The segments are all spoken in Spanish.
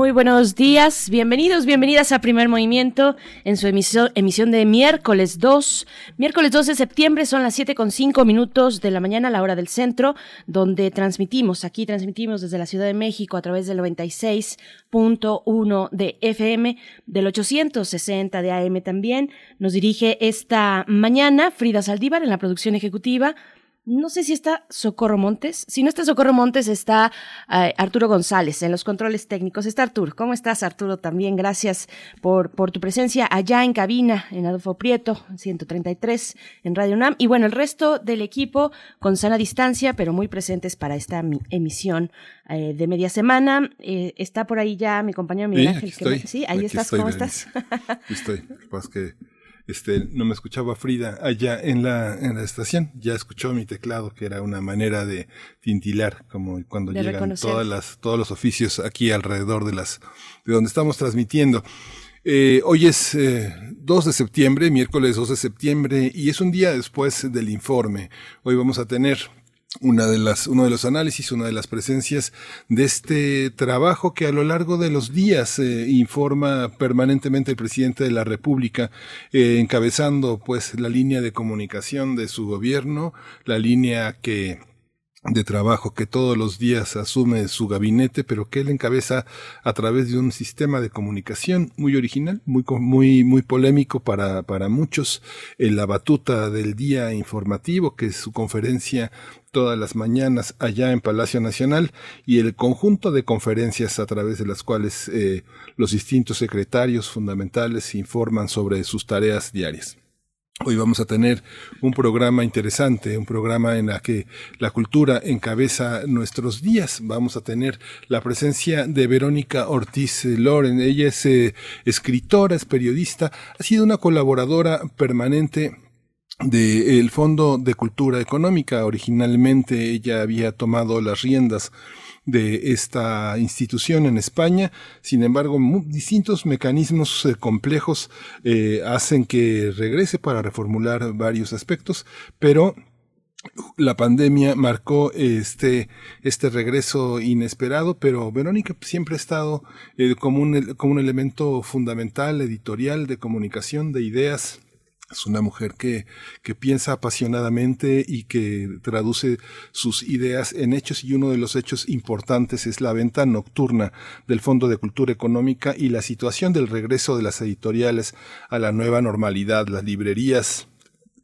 Muy buenos días, bienvenidos, bienvenidas a Primer Movimiento en su emisión, emisión de miércoles 2. Miércoles 2 de septiembre son las 7 con 5 minutos de la mañana la hora del centro, donde transmitimos, aquí transmitimos desde la Ciudad de México a través del 96.1 de FM, del 860 de AM también. Nos dirige esta mañana Frida Saldívar en la producción ejecutiva. No sé si está Socorro Montes. Si no está Socorro Montes, está eh, Arturo González en los controles técnicos. Está Arturo. ¿Cómo estás, Arturo? También gracias por, por tu presencia allá en cabina, en Adolfo Prieto, 133, en Radio UNAM. Y bueno, el resto del equipo con sana distancia, pero muy presentes para esta emisión eh, de media semana. Eh, está por ahí ya mi compañero Miguel Ángel. sí, ahí estás. ¿Cómo estás? estoy. que este, no me escuchaba Frida allá en la, en la estación, ya escuchó mi teclado, que era una manera de tintilar, como cuando llegan todas las, todos los oficios aquí alrededor de las, de donde estamos transmitiendo. Eh, hoy es 2 eh, de septiembre, miércoles 2 de septiembre, y es un día después del informe. Hoy vamos a tener una de las, uno de los análisis, una de las presencias de este trabajo que a lo largo de los días eh, informa permanentemente el presidente de la República, eh, encabezando pues la línea de comunicación de su gobierno, la línea que de trabajo que todos los días asume su gabinete, pero que él encabeza a través de un sistema de comunicación muy original, muy, muy, muy polémico para, para muchos, en la batuta del día informativo, que es su conferencia todas las mañanas allá en Palacio Nacional y el conjunto de conferencias a través de las cuales eh, los distintos secretarios fundamentales informan sobre sus tareas diarias. Hoy vamos a tener un programa interesante, un programa en la que la cultura encabeza nuestros días. Vamos a tener la presencia de Verónica Ortiz Loren. Ella es eh, escritora, es periodista, ha sido una colaboradora permanente del Fondo de Cultura Económica. Originalmente ella había tomado las riendas de esta institución en España. Sin embargo, distintos mecanismos eh, complejos eh, hacen que regrese para reformular varios aspectos, pero la pandemia marcó este, este regreso inesperado, pero Verónica siempre ha estado eh, como, un, como un elemento fundamental, editorial, de comunicación, de ideas, es una mujer que, que piensa apasionadamente y que traduce sus ideas en hechos y uno de los hechos importantes es la venta nocturna del Fondo de Cultura Económica y la situación del regreso de las editoriales a la nueva normalidad, las librerías,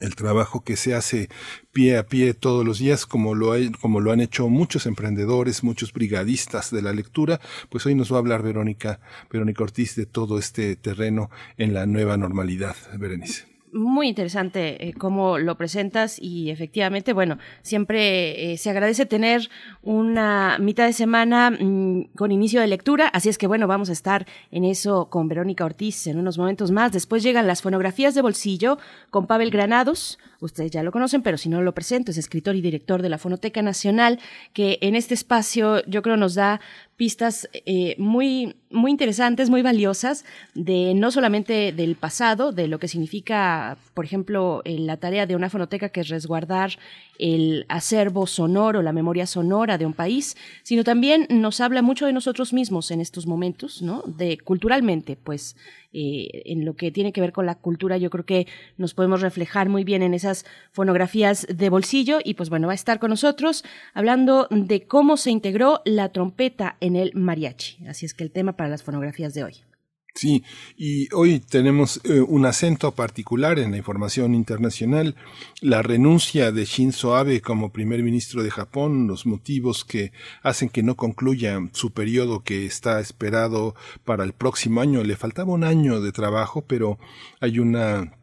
el trabajo que se hace pie a pie todos los días, como lo, como lo han hecho muchos emprendedores, muchos brigadistas de la lectura, pues hoy nos va a hablar Verónica, Verónica Ortiz de todo este terreno en la nueva normalidad. Berenice muy interesante eh, cómo lo presentas y efectivamente, bueno, siempre eh, se agradece tener una mitad de semana mm, con inicio de lectura, así es que bueno, vamos a estar en eso con Verónica Ortiz en unos momentos más. Después llegan las fonografías de bolsillo con Pavel Granados, ustedes ya lo conocen, pero si no lo presento, es escritor y director de la Fonoteca Nacional, que en este espacio yo creo nos da pistas eh, muy, muy interesantes, muy valiosas, de no solamente del pasado, de lo que significa, por ejemplo, la tarea de una fonoteca que es resguardar el acervo sonoro, la memoria sonora de un país, sino también nos habla mucho de nosotros mismos en estos momentos, ¿no? De culturalmente, pues, eh, en lo que tiene que ver con la cultura, yo creo que nos podemos reflejar muy bien en esas fonografías de bolsillo y pues bueno, va a estar con nosotros hablando de cómo se integró la trompeta en el mariachi. Así es que el tema para las fonografías de hoy. Sí, y hoy tenemos eh, un acento particular en la información internacional, la renuncia de Shinzo Abe como primer ministro de Japón, los motivos que hacen que no concluya su periodo que está esperado para el próximo año. Le faltaba un año de trabajo, pero hay una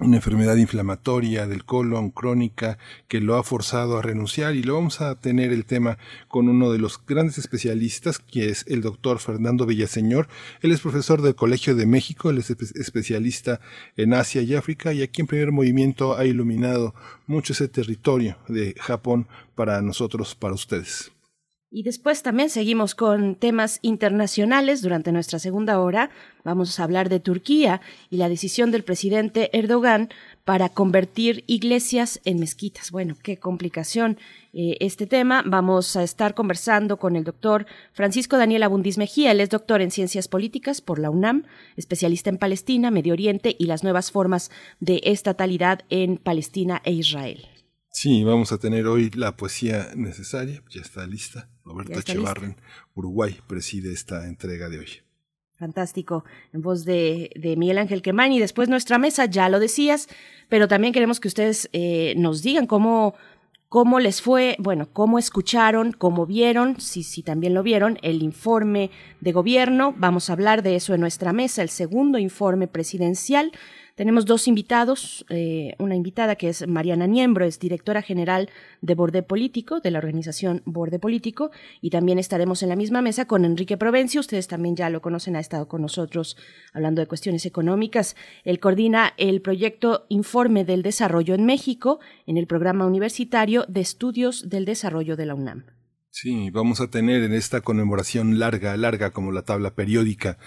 una enfermedad inflamatoria del colon crónica que lo ha forzado a renunciar y lo vamos a tener el tema con uno de los grandes especialistas que es el doctor Fernando Villaseñor. Él es profesor del Colegio de México, él es especialista en Asia y África y aquí en primer movimiento ha iluminado mucho ese territorio de Japón para nosotros, para ustedes. Y después también seguimos con temas internacionales. Durante nuestra segunda hora vamos a hablar de Turquía y la decisión del presidente Erdogan para convertir iglesias en mezquitas. Bueno, qué complicación eh, este tema. Vamos a estar conversando con el doctor Francisco Daniel Abundis Mejía. Él es doctor en Ciencias Políticas por la UNAM, especialista en Palestina, Medio Oriente y las nuevas formas de estatalidad en Palestina e Israel. Sí, vamos a tener hoy la poesía necesaria, ya está lista. Roberto Echevarren, Uruguay, preside esta entrega de hoy. Fantástico, en voz de, Miguel Ángel Quemán y después nuestra mesa, ya lo decías, pero también queremos que ustedes eh, nos digan cómo, cómo les fue, bueno, cómo escucharon, cómo vieron, si, si también lo vieron, el informe de gobierno. Vamos a hablar de eso en nuestra mesa, el segundo informe presidencial. Tenemos dos invitados, eh, una invitada que es Mariana Niembro, es directora general de Borde Político, de la organización Borde Político, y también estaremos en la misma mesa con Enrique Provencio, ustedes también ya lo conocen, ha estado con nosotros hablando de cuestiones económicas. Él coordina el proyecto Informe del Desarrollo en México en el programa universitario de estudios del desarrollo de la UNAM. Sí, vamos a tener en esta conmemoración larga, larga como la tabla periódica,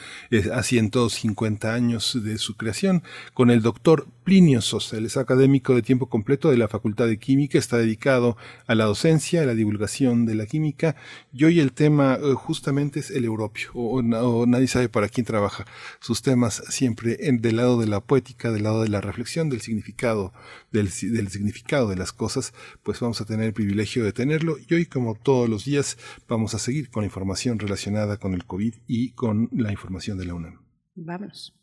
a 150 años de su creación, con el doctor Plinio Sosa. Él es académico de tiempo completo de la Facultad de Química, está dedicado a la docencia, a la divulgación de la química, y hoy el tema eh, justamente es el europio, o, nadie sabe para quién trabaja. Sus temas siempre del lado de la poética, del lado de la reflexión, del significado, del, del significado de las cosas, pues vamos a tener el privilegio de tenerlo, y hoy como todos los días vamos a seguir con la información relacionada con el COVID y con la información de la UNAM. Vámonos.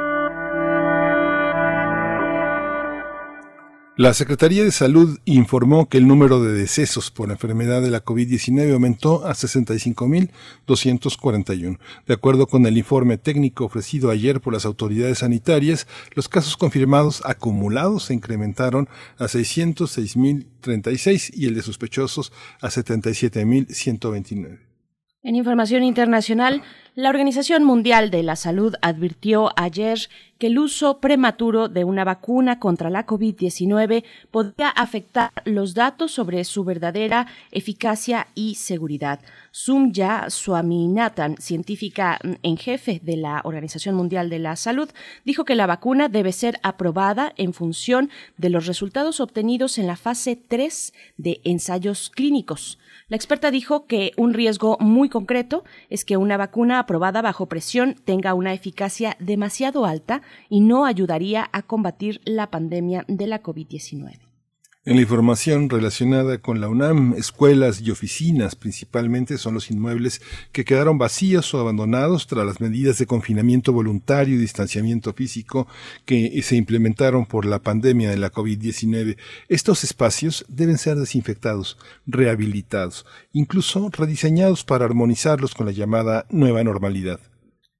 La Secretaría de Salud informó que el número de decesos por enfermedad de la COVID-19 aumentó a 65.241. De acuerdo con el informe técnico ofrecido ayer por las autoridades sanitarias, los casos confirmados acumulados se incrementaron a 606.036 y el de sospechosos a 77.129. En información internacional, la Organización Mundial de la Salud advirtió ayer que el uso prematuro de una vacuna contra la COVID-19 podría afectar los datos sobre su verdadera eficacia y seguridad. Sumya Swaminathan, científica en jefe de la Organización Mundial de la Salud, dijo que la vacuna debe ser aprobada en función de los resultados obtenidos en la fase 3 de ensayos clínicos. La experta dijo que un riesgo muy concreto es que una vacuna aprobada bajo presión tenga una eficacia demasiado alta y no ayudaría a combatir la pandemia de la COVID-19. En la información relacionada con la UNAM, escuelas y oficinas principalmente son los inmuebles que quedaron vacíos o abandonados tras las medidas de confinamiento voluntario y distanciamiento físico que se implementaron por la pandemia de la COVID-19. Estos espacios deben ser desinfectados, rehabilitados, incluso rediseñados para armonizarlos con la llamada nueva normalidad.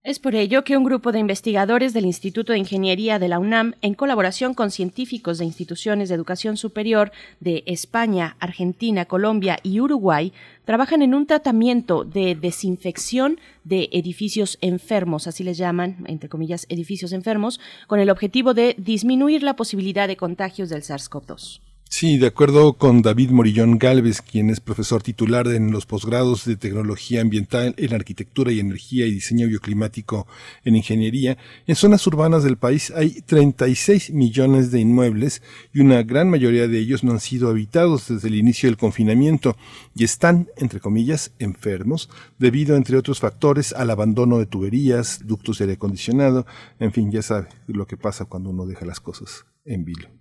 Es por ello que un grupo de investigadores del Instituto de Ingeniería de la UNAM, en colaboración con científicos de instituciones de educación superior de España, Argentina, Colombia y Uruguay, trabajan en un tratamiento de desinfección de edificios enfermos, así les llaman, entre comillas, edificios enfermos, con el objetivo de disminuir la posibilidad de contagios del SARS-CoV-2. Sí, de acuerdo con David Morillón Galvez, quien es profesor titular en los posgrados de tecnología ambiental en arquitectura y energía y diseño bioclimático en ingeniería, en zonas urbanas del país hay 36 millones de inmuebles y una gran mayoría de ellos no han sido habitados desde el inicio del confinamiento y están, entre comillas, enfermos debido, entre otros factores, al abandono de tuberías, ductos de aire acondicionado, en fin, ya sabe lo que pasa cuando uno deja las cosas en vilo.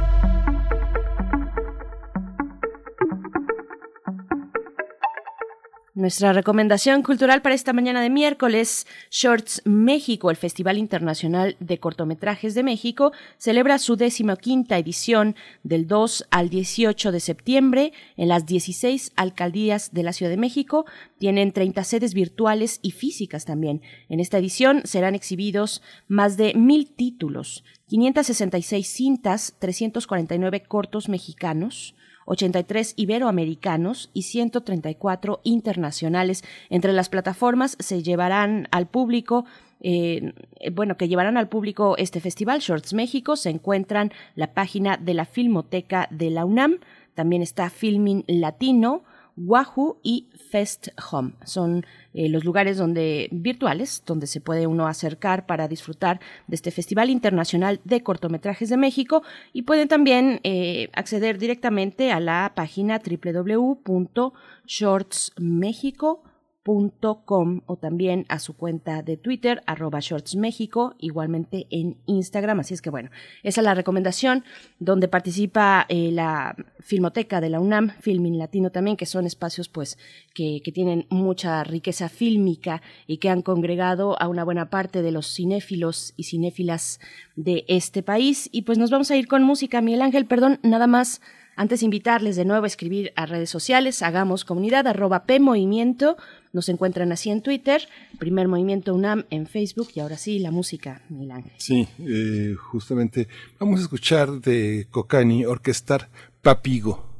Nuestra recomendación cultural para esta mañana de miércoles, Shorts México, el Festival Internacional de Cortometrajes de México, celebra su decimoquinta edición del 2 al 18 de septiembre en las 16 alcaldías de la Ciudad de México. Tienen 30 sedes virtuales y físicas también. En esta edición serán exhibidos más de mil títulos, 566 cintas, 349 cortos mexicanos, 83 iberoamericanos y 134 internacionales. Entre las plataformas se llevarán al público eh, bueno, que llevarán al público este festival, Shorts México, se encuentran la página de la Filmoteca de la UNAM, también está Filming Latino, Wahoo y Fest Home. Son eh, los lugares donde virtuales donde se puede uno acercar para disfrutar de este Festival Internacional de Cortometrajes de México y pueden también eh, acceder directamente a la página www.shortsmexico.com Com, o también a su cuenta de Twitter, arroba shortsmexico, igualmente en Instagram. Así es que bueno, esa es la recomendación donde participa eh, la Filmoteca de la UNAM, Filming Latino también, que son espacios pues que, que, tienen mucha riqueza fílmica y que han congregado a una buena parte de los cinéfilos y cinéfilas de este país. Y pues nos vamos a ir con música. Miguel Ángel, perdón, nada más antes invitarles de nuevo a escribir a redes sociales, hagamos comunidad, arroba PMovimiento, nos encuentran así en Twitter, Primer Movimiento UNAM en Facebook y ahora sí, la música, Milán. Sí, eh, justamente vamos a escuchar de Cocani orquestar Papigo.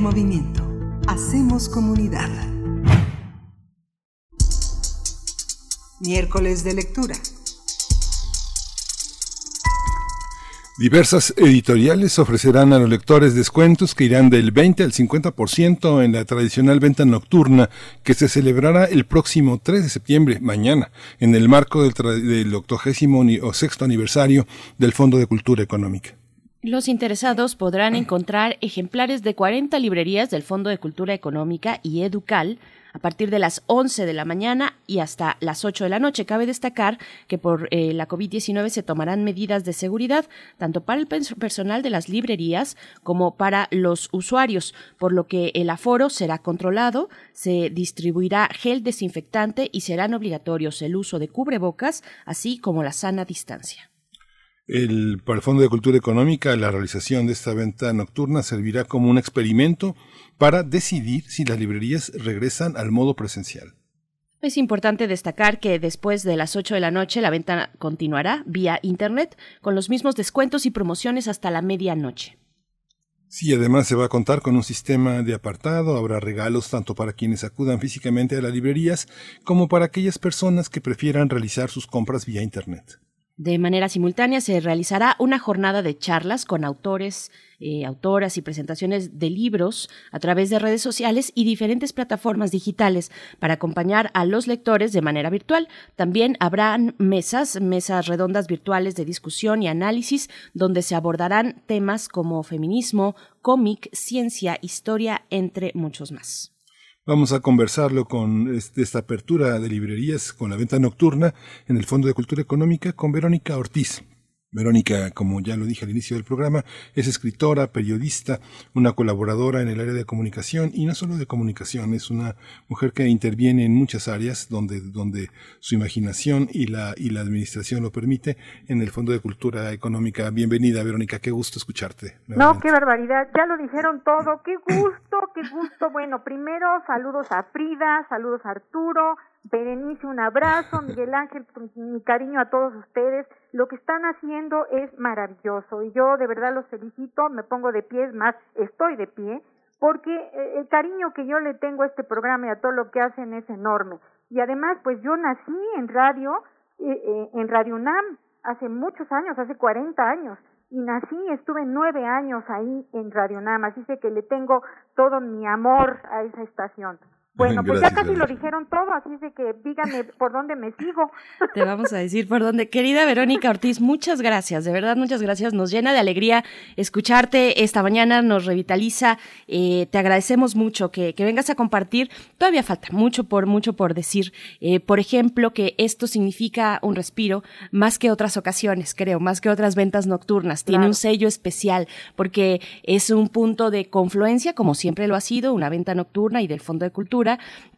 Movimiento. Hacemos comunidad. Miércoles de lectura. Diversas editoriales ofrecerán a los lectores descuentos que irán del 20 al 50% en la tradicional venta nocturna que se celebrará el próximo 3 de septiembre, mañana, en el marco del, del 86 o sexto aniversario del Fondo de Cultura Económica. Los interesados podrán encontrar ejemplares de 40 librerías del Fondo de Cultura Económica y Educal a partir de las 11 de la mañana y hasta las 8 de la noche. Cabe destacar que por eh, la COVID-19 se tomarán medidas de seguridad tanto para el personal de las librerías como para los usuarios, por lo que el aforo será controlado, se distribuirá gel desinfectante y serán obligatorios el uso de cubrebocas, así como la sana distancia. El, para el Fondo de Cultura Económica, la realización de esta venta nocturna servirá como un experimento para decidir si las librerías regresan al modo presencial. Es importante destacar que después de las 8 de la noche la venta continuará vía Internet con los mismos descuentos y promociones hasta la medianoche. Sí, además se va a contar con un sistema de apartado, habrá regalos tanto para quienes acudan físicamente a las librerías como para aquellas personas que prefieran realizar sus compras vía Internet. De manera simultánea se realizará una jornada de charlas con autores, eh, autoras y presentaciones de libros a través de redes sociales y diferentes plataformas digitales para acompañar a los lectores de manera virtual. También habrán mesas, mesas redondas virtuales de discusión y análisis donde se abordarán temas como feminismo, cómic, ciencia, historia, entre muchos más. Vamos a conversarlo con este, esta apertura de librerías, con la venta nocturna en el Fondo de Cultura Económica, con Verónica Ortiz. Verónica, como ya lo dije al inicio del programa, es escritora, periodista, una colaboradora en el área de comunicación y no solo de comunicación, es una mujer que interviene en muchas áreas donde, donde su imaginación y la, y la administración lo permite en el Fondo de Cultura Económica. Bienvenida, Verónica, qué gusto escucharte. No, qué barbaridad, ya lo dijeron todo, qué gusto, qué gusto. Bueno, primero saludos a Frida, saludos a Arturo, Berenice, un abrazo, Miguel Ángel, mi cariño a todos ustedes. Lo que están haciendo es maravilloso y yo de verdad los felicito, me pongo de pie, más estoy de pie, porque eh, el cariño que yo le tengo a este programa y a todo lo que hacen es enorme. Y además, pues yo nací en radio, eh, eh, en Radio UNAM, hace muchos años, hace 40 años, y nací, estuve nueve años ahí en Radio UNAM, así que le tengo todo mi amor a esa estación. Bueno, pues ya casi lo dijeron todo, así de que díganme por dónde me sigo. Te vamos a decir por dónde. Querida Verónica Ortiz, muchas gracias, de verdad muchas gracias. Nos llena de alegría escucharte esta mañana, nos revitaliza. Eh, te agradecemos mucho que, vengas a compartir. Todavía falta mucho por mucho por decir. Eh, por ejemplo, que esto significa un respiro más que otras ocasiones, creo, más que otras ventas nocturnas. Tiene un sello especial porque es un punto de confluencia, como siempre lo ha sido, una venta nocturna y del Fondo de Cultura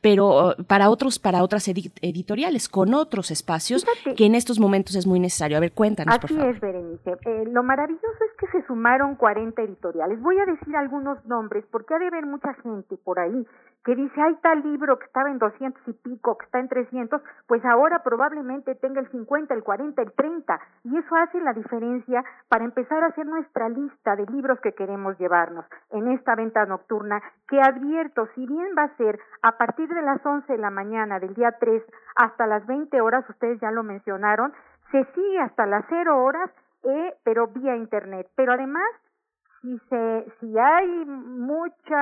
pero uh, para otros, para otras editoriales, con otros espacios que en estos momentos es muy necesario. A ver, cuéntanos, por favor. es, Berenice. Eh, lo maravilloso es que se sumaron 40 editoriales. Voy a decir algunos nombres porque ha de haber mucha gente por ahí que dice, hay tal libro que estaba en 200 y pico, que está en 300, pues ahora probablemente tenga el 50, el 40, el 30. Y eso hace la diferencia para empezar a hacer nuestra lista de libros que queremos llevarnos en esta venta nocturna, que advierto, si bien va a ser a partir de las 11 de la mañana del día 3 hasta las 20 horas, ustedes ya lo mencionaron, se sigue hasta las 0 horas, eh, pero vía Internet. Pero además si se si hay muchas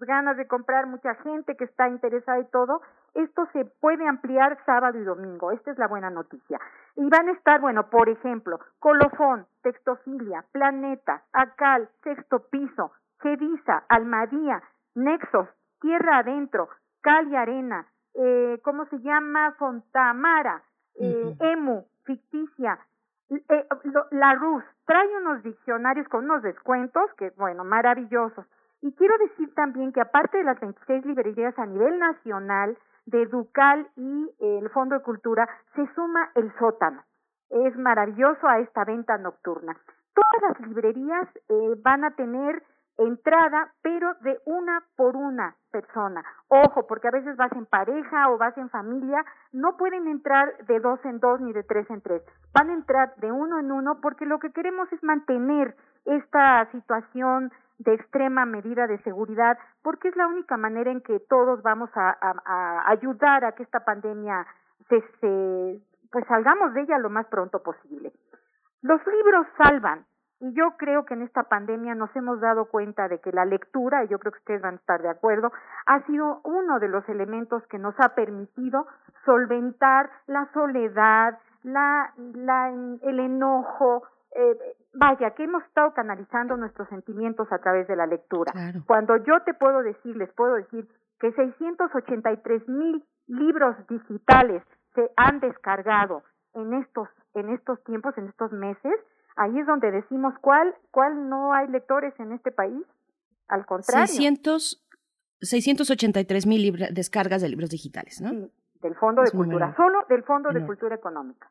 ganas de comprar mucha gente que está interesada y todo esto se puede ampliar sábado y domingo esta es la buena noticia y van a estar bueno por ejemplo colofón textofilia planeta acal sexto piso Gedisa, almadía nexos tierra adentro cal y arena eh, cómo se llama fontamara eh, emu ficticia eh, la RUS trae unos diccionarios con unos descuentos que, bueno, maravillosos. Y quiero decir también que aparte de las 26 librerías a nivel nacional de Ducal y el Fondo de Cultura, se suma el sótano. Es maravilloso a esta venta nocturna. Todas las librerías eh, van a tener entrada, pero de una por una persona. Ojo, porque a veces vas en pareja o vas en familia, no pueden entrar de dos en dos ni de tres en tres. Van a entrar de uno en uno porque lo que queremos es mantener esta situación de extrema medida de seguridad, porque es la única manera en que todos vamos a, ayudar a que esta pandemia se, se, pues salgamos de ella lo más pronto posible. Los libros salvan, y yo creo que en esta pandemia nos hemos dado cuenta de que la lectura, y yo creo que ustedes van a estar de acuerdo, ha sido uno de los elementos que nos ha permitido solventar la soledad, la, la, el enojo, eh, vaya, que hemos estado canalizando nuestros sentimientos a través de la lectura. Cuando yo te puedo decir, les puedo decir que 683 mil libros digitales se han descargado en estos en estos tiempos, en estos meses, ahí es donde decimos cuál cuál no hay lectores en este país. Al contrario. 600 683 mil descargas de libros digitales, ¿no? Sí, del Fondo de Cultura, solo del Fondo de Cultura Económica.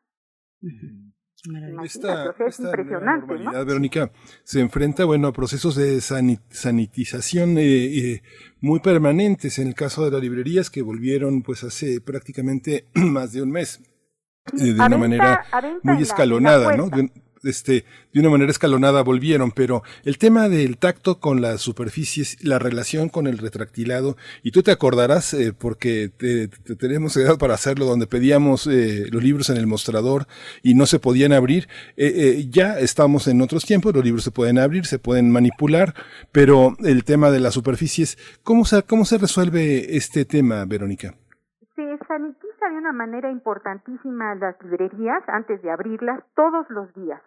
Esta, es impresionante, ¿no? Verónica, se enfrenta, bueno, a procesos de sanitización eh, eh, muy permanentes en el caso de las librerías que volvieron pues hace prácticamente más de un mes. Eh, de una manera muy escalonada, ¿no? Este, de una manera escalonada volvieron, pero el tema del tacto con las superficies, la relación con el retractilado, y tú te acordarás, eh, porque te, tenemos edad para hacerlo, donde pedíamos eh, los libros en el mostrador y no se podían abrir, eh, ya estamos en otros tiempos, los libros se pueden abrir, se pueden manipular, pero el tema de las superficies, ¿cómo se, cómo se resuelve este tema, Verónica? De una manera importantísima las librerías antes de abrirlas todos los días.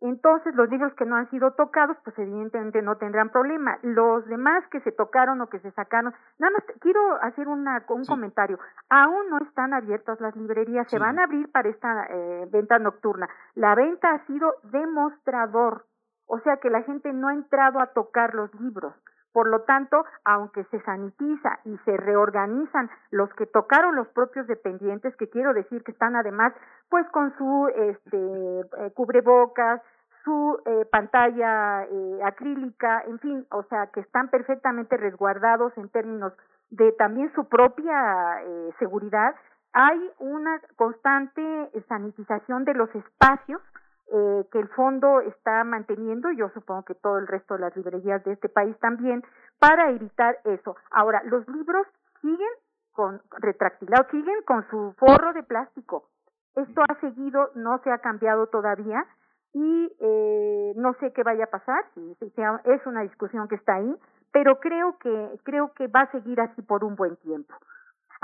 Entonces, los libros que no han sido tocados, pues evidentemente no tendrán problema. Los demás que se tocaron o que se sacaron, nada más quiero hacer una, un comentario. Aún no están abiertas las librerías, se van a abrir para esta eh, venta nocturna. La venta ha sido demostrador, o sea que la gente no ha entrado a tocar los libros. Por lo tanto, aunque se sanitiza y se reorganizan los que tocaron los propios dependientes, que quiero decir que están además pues con su este eh, cubrebocas, su eh, pantalla eh, acrílica, en fin, o sea, que están perfectamente resguardados en términos de también su propia eh, seguridad, hay una constante sanitización de los espacios eh, que el fondo está manteniendo, yo supongo que todo el resto de las librerías de este país también, para evitar eso. Ahora, los libros siguen con retractilados, siguen con su forro de plástico. Esto ha seguido, no se ha cambiado todavía y eh, no sé qué vaya a pasar, es una discusión que está ahí, pero creo que creo que va a seguir así por un buen tiempo.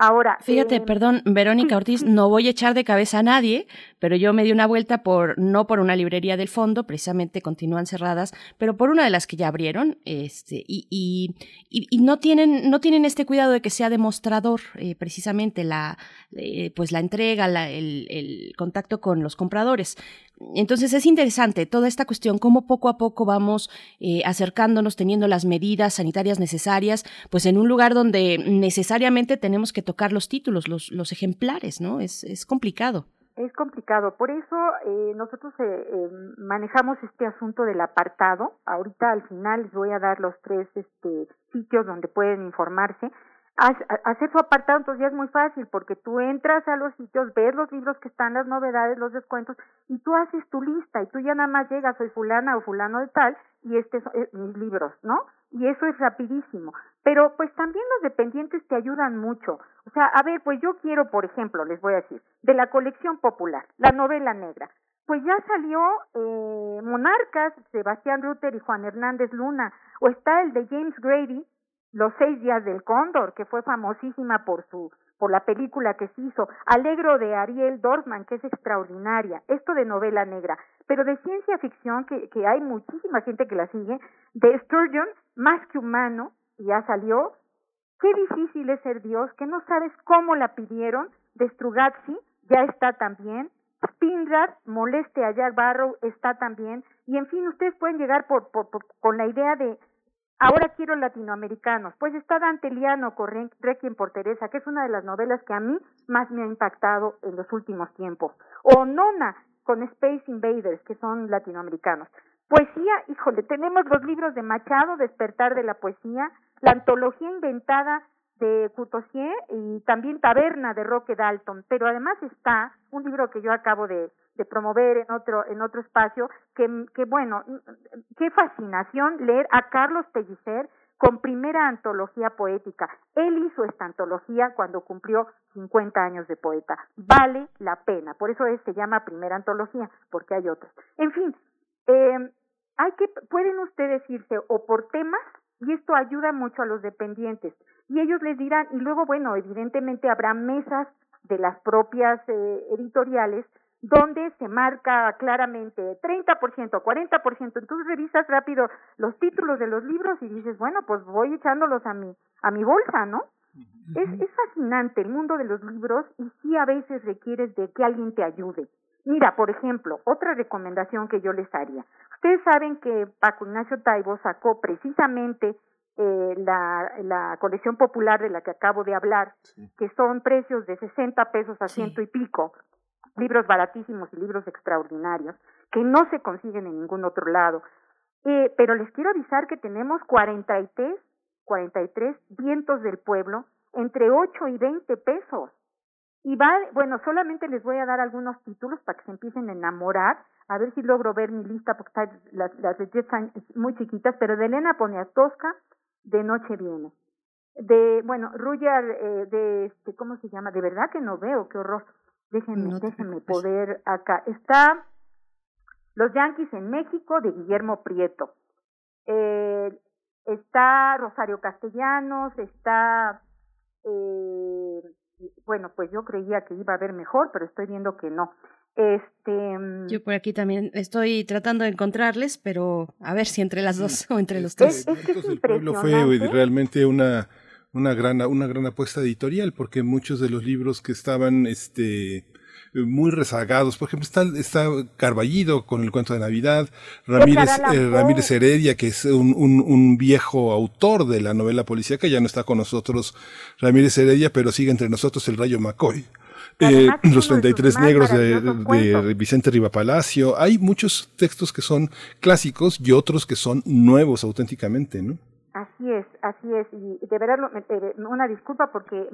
Ahora. Fíjate, eh, perdón, Verónica Ortiz, no voy a echar de cabeza a nadie, pero yo me di una vuelta por, no por una librería del fondo, precisamente continúan cerradas, pero por una de las que ya abrieron, este, y, y, y, no tienen, no tienen este cuidado de que sea demostrador, eh, precisamente la, eh, pues la entrega, la, el, el contacto con los compradores. Entonces es interesante toda esta cuestión, cómo poco a poco vamos eh, acercándonos, teniendo las medidas sanitarias necesarias, pues en un lugar donde necesariamente tenemos que tocar los títulos, los, los ejemplares, ¿no? Es, es complicado. Es complicado, por eso eh, nosotros eh, manejamos este asunto del apartado. Ahorita al final les voy a dar los tres este, sitios donde pueden informarse hacer su apartado entonces ya es muy fácil porque tú entras a los sitios, ves los libros que están, las novedades, los descuentos y tú haces tu lista y tú ya nada más llegas, soy fulana o fulano de tal y este son eh, mis libros, ¿no? Y eso es rapidísimo. Pero pues también los dependientes te ayudan mucho. O sea, a ver, pues yo quiero, por ejemplo, les voy a decir, de la colección popular, la novela negra. Pues ya salió eh, Monarcas, Sebastián Rutter y Juan Hernández Luna, o está el de James Grady, los seis días del cóndor, que fue famosísima por su por la película que se hizo, Alegro de Ariel Dorfman, que es extraordinaria, esto de novela negra, pero de ciencia ficción, que, que hay muchísima gente que la sigue, de Sturgeon, Más que humano, ya salió, Qué difícil es ser Dios, que no sabes cómo la pidieron, de Strugatzi, ya está también, Spinrad, Moleste a Jack Barrow, está también, y en fin, ustedes pueden llegar por, por, con la idea de Ahora quiero latinoamericanos. Pues está Dante Liano con Requiem por Teresa, que es una de las novelas que a mí más me ha impactado en los últimos tiempos. O Nona con Space Invaders, que son latinoamericanos. Poesía, híjole, tenemos los libros de Machado, Despertar de la Poesía, la antología inventada de Courtoisier y también Taberna de Roque Dalton, pero además está un libro que yo acabo de de promover en otro en otro espacio que, que bueno qué fascinación leer a Carlos Pellicer con primera antología poética. Él hizo esta antología cuando cumplió 50 años de poeta. Vale la pena. Por eso es, se llama primera antología, porque hay otras. En fin, eh, hay que, pueden ustedes irse o por temas, y esto ayuda mucho a los dependientes. Y ellos les dirán, y luego, bueno, evidentemente habrá mesas de las propias eh, editoriales donde se marca claramente 30%, 40%, entonces revisas rápido los títulos de los libros y dices, bueno, pues voy echándolos a mi a mi bolsa, ¿no? es, es fascinante el mundo de los libros y sí a veces requieres de que alguien te ayude. Mira, por ejemplo, otra recomendación que yo les haría. Ustedes saben que Paco Ignacio Taibo sacó precisamente eh, la, la colección popular de la que acabo de hablar, que son precios de 60 pesos a ciento y pico, libros baratísimos y libros extraordinarios, que no se consiguen en ningún otro lado. Eh, pero les quiero avisar que tenemos 43, 43 vientos del pueblo entre 8 y 20 pesos. Y va, bueno, solamente les voy a dar algunos títulos para que se empiecen a enamorar, a ver si logro ver mi lista porque las, las están muy chiquitas, pero de Elena Poniatowska, de Noche Viene. De, bueno, Rudyard, eh, de, este, ¿cómo se llama? De verdad que no veo, qué horror. Déjenme, déjenme poder acá. Está Los Yankees en México, de Guillermo Prieto. Eh, está Rosario Castellanos, está eh, bueno, pues yo creía que iba a haber mejor, pero estoy viendo que no. Este, mm, yo por aquí también estoy tratando de encontrarles, pero a ver si entre las dos o entre los tres. el pueblo fue realmente una una gran una gran apuesta editorial porque muchos de los libros que estaban este muy rezagados. Por ejemplo, está, está Carballido con el cuento de Navidad, Ramírez, eh, Ramírez Heredia, que es un, un, un, viejo autor de la novela policíaca, ya no está con nosotros Ramírez Heredia, pero sigue entre nosotros el Rayo McCoy. Eh, los 33 negros de, de, Vicente Rivapalacio. Hay muchos textos que son clásicos y otros que son nuevos auténticamente, ¿no? Así es, así es. Y de verdad, eh, una disculpa porque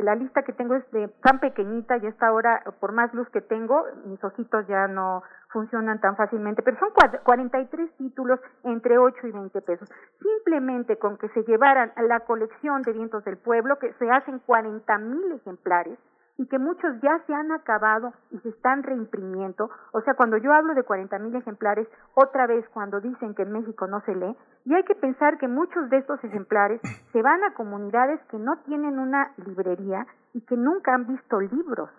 la lista que tengo es de tan pequeñita y esta hora, por más luz que tengo, mis ojitos ya no funcionan tan fácilmente. Pero son 43 títulos entre 8 y 20 pesos. Simplemente con que se llevaran la colección de vientos del pueblo, que se hacen 40 mil ejemplares, y que muchos ya se han acabado y se están reimprimiendo. O sea, cuando yo hablo de 40 mil ejemplares, otra vez cuando dicen que en México no se lee, y hay que pensar que muchos de estos ejemplares se van a comunidades que no tienen una librería y que nunca han visto libros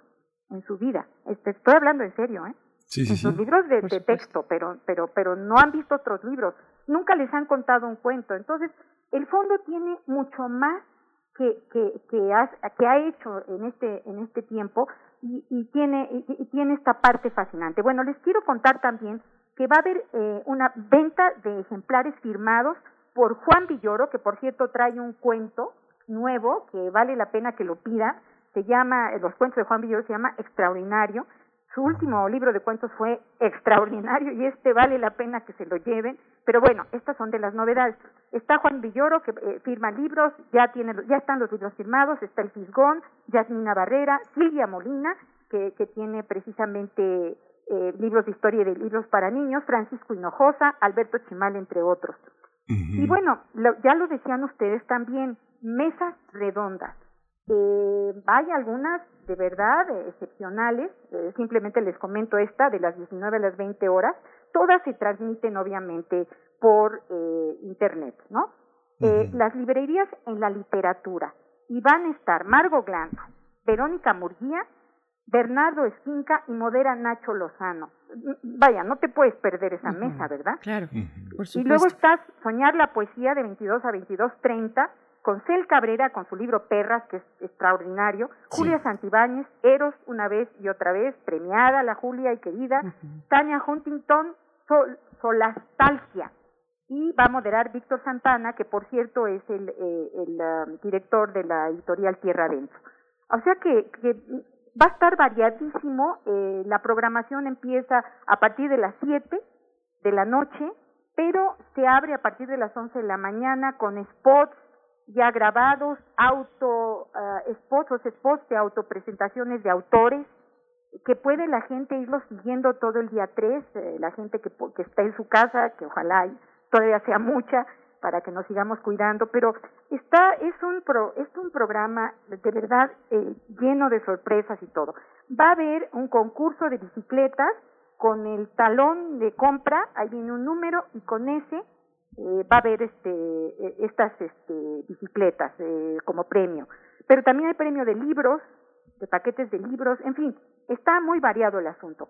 en su vida. Este, estoy hablando en serio, ¿eh? Sí, sí, Los libros de, de texto, pero, pero, pero no han visto otros libros. Nunca les han contado un cuento. Entonces, el fondo tiene mucho más que, que, que, ha, que ha hecho en este, en este tiempo y, y tiene, y, tiene esta parte fascinante. Bueno, les quiero contar también que va a haber eh, una venta de ejemplares firmados por Juan Villoro, que por cierto trae un cuento nuevo que vale la pena que lo pida. Se llama, los cuentos de Juan Villoro se llama Extraordinario su último libro de cuentos fue extraordinario y este vale la pena que se lo lleven. Pero bueno, estas son de las novedades. Está Juan Villoro que eh, firma libros, ya tiene, ya están los libros firmados. Está el Fisgón, Yasmina Barrera, Silvia Molina que, que tiene precisamente eh, libros de historia y de libros para niños, Francisco Hinojosa, Alberto Chimal, entre otros. Y bueno, ya lo decían ustedes también, mesas redondas. Eh, hay algunas de verdad eh, excepcionales, eh, simplemente les comento esta de las 19 a las 20 horas, todas se transmiten obviamente por eh, internet, ¿no? eh, las librerías en la literatura y van a estar Margo Glando, Verónica Murguía, Bernardo Esquinca y modera Nacho Lozano. Vaya, no te puedes perder esa mesa, ¿verdad? Claro. Y luego estás Soñar la poesía de 22 a 22.30 con Cel Cabrera con su libro Perras, que es extraordinario, Julia Santibáñez, Eros una vez y otra vez, premiada la Julia y querida, Tania Huntington, Sol, Solastalgia, y va a moderar Víctor Santana, que por cierto es el, eh, el um, director de la editorial Tierra Adentro. O sea que, que va a estar variadísimo, eh, la programación empieza a partir de las 7 de la noche, pero se abre a partir de las 11 de la mañana con spots, ya grabados, auto uh, spots o spots de autopresentaciones de autores, que puede la gente irlo siguiendo todo el día 3, eh, la gente que, que está en su casa, que ojalá todavía sea mucha, para que nos sigamos cuidando, pero está, es un, pro, es un programa de verdad eh, lleno de sorpresas y todo. Va a haber un concurso de bicicletas con el talón de compra, ahí viene un número y con ese eh, va a haber este, eh, estas este, bicicletas eh, como premio. Pero también hay premio de libros, de paquetes de libros, en fin, está muy variado el asunto.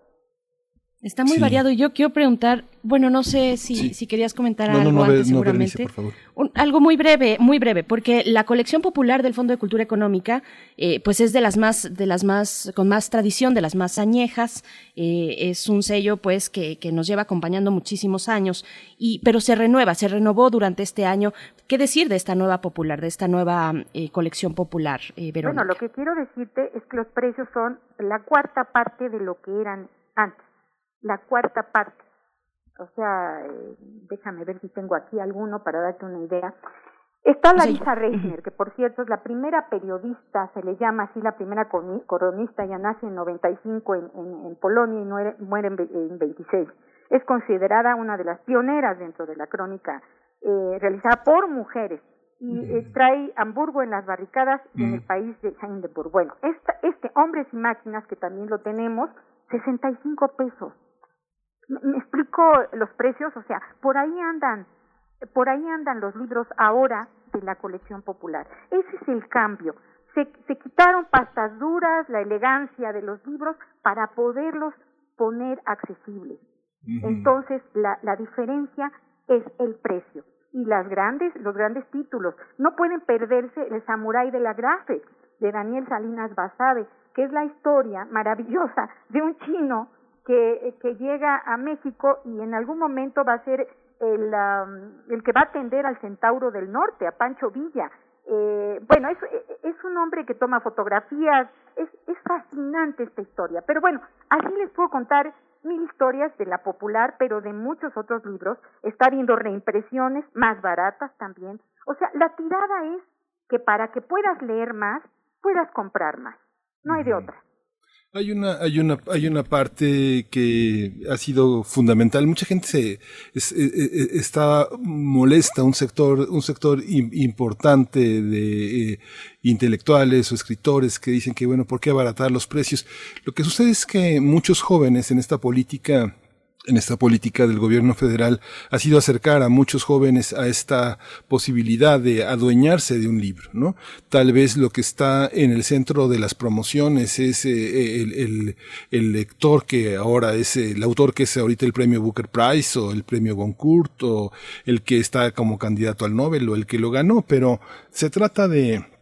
Está muy variado y yo quiero preguntar, bueno, no sé si, si querías comentar algo antes, seguramente. algo muy breve, muy breve, porque la colección popular del Fondo de Cultura Económica, eh, pues es de las más, de las más, con más tradición, de las más añejas. Eh, es un sello, pues, que, que, nos lleva acompañando muchísimos años, y, pero se renueva, se renovó durante este año. ¿Qué decir de esta nueva popular, de esta nueva eh, colección popular, Verónica? Bueno, lo que quiero decirte es que los precios son la cuarta parte de lo que eran antes la cuarta parte. O sea, eh, déjame ver si tengo aquí alguno para darte una idea. Está Larissa Reisner, que por cierto es la primera periodista, se le llama así la primera coronista, ya nace en 95 en, en, en Polonia y muere, muere en, en 26. Es considerada una de las pioneras dentro de la crónica eh, realizada por mujeres y eh, trae Hamburgo en las barricadas en el país de Hindenburg. Bueno, esta, este Hombres y Máquinas, que también lo tenemos, 65 pesos me explico los precios, o sea, por ahí andan, por ahí andan los libros ahora de la colección popular. Ese es el cambio. Se, se quitaron pastas duras, la elegancia de los libros para poderlos poner accesibles. Entonces, la, la diferencia es el precio. Y las grandes, los grandes títulos. No pueden perderse el Samurái de la Grafe, de Daniel Salinas Basabe, que es la historia maravillosa de un chino que, que llega a México y en algún momento va a ser el, el que va a atender al Centauro del Norte, a Pancho Villa. Eh, bueno, es, es un hombre que toma fotografías, es, es fascinante esta historia. Pero bueno, así les puedo contar mil historias de la popular, pero de muchos otros libros. Está habiendo reimpresiones más baratas también. O sea, la tirada es que para que puedas leer más, puedas comprar más. No hay de otra. Hay una, hay una, hay una parte que ha sido fundamental. Mucha gente se e, e, e, está molesta, un sector, un sector importante de eh, intelectuales o escritores que dicen que bueno, ¿por qué abaratar los precios? Lo que sucede es que muchos jóvenes en esta política en esta política del gobierno federal ha sido acercar a muchos jóvenes a esta posibilidad de adueñarse de un libro, ¿no? Tal vez lo que está en el centro de las promociones es eh, el, el, lector que ahora es el autor que es ahorita el premio Booker Prize o el premio Goncourt o el que está como candidato al Nobel o el que lo ganó, pero se trata de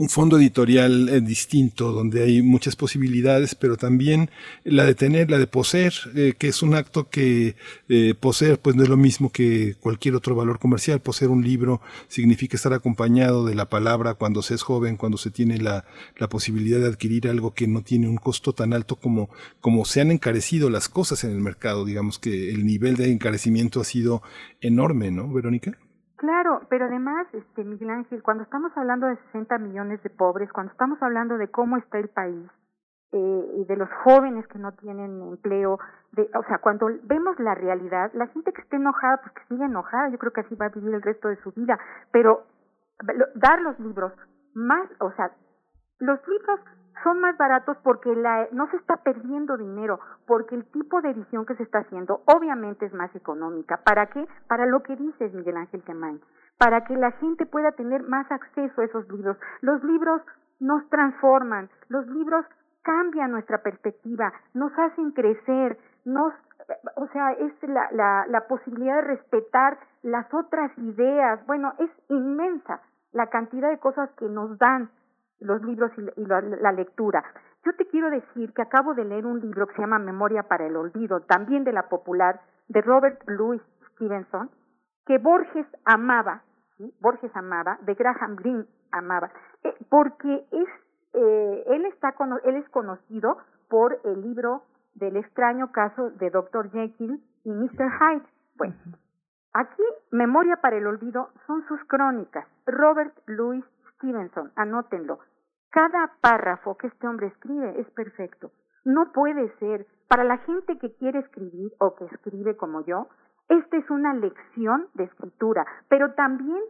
un fondo editorial eh, distinto, donde hay muchas posibilidades, pero también la de tener, la de poseer, eh, que es un acto que eh, poseer pues no es lo mismo que cualquier otro valor comercial. Poseer un libro significa estar acompañado de la palabra cuando se es joven, cuando se tiene la, la posibilidad de adquirir algo que no tiene un costo tan alto como, como se han encarecido las cosas en el mercado. Digamos que el nivel de encarecimiento ha sido enorme, ¿no, Verónica? Claro, pero además, este Miguel Ángel, cuando estamos hablando de 60 millones de pobres, cuando estamos hablando de cómo está el país eh, y de los jóvenes que no tienen empleo, de, o sea, cuando vemos la realidad, la gente que esté enojada, pues que sigue enojada, yo creo que así va a vivir el resto de su vida, pero dar los libros más, o sea, los libros son más baratos porque la, no se está perdiendo dinero, porque el tipo de edición que se está haciendo obviamente es más económica. ¿Para qué? Para lo que dices, Miguel Ángel Quemain, para que la gente pueda tener más acceso a esos libros. Los libros nos transforman, los libros cambian nuestra perspectiva, nos hacen crecer, nos, o sea, es la, la, la posibilidad de respetar las otras ideas. Bueno, es inmensa la cantidad de cosas que nos dan los libros y, la, lectura. Yo te quiero decir que acabo de leer un libro que se llama Memoria para el Olvido, también de la popular, de Robert Louis Stevenson, que Borges amaba, ¿sí? Borges amaba, de Graham Greene amaba, eh, porque es, eh, él, está, él es conocido por el libro del extraño caso de Dr. Jekyll y Mr. Hyde. Bueno, aquí Memoria para el Olvido son sus crónicas. Robert Louis Stevenson, anótenlo. Cada párrafo que este hombre escribe es perfecto. No puede ser. Para la gente que quiere escribir o que escribe como yo, esta es una lección de escritura, pero también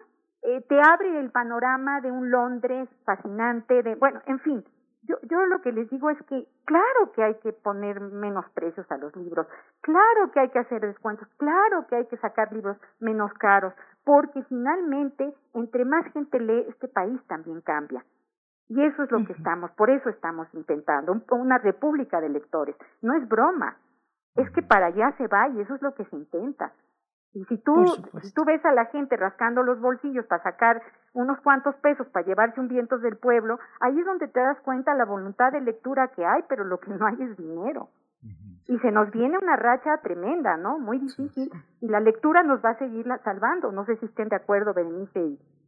eh, te abre el panorama de un Londres fascinante, de, bueno, en fin, yo, yo lo que les digo es que claro que hay que poner menos precios a los libros, claro que hay que hacer descuentos, claro que hay que sacar libros menos caros, porque finalmente entre más gente lee, este país también cambia. Y eso es lo que estamos, por eso estamos intentando, una república de lectores. No es broma. es que para allá se va y eso es lo que se intenta. Y si tú, si tú ves a la gente rascando los bolsillos para sacar unos cuantos pesos para llevarse un viento del pueblo, ahí es donde te das cuenta la voluntad de lectura que hay, pero lo que no hay es dinero. Y se nos viene una racha tremenda, ¿no? Muy difícil. Y la lectura nos va a seguir salvando. No sé si estén de acuerdo, Berenice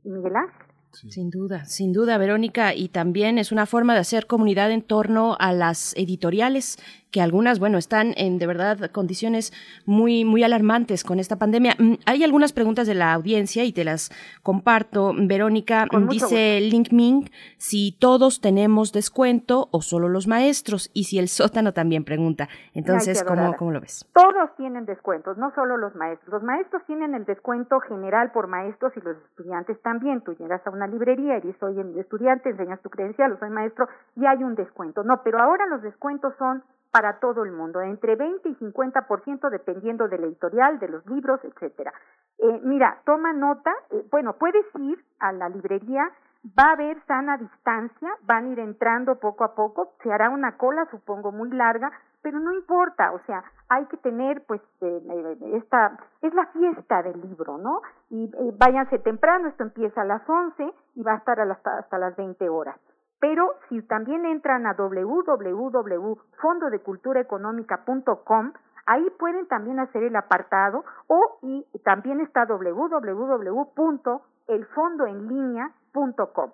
y Miguel Ángel. Sin duda, sin duda, Verónica, y también es una forma de hacer comunidad en torno a las editoriales que algunas, bueno, están en de verdad condiciones muy, muy alarmantes con esta pandemia. Mm, hay algunas preguntas de la audiencia y te las comparto. Verónica dice Link Ming si todos tenemos descuento o solo los maestros y si el sótano también pregunta. Entonces, ¿cómo, ¿cómo lo ves? Todos tienen descuentos, no solo los maestros. Los maestros tienen el descuento general por maestros y los estudiantes también. Tú llegas a una librería y dices, soy estudiante, enseñas tu credencial o soy maestro y hay un descuento. No, pero ahora los descuentos son para todo el mundo, entre 20 y 50% dependiendo del editorial, de los libros, etcétera. Eh, mira, toma nota, eh, bueno, puedes ir a la librería, va a haber sana distancia, van a ir entrando poco a poco, se hará una cola, supongo, muy larga, pero no importa, o sea, hay que tener, pues, eh, esta, es la fiesta del libro, ¿no? Y váyanse temprano, esto empieza a las 11 y va a estar hasta, hasta las 20 horas. Pero si también entran a www.fondodeculturaeconómica.com, ahí pueden también hacer el apartado o y también está www.elfondoenlinea.com.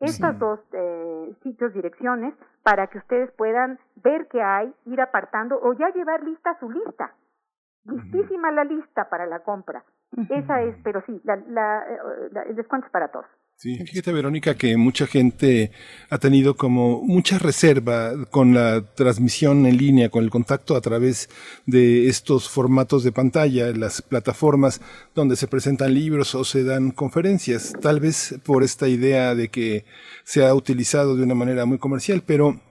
Estas dos eh, sitios, direcciones, para que ustedes puedan ver qué hay, ir apartando o ya llevar lista su lista. Listísima la lista para la compra. Esa es, pero sí, la, la, eh, el descuento es para todos. Sí, fíjate Verónica que mucha gente ha tenido como mucha reserva con la transmisión en línea, con el contacto a través de estos formatos de pantalla, las plataformas donde se presentan libros o se dan conferencias, tal vez por esta idea de que se ha utilizado de una manera muy comercial, pero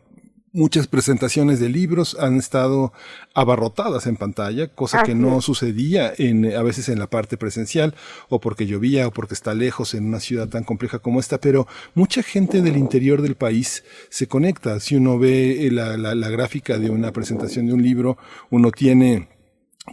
muchas presentaciones de libros han estado abarrotadas en pantalla, cosa que no sucedía en, a veces en la parte presencial, o porque llovía, o porque está lejos en una ciudad tan compleja como esta, pero mucha gente del interior del país se conecta. Si uno ve la, la, la gráfica de una presentación de un libro, uno tiene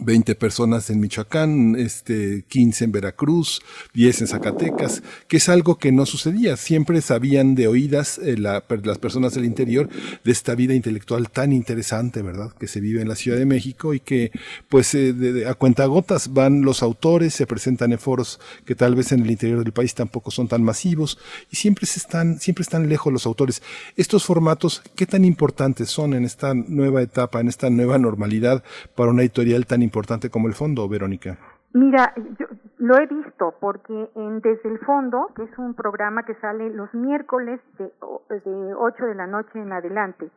20 personas en Michoacán, este, 15 en Veracruz, 10 en Zacatecas, que es algo que no sucedía. Siempre sabían de oídas eh, las personas del interior de esta vida intelectual tan interesante, ¿verdad? Que se vive en la Ciudad de México y que, pues, eh, de, a cuentagotas van los autores, se presentan en foros que tal vez en el interior del país tampoco son tan masivos y siempre se están, siempre están lejos los autores. Estos formatos, ¿qué tan importantes son en esta nueva etapa, en esta nueva normalidad para una editorial tan importante como el fondo, Verónica? Mira, yo lo he visto porque en Desde el Fondo, que es un programa que sale los miércoles de, de 8 de la noche en adelante,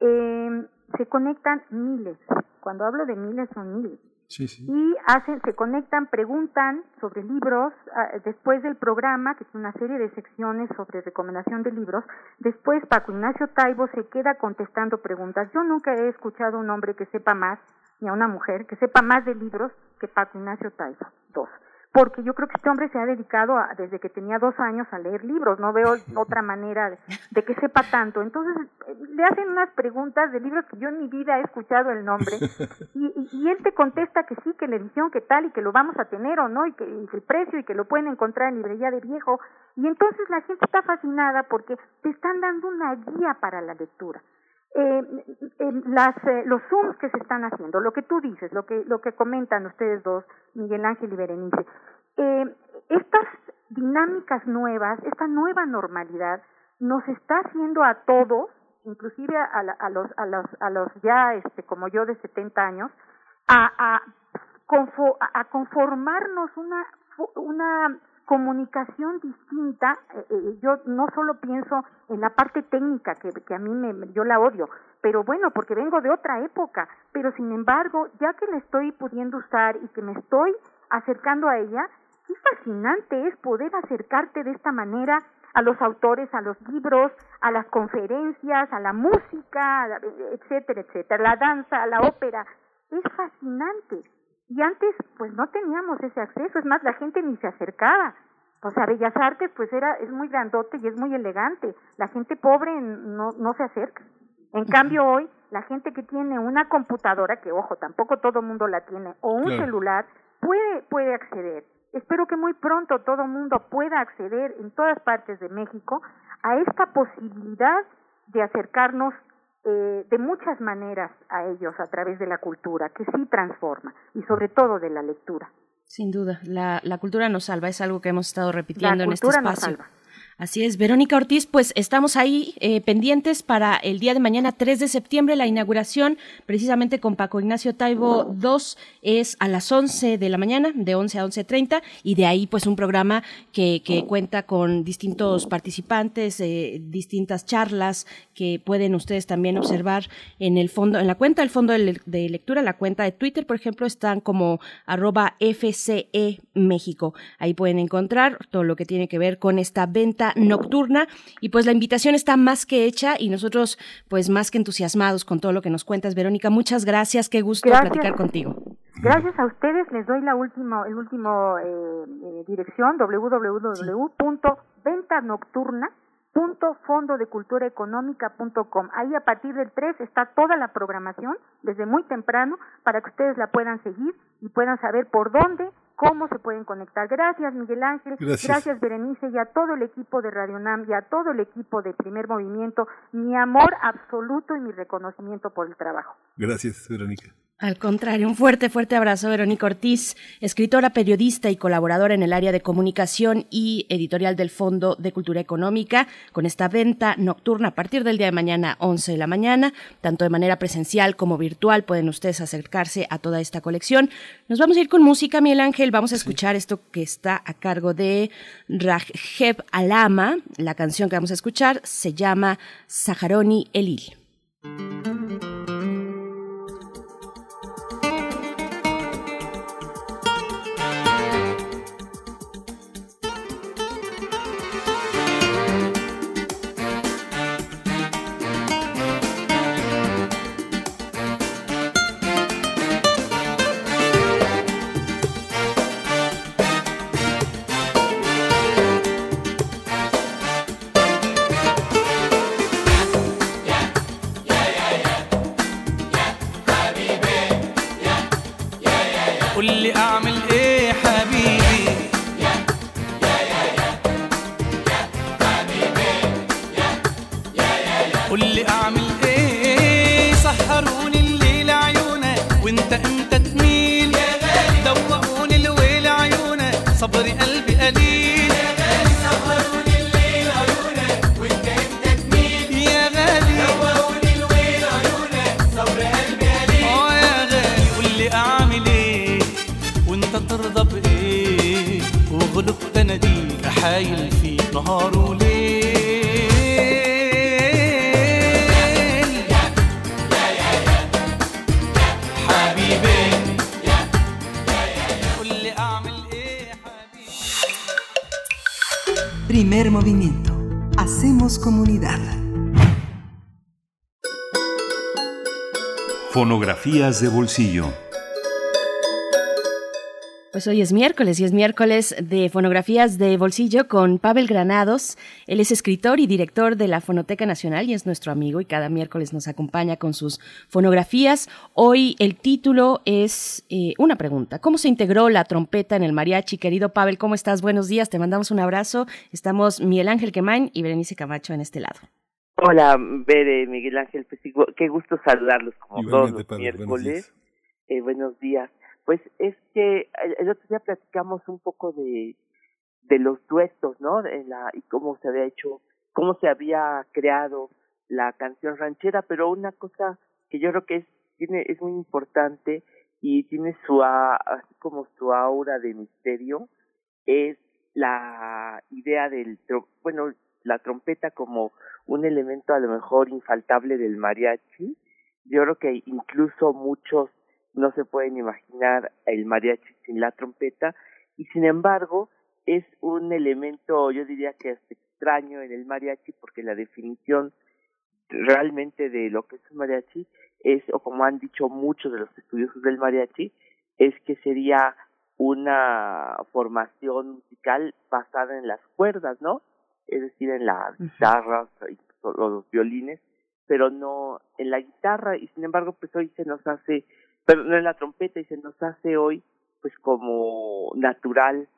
eh, se conectan miles. Cuando hablo de miles son miles. Y hacen, se conectan, preguntan sobre libros ah, después del programa, que es una serie de secciones sobre recomendación de libros. Después Paco Ignacio Taibo se queda contestando preguntas. Yo nunca he escuchado un hombre que sepa más ni a una mujer que sepa más de libros que Paco Ignacio Taibo. Dos. Porque yo creo que este hombre se ha dedicado a, desde que tenía dos años a leer libros. No veo otra manera de, que sepa tanto. Entonces le hacen unas preguntas de libros que yo en mi vida he escuchado el nombre y, y, él te contesta que sí, que la edición, que tal y que lo vamos a tener o no y que, y que el precio y que lo pueden encontrar en librería de viejo. Y entonces la gente está fascinada porque te están dando una guía para la lectura eh, las, eh, los zooms que se están haciendo, lo que tú dices, lo que, lo que comentan ustedes dos, Miguel Ángel y Berenice, eh, estas dinámicas nuevas, esta nueva normalidad, nos está haciendo a todos, inclusive a, a, los, a, los, a los ya, este, como yo, de 70 años, a, a, a conformarnos una, una comunicación distinta, eh, eh, yo no solo pienso en la parte técnica, que, a mí me, yo la odio, pero bueno, porque vengo de otra época, pero sin embargo, ya que la estoy pudiendo usar y que me estoy acercando a ella, qué fascinante es poder acercarte de esta manera a los autores, a los libros, a las conferencias, a la música, etcétera, etcétera, la danza, la ópera. Es fascinante. Y antes, pues no teníamos ese acceso, es más, la gente ni se acercaba. O sea, Bellas Artes, pues era, es muy grandote y es muy elegante. La gente pobre no, no se acerca. En cambio hoy, la gente que tiene una computadora, que ojo, tampoco todo mundo la tiene, o un celular, puede, puede acceder. Espero que muy pronto todo mundo pueda acceder en todas partes de México a esta posibilidad de acercarnos eh, de muchas maneras a ellos a través de la cultura, que sí transforma, y sobre todo de la lectura. Sin duda, la, la cultura nos salva, es algo que hemos estado repitiendo en este espacio. Así es, Verónica Ortiz, pues estamos ahí eh, pendientes para el día de mañana, 3 de septiembre, la inauguración precisamente con Paco Ignacio Taibo II es a las 11 de la mañana, de 11 a 11.30, y de ahí pues un programa que, que cuenta con distintos participantes, eh, distintas charlas que pueden ustedes también observar en el fondo, en la cuenta del fondo de, de lectura, la cuenta de Twitter, por ejemplo, están como arroba FCE México. Ahí pueden encontrar todo lo que tiene que ver con esta venta nocturna y pues la invitación está más que hecha y nosotros pues más que entusiasmados con todo lo que nos cuentas, Verónica. Muchas gracias, qué gusto platicar contigo. Gracias a ustedes, les doy la última, el último eh, eh, dirección www.ventanocturna.fondodeculturaeconómica.com. Ahí a partir del 3 está toda la programación desde muy temprano para que ustedes la puedan seguir y puedan saber por dónde cómo se pueden conectar. Gracias, Miguel Ángel. Gracias. Berenice, y a todo el equipo de Radio NAM y a todo el equipo de Primer Movimiento. Mi amor absoluto y mi reconocimiento por el trabajo. Gracias, Verónica. Al contrario, un fuerte, fuerte abrazo, Verónica Ortiz, escritora, periodista y colaboradora en el área de comunicación y editorial del Fondo de Cultura Económica, con esta venta nocturna a partir del día de mañana, 11 de la mañana, tanto de manera presencial como virtual, pueden ustedes acercarse a toda esta colección. Nos vamos a ir con música, Miguel Ángel, vamos a escuchar esto que está a cargo de Rajeb Alama, la canción que vamos a escuchar se llama Saharoni Elil. De bolsillo. Pues hoy es miércoles y es miércoles de fonografías de bolsillo con Pavel Granados. Él es escritor y director de la Fonoteca Nacional y es nuestro amigo y cada miércoles nos acompaña con sus fonografías. Hoy el título es eh, una pregunta. ¿Cómo se integró la trompeta en el mariachi? Querido Pavel, ¿cómo estás? Buenos días, te mandamos un abrazo. Estamos Miguel Ángel Quemain y Berenice Camacho en este lado. Hola, Bere, Miguel Ángel, pues qué gusto saludarlos como todos los miércoles. Eh, buenos días. Pues es que el otro día platicamos un poco de, de los duetos, ¿no? De la, y cómo se había hecho, cómo se había creado la canción ranchera, pero una cosa que yo creo que es, tiene, es muy importante y tiene su, así como su aura de misterio, es la idea del, bueno, la trompeta como un elemento a lo mejor infaltable del mariachi. Yo creo que incluso muchos no se pueden imaginar el mariachi sin la trompeta y sin embargo es un elemento, yo diría que es extraño en el mariachi porque la definición realmente de lo que es un mariachi es, o como han dicho muchos de los estudiosos del mariachi, es que sería una formación musical basada en las cuerdas, ¿no? Es decir, en las guitarras, los violines, pero no en la guitarra y sin embargo pues hoy se nos hace, pero no en la trompeta y se nos hace hoy pues como natural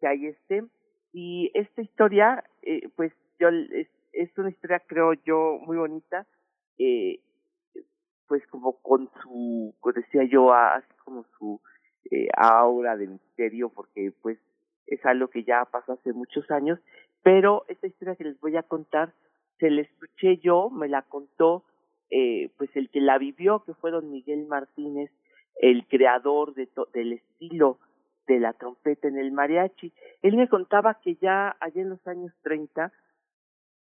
que hay este y esta historia eh, pues yo es, es, una historia creo yo muy bonita eh, pues como con su decía yo así como su eh, aura de misterio porque pues es algo que ya pasó hace muchos años pero esta historia que les voy a contar se la escuché yo me la contó eh, pues el que la vivió que fue don Miguel Martínez el creador de del estilo de la trompeta en el mariachi. Él me contaba que ya allá en los años 30,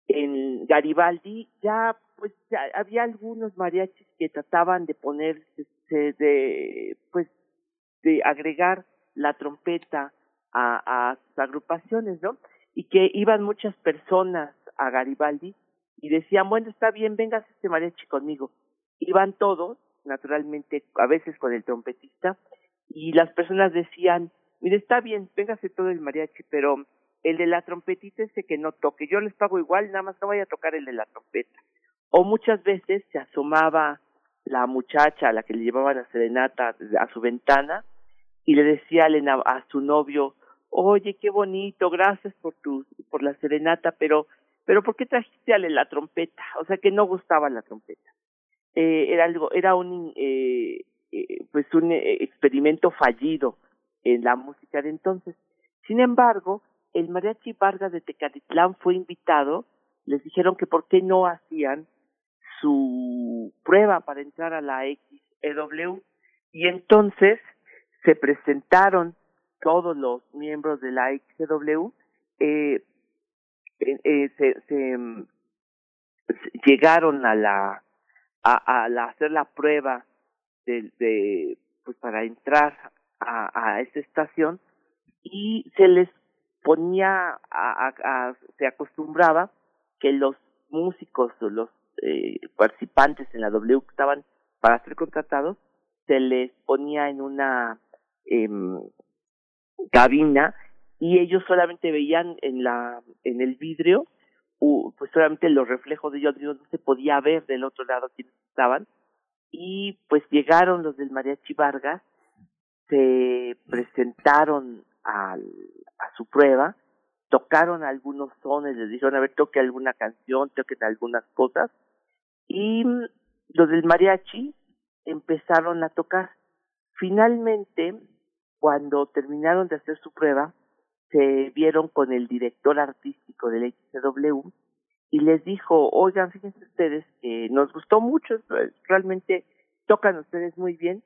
en Garibaldi, ya pues ya había algunos mariachis que trataban de poner, de, pues, de agregar la trompeta a sus agrupaciones, ¿no? Y que iban muchas personas a Garibaldi y decían, bueno, está bien, vengas este mariachi conmigo. Iban todos, naturalmente, a veces con el trompetista, y las personas decían, mire, está bien, véngase todo el mariachi, pero el de la trompetita ese que no toque, yo les pago igual, nada más no vaya a tocar el de la trompeta. O muchas veces se asomaba la muchacha a la que le llevaban a serenata a su ventana y le decía a, a su novio, oye, qué bonito, gracias por tu, por la serenata, pero, pero ¿por qué trajiste a la trompeta? O sea, que no gustaba la trompeta. Eh, era algo, era un, eh, eh, pues un eh, experimento fallido en la música de entonces. Sin embargo, el mariachi Vargas de Tecatitlán fue invitado, les dijeron que por qué no hacían su prueba para entrar a la XEW y entonces se presentaron todos los miembros de la XEW, eh, eh, se, se, mm, llegaron a la a, a la, hacer la prueba de, de pues para entrar a, a esta estación y se les ponía a, a, se acostumbraba que los músicos o los eh, participantes en la W que estaban para ser contratados se les ponía en una eh, cabina y ellos solamente veían en la en el vidrio pues solamente los reflejos de ellos no se podía ver del otro lado quienes estaban y pues llegaron los del Mariachi Vargas, se presentaron al, a su prueba, tocaron algunos sones, les dijeron, a ver, toque alguna canción, toquen algunas cosas, y los del mariachi empezaron a tocar. Finalmente, cuando terminaron de hacer su prueba, se vieron con el director artístico del XW y les dijo, oigan, fíjense ustedes que nos gustó mucho, realmente tocan ustedes muy bien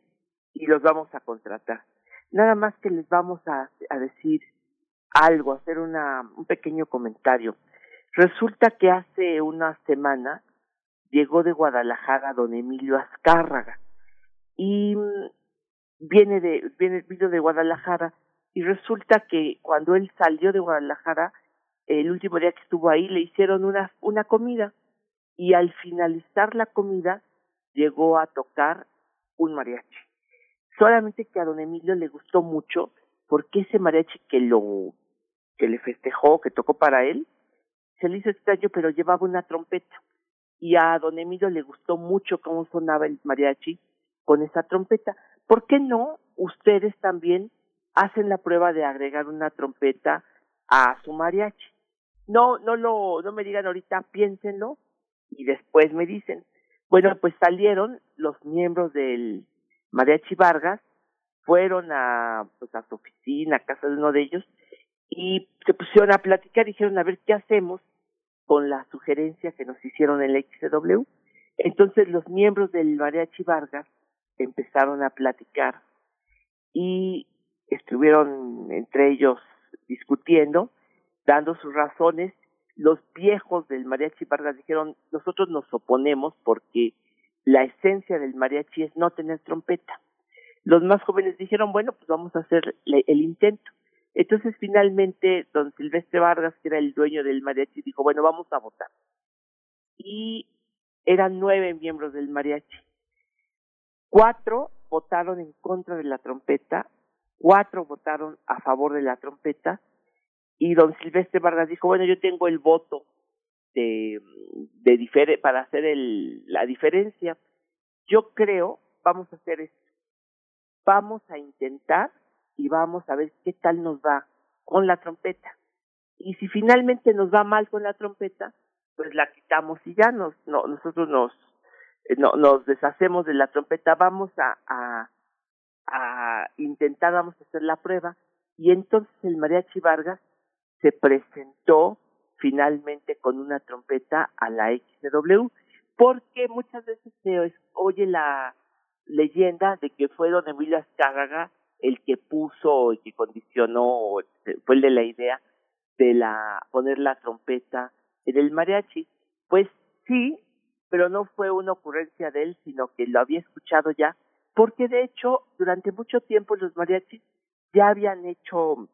y los vamos a contratar. Nada más que les vamos a, decir algo, hacer una, un pequeño comentario. Resulta que hace una semana llegó de Guadalajara don Emilio Azcárraga y viene de, viene, de Guadalajara y resulta que cuando él salió de Guadalajara el último día que estuvo ahí le hicieron una, una comida y al finalizar la comida llegó a tocar un mariachi. Solamente que a don Emilio le gustó mucho porque ese mariachi que lo que le festejó, que tocó para él, se le hizo extraño pero llevaba una trompeta y a don Emilio le gustó mucho cómo sonaba el mariachi con esa trompeta. ¿Por qué no ustedes también hacen la prueba de agregar una trompeta a su mariachi? No, no lo, no me digan ahorita, piénsenlo y después me dicen. Bueno, pues salieron los miembros del Mariachi Vargas, fueron a, pues a su oficina, a casa de uno de ellos, y se pusieron a platicar dijeron a ver qué hacemos con la sugerencia que nos hicieron el XW. Entonces los miembros del Mariachi Vargas empezaron a platicar y estuvieron entre ellos discutiendo dando sus razones. Los viejos del mariachi Vargas dijeron, nosotros nos oponemos porque la esencia del mariachi es no tener trompeta. Los más jóvenes dijeron, bueno, pues vamos a hacer el intento. Entonces finalmente don Silvestre Vargas, que era el dueño del mariachi, dijo, bueno, vamos a votar. Y eran nueve miembros del mariachi. Cuatro votaron en contra de la trompeta, cuatro votaron a favor de la trompeta y don Silvestre Vargas dijo, bueno, yo tengo el voto de, de para hacer el, la diferencia. Yo creo, vamos a hacer esto, vamos a intentar y vamos a ver qué tal nos va con la trompeta. Y si finalmente nos va mal con la trompeta, pues la quitamos y ya nos, no, nosotros nos, no, nos deshacemos de la trompeta, vamos a, a, intentar, vamos a hacer la prueba. Y entonces el mariachi Vargas se presentó finalmente con una trompeta a la XW, porque muchas veces se oye la leyenda de que fue don Emilio Azcárraga el que puso, el que condicionó, fue el de la idea de la poner la trompeta en el mariachi. Pues sí, pero no fue una ocurrencia de él, sino que lo había escuchado ya, porque de hecho durante mucho tiempo los mariachis ya habían hecho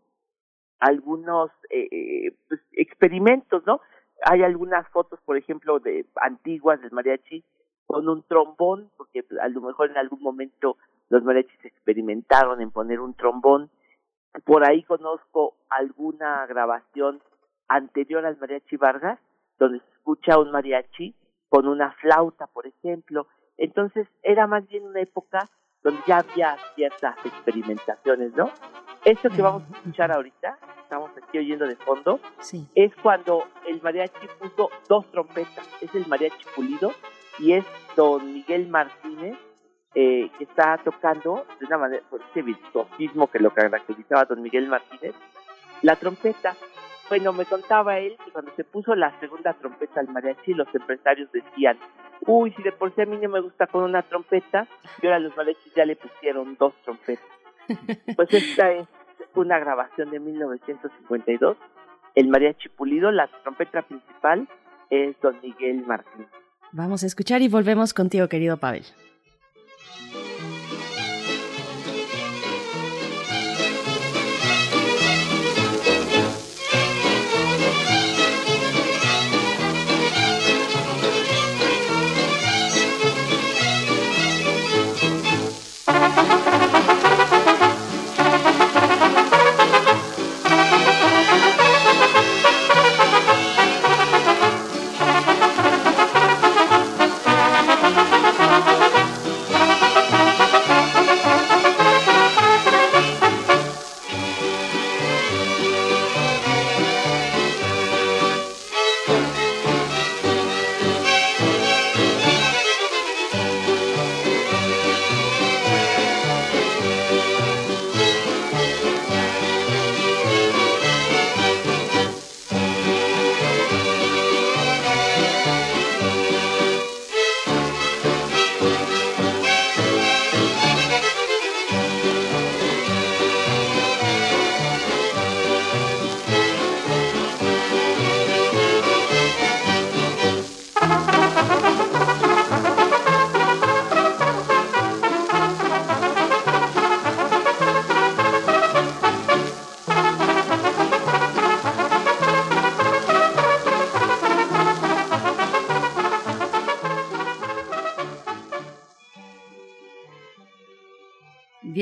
algunos eh, eh, pues, experimentos, ¿no? Hay algunas fotos, por ejemplo, de antiguas del mariachi con un trombón, porque a lo mejor en algún momento los mariachis experimentaron en poner un trombón. Por ahí conozco alguna grabación anterior al mariachi Vargas, donde se escucha un mariachi con una flauta, por ejemplo. Entonces era más bien una época donde ya había ciertas experimentaciones, ¿no? Esto que vamos a escuchar ahorita, estamos aquí oyendo de fondo, es cuando el mariachi puso dos trompetas. Es el mariachi pulido y es don Miguel Martínez eh, que está tocando de una manera, por ese virtuosismo que lo caracterizaba don Miguel Martínez, la trompeta. Bueno, me contaba él que cuando se puso la segunda trompeta al mariachi, los empresarios decían, uy, si de por sí a mí no me gusta con una trompeta, y ahora los mariachis ya le pusieron dos trompetas. Pues esta es una grabación de 1952. El mariachi pulido, la trompeta principal es don Miguel Martínez. Vamos a escuchar y volvemos contigo, querido Pavel.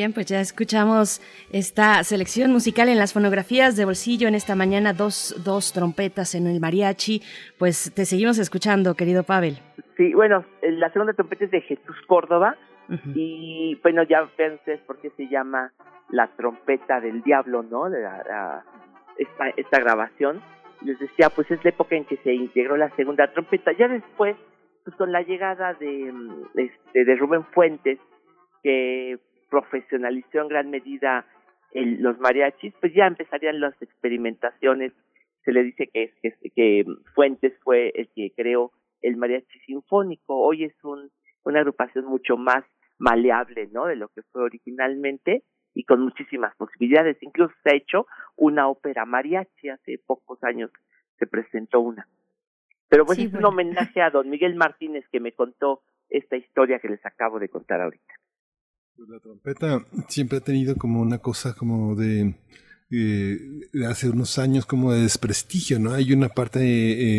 Bien, pues ya escuchamos esta selección musical en las fonografías de bolsillo en esta mañana, dos, dos trompetas en el mariachi. Pues te seguimos escuchando, querido Pavel. Sí, bueno, la segunda trompeta es de Jesús Córdoba y bueno, ya ven ustedes por qué se llama la trompeta del diablo, ¿no? De esta, esta grabación. Les decía, pues es la época en que se integró la segunda trompeta. Ya después, pues con la llegada de, este, de Rubén Fuentes, que profesionalizó en gran medida el, los mariachis, pues ya empezarían las experimentaciones. Se le dice que, que, que Fuentes fue el que creó el mariachi sinfónico. Hoy es un, una agrupación mucho más maleable, ¿no? De lo que fue originalmente y con muchísimas posibilidades. Incluso se ha hecho una ópera mariachi hace pocos años se presentó una. Pero pues es un homenaje a don Miguel Martínez que me contó esta historia que les acabo de contar ahorita. Pues la trompeta siempre ha tenido como una cosa como de, eh, hace unos años como de desprestigio, ¿no? Hay una parte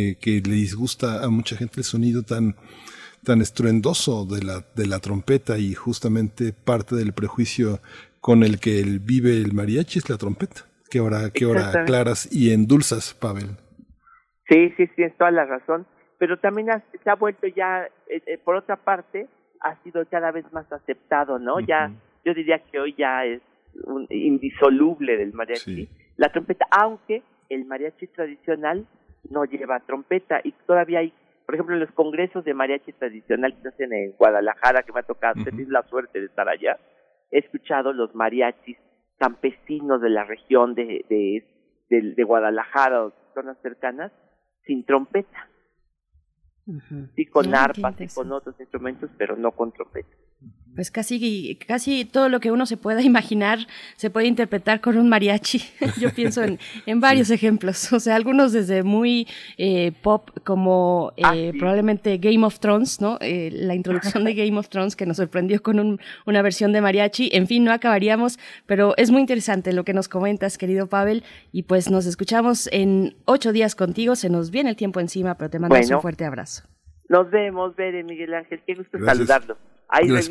eh, que le disgusta a mucha gente el sonido tan tan estruendoso de la, de la trompeta y justamente parte del prejuicio con el que él vive el mariachi es la trompeta. que ahora, qué hora claras y endulzas, Pavel. Sí, sí, sí, es toda la razón. Pero también se ha vuelto ya, eh, eh, por otra parte, ha sido cada vez más aceptado, ¿no? Ya, yo diría que hoy ya es un indisoluble del mariachi. La trompeta, aunque el mariachi tradicional no lleva trompeta y todavía hay, por ejemplo, en los congresos de mariachi tradicional que se hacen en Guadalajara, que me ha tocado tener la suerte de estar allá, he escuchado los mariachis campesinos de la región de, de, de, Guadalajara o zonas cercanas sin trompeta. Sí con arpas y con otros instrumentos, pero no con trompeta pues casi, casi todo lo que uno se pueda imaginar se puede interpretar con un mariachi. Yo pienso en, en varios ejemplos, o sea, algunos desde muy eh, pop como eh, ah, probablemente Game of Thrones, ¿no? Eh, la introducción de Game of Thrones que nos sorprendió con un, una versión de mariachi. En fin, no acabaríamos, pero es muy interesante lo que nos comentas, querido Pavel, y pues nos escuchamos en ocho días contigo. Se nos viene el tiempo encima, pero te mandamos un fuerte abrazo. Nos vemos, Bere, Miguel Ángel. Qué gusto saludarlo. Ahí Gracias,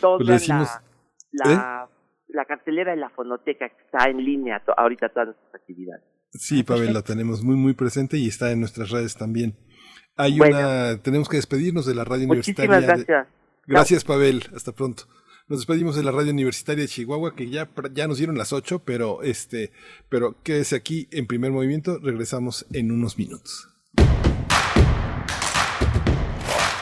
toda la, ¿Eh? la, cartelera de la fonoteca que está en línea ahorita todas nuestras actividades. Sí, Pavel, la tenemos muy, muy presente y está en nuestras redes también. Hay una, tenemos que despedirnos de la radio universitaria. Gracias. gracias, Pavel. Hasta pronto. Nos despedimos de la radio universitaria de Chihuahua, que ya, ya nos dieron las ocho, pero este, pero quédese aquí en primer movimiento. Regresamos en unos minutos.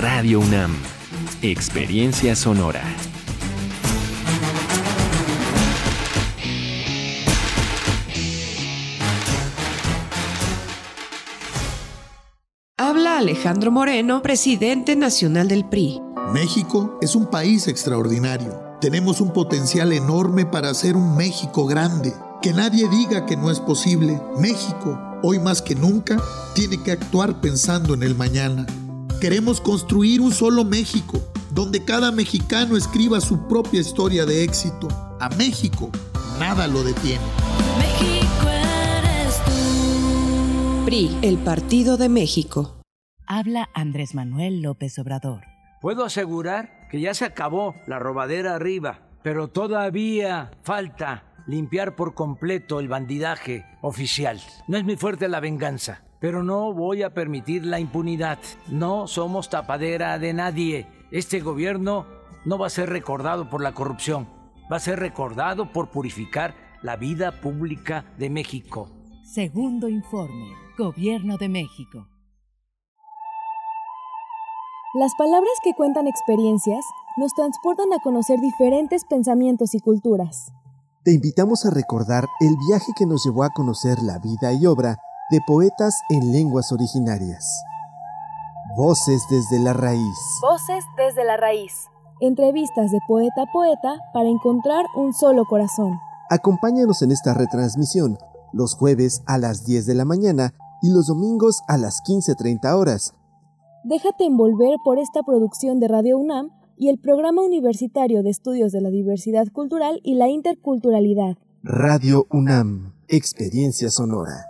Radio UNAM. Experiencia sonora. Habla Alejandro Moreno, presidente nacional del PRI. México es un país extraordinario. Tenemos un potencial enorme para hacer un México grande. Que nadie diga que no es posible. México, hoy más que nunca, tiene que actuar pensando en el mañana. Queremos construir un solo México, donde cada mexicano escriba su propia historia de éxito. A México, nada lo detiene. México eres tú. PRI, el Partido de México. Habla Andrés Manuel López Obrador. Puedo asegurar que ya se acabó la robadera arriba, pero todavía falta limpiar por completo el bandidaje oficial. No es muy fuerte la venganza pero no voy a permitir la impunidad. No somos tapadera de nadie. Este gobierno no va a ser recordado por la corrupción, va a ser recordado por purificar la vida pública de México. Segundo informe, Gobierno de México. Las palabras que cuentan experiencias nos transportan a conocer diferentes pensamientos y culturas. Te invitamos a recordar el viaje que nos llevó a conocer la vida y obra de poetas en lenguas originarias. Voces desde la raíz. Voces desde la raíz. Entrevistas de poeta a poeta para encontrar un solo corazón. Acompáñanos en esta retransmisión los jueves a las 10 de la mañana y los domingos a las 15.30 horas. Déjate envolver por esta producción de Radio UNAM y el Programa Universitario de Estudios de la Diversidad Cultural y la Interculturalidad. Radio UNAM, Experiencia Sonora.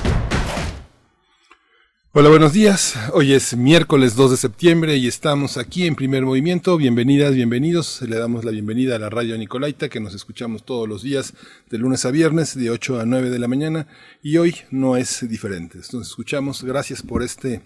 Hola, buenos días. Hoy es miércoles 2 de septiembre y estamos aquí en primer movimiento. Bienvenidas, bienvenidos. Le damos la bienvenida a la radio Nicolaita que nos escuchamos todos los días de lunes a viernes de 8 a 9 de la mañana y hoy no es diferente. Nos escuchamos. Gracias por este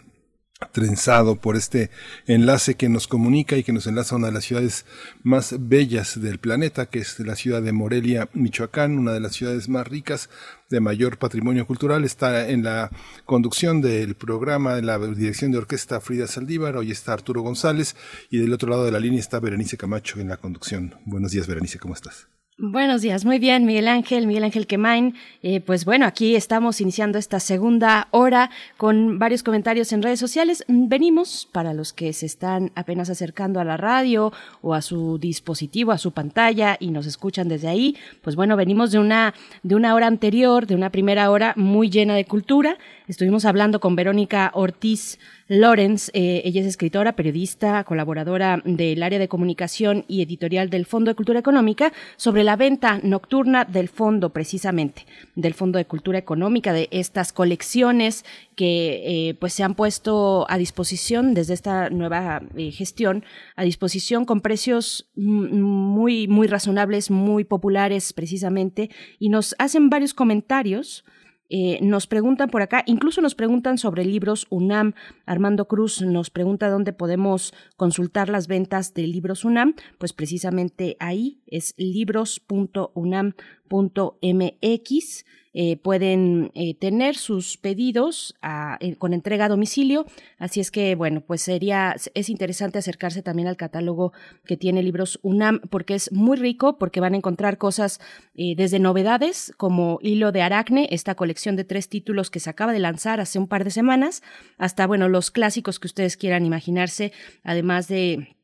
trenzado por este enlace que nos comunica y que nos enlaza a una de las ciudades más bellas del planeta, que es la ciudad de Morelia, Michoacán, una de las ciudades más ricas de mayor patrimonio cultural. Está en la conducción del programa, en la dirección de orquesta Frida Saldívar, hoy está Arturo González y del otro lado de la línea está Berenice Camacho en la conducción. Buenos días, Berenice, ¿cómo estás? Buenos días, muy bien, Miguel Ángel, Miguel Ángel Quemain. Eh, pues bueno, aquí estamos iniciando esta segunda hora con varios comentarios en redes sociales. Venimos, para los que se están apenas acercando a la radio o a su dispositivo, a su pantalla y nos escuchan desde ahí, pues bueno, venimos de una, de una hora anterior, de una primera hora muy llena de cultura. Estuvimos hablando con Verónica Ortiz Lorenz. Eh, ella es escritora, periodista, colaboradora del área de comunicación y editorial del Fondo de Cultura Económica sobre la venta nocturna del fondo, precisamente, del Fondo de Cultura Económica, de estas colecciones que eh, pues se han puesto a disposición desde esta nueva eh, gestión, a disposición con precios muy, muy razonables, muy populares precisamente, y nos hacen varios comentarios eh, nos preguntan por acá, incluso nos preguntan sobre libros UNAM. Armando Cruz nos pregunta dónde podemos consultar las ventas de libros UNAM. Pues precisamente ahí es libros.unam.mx. Eh, pueden eh, tener sus pedidos eh, con entrega a domicilio. Así es que, bueno, pues sería, es interesante acercarse también al catálogo que tiene Libros UNAM, porque es muy rico, porque van a encontrar cosas desde novedades como Hilo de Aracne, esta colección de tres títulos que se acaba de lanzar hace un par de semanas, hasta, bueno, los clásicos que ustedes quieran imaginarse, además de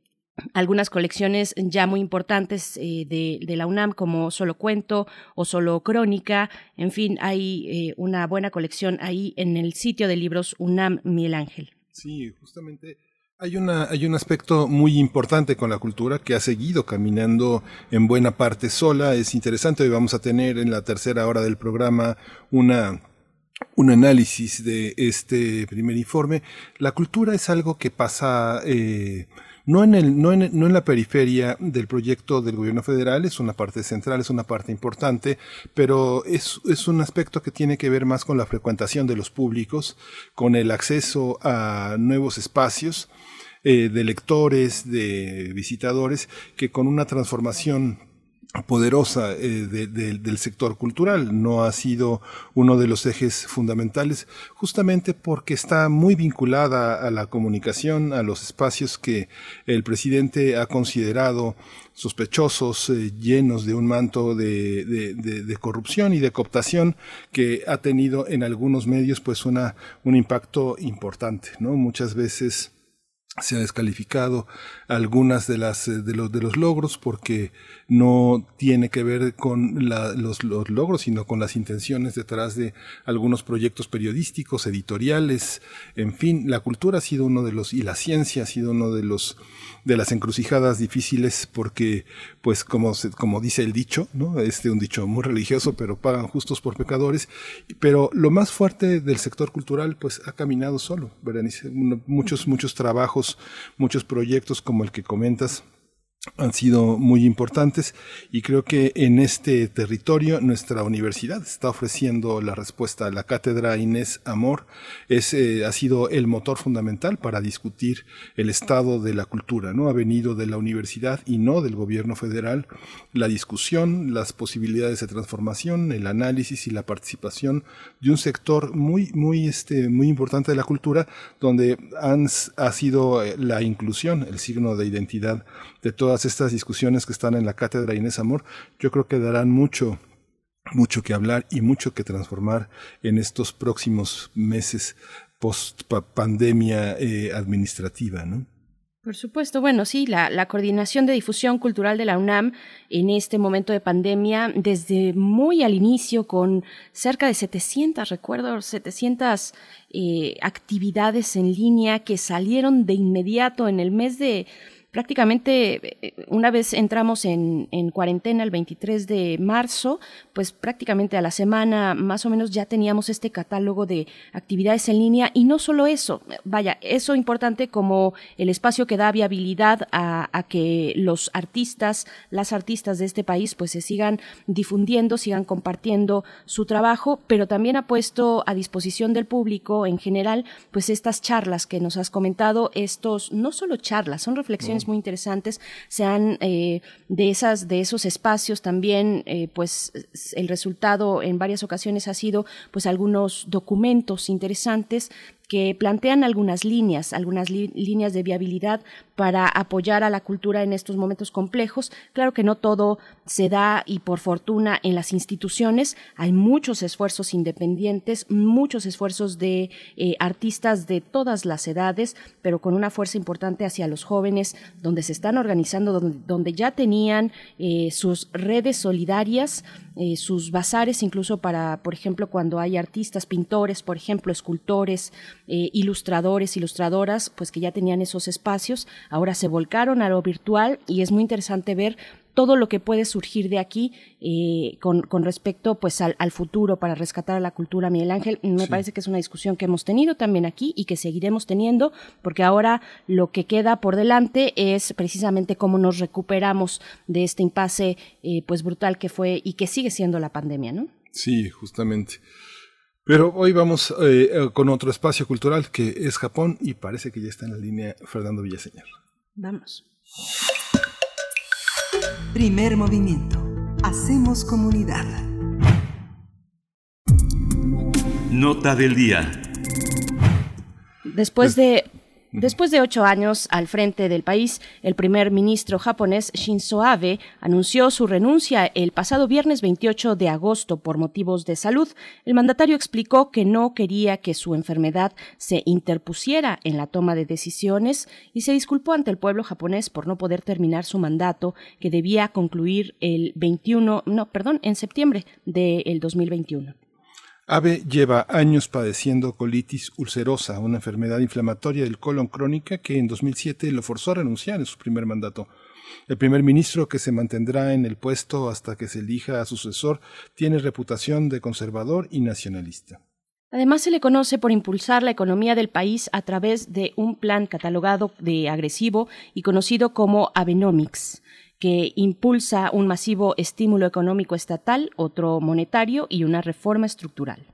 algunas colecciones ya muy importantes eh, de, la UNAM como Solo Cuento o Solo Crónica. En fin, hay eh, una buena colección ahí en el sitio de libros UNAM Miguel Ángel. Sí, justamente hay, una, hay un aspecto muy importante con la cultura que ha seguido caminando en buena parte sola. Es interesante, hoy vamos a tener en la tercera hora del programa una un análisis de este primer informe. La cultura es algo que pasa eh, no en, el, no, en, no en la periferia del proyecto del gobierno federal, es una parte central, es una parte importante, pero es, es un aspecto que tiene que ver más con la frecuentación de los públicos, con el acceso a nuevos espacios, eh, de lectores, de visitadores, que con una transformación poderosa eh, del sector cultural. No ha sido uno de los ejes fundamentales, justamente porque está muy vinculada a la comunicación, a los espacios que el presidente ha considerado sospechosos, eh, llenos de un manto de, de, corrupción y de cooptación que ha tenido en algunos medios pues una, un impacto importante, ¿no? Muchas veces se ha descalificado algunas de las eh, de los de los logros porque no tiene que ver con los, los, logros sino con las intenciones detrás de algunos proyectos periodísticos editoriales en fin la cultura ha sido uno de los y la ciencia ha sido uno de los de las encrucijadas difíciles porque, pues como, como dice el dicho, ¿no? Este un dicho muy religioso, pero pagan justos por pecadores. Pero lo más fuerte del sector cultural, pues ha caminado solo, Muchos, muchos trabajos, muchos proyectos como el que comentas, han sido muy importantes y creo que en este territorio nuestra universidad está ofreciendo la respuesta. La cátedra Inés Amor es, eh, ha sido el motor fundamental para discutir el estado de la cultura, ¿no? Ha venido de la universidad y no del gobierno federal la discusión, las posibilidades de transformación, el análisis y la participación de un sector muy, muy, este, muy importante de la cultura donde han, ha sido eh, la inclusión, el signo de identidad de todas estas discusiones que están en la cátedra Inés Amor, yo creo que darán mucho, mucho que hablar y mucho que transformar en estos próximos meses post pandemia eh, administrativa, ¿no? Por supuesto, bueno, sí, la, coordinación de difusión cultural de la UNAM en este momento de pandemia, desde muy al inicio, con cerca de 700, recuerdo, 700 eh, actividades en línea que salieron de inmediato en el mes de prácticamente eh, una vez entramos en, en, cuarentena el 23 de marzo, pues prácticamente a la semana más o menos ya teníamos este catálogo de actividades en línea. Y no solo eso, vaya, eso importante como el espacio que da viabilidad a, a que los artistas, las artistas de este país pues se sigan difundiendo, sigan compartiendo su trabajo, pero también ha puesto a disposición del público en general pues estas charlas que nos has comentado, estos no solo charlas, son reflexiones muy interesantes, se han eh, de esas de esos espacios también eh, pues el resultado en varias ocasiones ha sido pues algunos documentos interesantes que plantean algunas líneas, algunas líneas de viabilidad para apoyar a la cultura en estos momentos complejos. Claro que no todo se da y por fortuna en las instituciones hay muchos esfuerzos independientes, muchos esfuerzos de eh, artistas de todas las edades, pero con una fuerza importante hacia los jóvenes, donde se están organizando, donde, ya tenían eh, sus redes solidarias, eh, sus bazares, incluso para, por ejemplo, cuando hay artistas, pintores, por ejemplo, escultores, ilustradores, ilustradoras, pues que ya tenían esos espacios, ahora se volcaron a lo virtual y es muy interesante ver todo lo que puede surgir de aquí eh, con, respecto pues al, futuro para rescatar a la cultura Miguel Ángel. Me parece que es una discusión que hemos tenido también aquí y que seguiremos teniendo porque ahora lo que queda por delante es precisamente cómo nos recuperamos de este impasse eh, pues brutal que fue y que sigue siendo la pandemia no sí justamente. Pero hoy vamos eh, con otro espacio cultural que es Japón y parece que ya está en la línea Fernando Villaseñor. Vamos. Primer movimiento. Hacemos comunidad. Nota del día. Después de Después de ocho años al frente del país, el primer ministro japonés Shinzo Abe anunció su renuncia el pasado viernes 28 de agosto por motivos de salud. El mandatario explicó que no quería que su enfermedad se interpusiera en la toma de decisiones y se disculpó ante el pueblo japonés por no poder terminar su mandato que debía concluir el 21, no, perdón, en septiembre del 2021. Abe lleva años padeciendo colitis ulcerosa, una enfermedad inflamatoria del colon crónica que en 2007 lo forzó a renunciar en su primer mandato. El primer ministro que se mantendrá en el puesto hasta que se elija a su sucesor tiene reputación de conservador y nacionalista. Además, se le conoce por impulsar la economía del país a través de un plan catalogado de agresivo y conocido como Abenomics que impulsa un masivo estímulo económico estatal, otro monetario y una reforma estructural.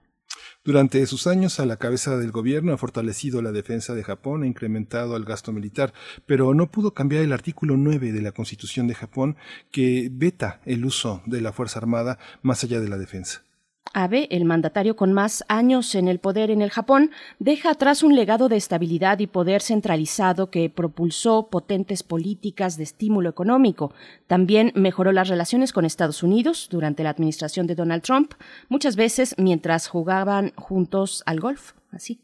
Durante sus años a la cabeza del gobierno ha fortalecido la defensa de Japón, ha incrementado el gasto militar, pero no pudo cambiar el artículo 9 de la Constitución de Japón que veta el uso de la Fuerza Armada más allá de la defensa. Abe, el mandatario con más años en el poder en el Japón, deja atrás un legado de estabilidad y poder centralizado que propulsó potentes políticas de estímulo económico. También mejoró las relaciones con Estados Unidos durante la administración de Donald Trump, muchas veces mientras jugaban juntos al golf. Así.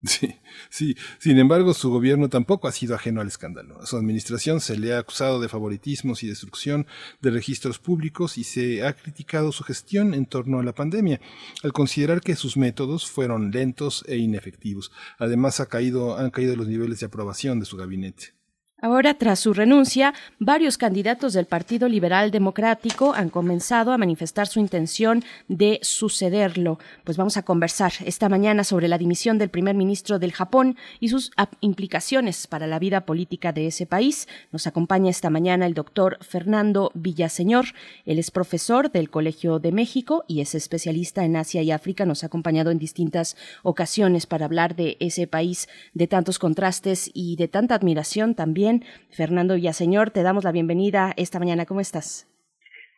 Sí, sí. Sin embargo, su gobierno tampoco ha sido ajeno al escándalo. A su administración se le ha acusado de favoritismos y destrucción de registros públicos y se ha criticado su gestión en torno a la pandemia, al considerar que sus métodos fueron lentos e inefectivos. Además, ha caído, han caído los niveles de aprobación de su gabinete. Ahora, tras su renuncia, varios candidatos del Partido Liberal Democrático han comenzado a manifestar su intención de sucederlo. Pues vamos a conversar esta mañana sobre la dimisión del primer ministro del Japón y sus implicaciones para la vida política de ese país. Nos acompaña esta mañana el doctor Fernando Villaseñor. Él es profesor del Colegio de México y es especialista en Asia y África. Nos ha acompañado en distintas ocasiones para hablar de ese país de tantos contrastes y de tanta admiración también Fernando Villaseñor, te damos la bienvenida esta mañana. ¿Cómo estás?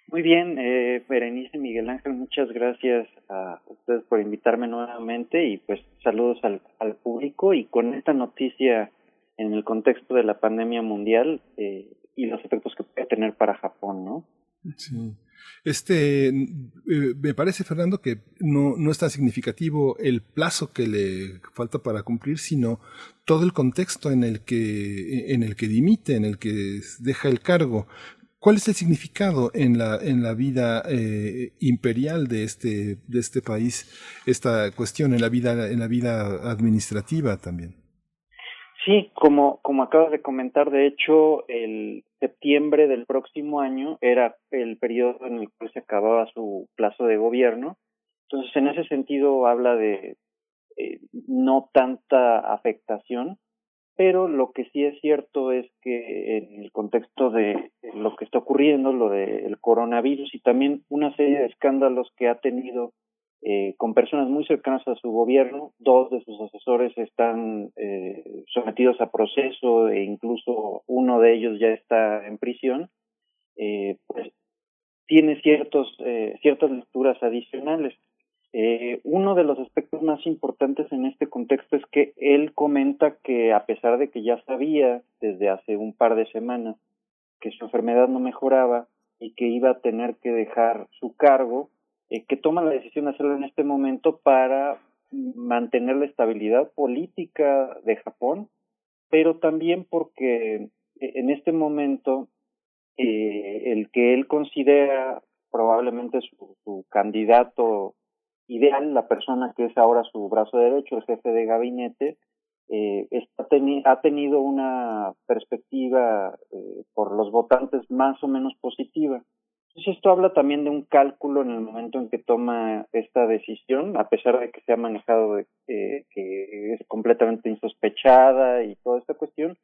Muy bien, eh, Berenice Miguel Ángel, muchas gracias a ustedes por invitarme nuevamente y pues saludos al, público y con esta noticia en el contexto de la pandemia mundial eh, y los efectos que puede tener para Japón, ¿no? Sí. Este, eh, me parece, Fernando, que no, no es tan significativo el plazo que le falta para cumplir, sino todo el contexto en el que, en el que dimite, en el que deja el cargo. ¿Cuál es el significado en la, en la vida eh, imperial de este, de este país, esta cuestión, en la vida, en la vida administrativa también? Sí, como, como acabas de comentar, de hecho, el septiembre del próximo año era el periodo en el cual se acababa su plazo de gobierno. Entonces, en ese sentido, habla de eh, no tanta afectación, pero lo que sí es cierto es que en el contexto de lo que está ocurriendo, lo del coronavirus y también una serie de escándalos que ha tenido eh, con personas muy cercanas a su gobierno. Dos de sus asesores están eh, sometidos a proceso e incluso uno de ellos ya está en prisión. Eh, pues tiene ciertos, eh, ciertas lecturas adicionales. Eh, uno de los aspectos más importantes en este contexto es que él comenta que a pesar de que ya sabía desde hace un par de semanas que su enfermedad no mejoraba y que iba a tener que dejar su cargo, eh, que toma la decisión de hacerlo en este momento para mantener la estabilidad política de Japón, pero también porque eh, en este momento eh, el que él considera probablemente su, candidato ideal, la persona que es ahora su brazo derecho, el jefe de gabinete, eh, está ha tenido una perspectiva por los votantes más o menos positiva. Entonces esto habla también de un cálculo en el momento en que toma esta decisión, a pesar de que se ha manejado eh, que es completamente insospechada y toda esta cuestión.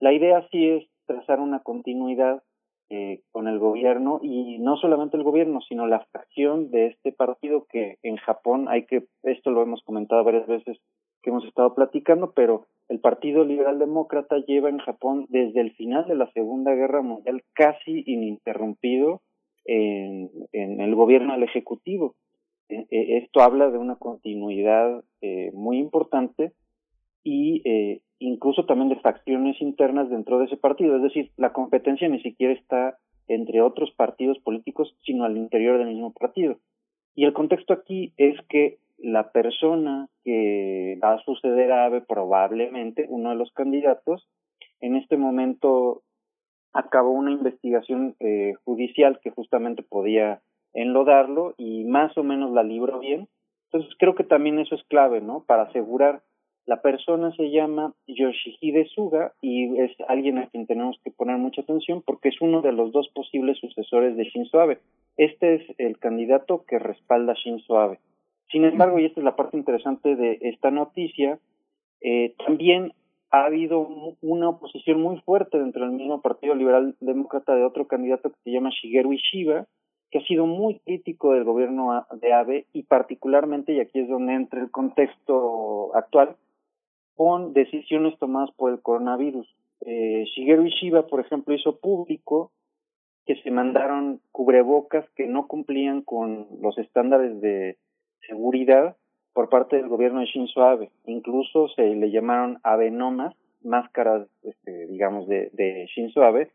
La idea sí es trazar una continuidad eh, con el gobierno y no solamente el gobierno, sino la fracción de este partido que en Japón hay que, esto lo hemos comentado varias veces que hemos estado platicando, pero el Partido Liberal Demócrata lleva en Japón desde el final de la Segunda Guerra Mundial casi ininterrumpido en, el gobierno del Ejecutivo. E, e, esto habla de una continuidad eh, muy importante y eh, incluso también de facciones internas dentro de ese partido. Es decir, la competencia ni siquiera está entre otros partidos políticos, sino al interior del mismo partido. Y el contexto aquí es que la persona que va a suceder a AVE, probablemente uno de los candidatos, en este momento acabó una investigación eh, judicial que justamente podía enlodarlo y más o menos la libró bien. Entonces creo que también eso es clave, ¿no? Para asegurar la persona se llama Yoshihide Suga y es alguien a quien tenemos que poner mucha atención porque es uno de los dos posibles sucesores de Shinzo Abe. Este es el candidato que respalda a Shinzo Abe. Sin embargo, y esta es la parte interesante de esta noticia, eh, también ha habido una oposición muy fuerte dentro del mismo Partido Liberal Demócrata de otro candidato que se llama Shigeru Ishiba, que ha sido muy crítico del gobierno de Abe y particularmente, y aquí es donde entra el contexto actual, con decisiones tomadas por el coronavirus. Eh, Shigeru Ishiba, por ejemplo, hizo público que se mandaron cubrebocas que no cumplían con los estándares de seguridad por parte del gobierno de Shinzo Abe. Incluso se le llamaron Abenomas, máscaras, este, digamos, de, de Shinzo Abe,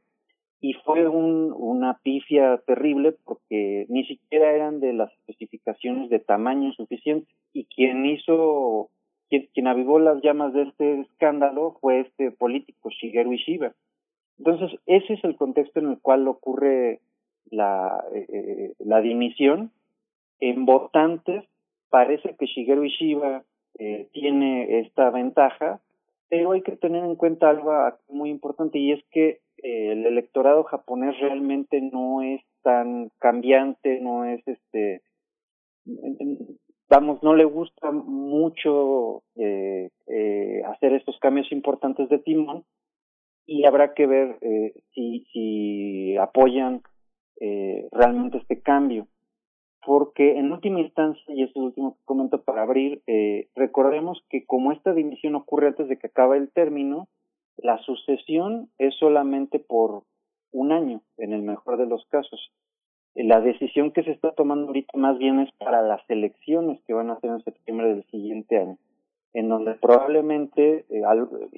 y fue un, una pifia terrible porque ni siquiera eran de las especificaciones de tamaño suficiente. Y quien hizo, quien, quien avivó las llamas de este escándalo fue este político, Shigeru Ishiba. Entonces, ese es el contexto en el cual ocurre la, eh, eh la dimisión. En votantes Parece que Shigeru Ishiba eh, tiene esta ventaja, pero hay que tener en cuenta algo muy importante y es que eh, el electorado japonés realmente no es tan cambiante, no es este, vamos, no le gusta mucho eh, eh, hacer estos cambios importantes de timón y habrá que ver eh, si, si apoyan eh, realmente este cambio porque en última instancia, y es el último que comento para abrir, eh, recordemos que como esta dimisión ocurre antes de que acabe el término, la sucesión es solamente por un año, en el mejor de los casos. Eh, la decisión que se está tomando ahorita más bien es para las elecciones que van a hacer en septiembre del siguiente año, en donde probablemente, eh,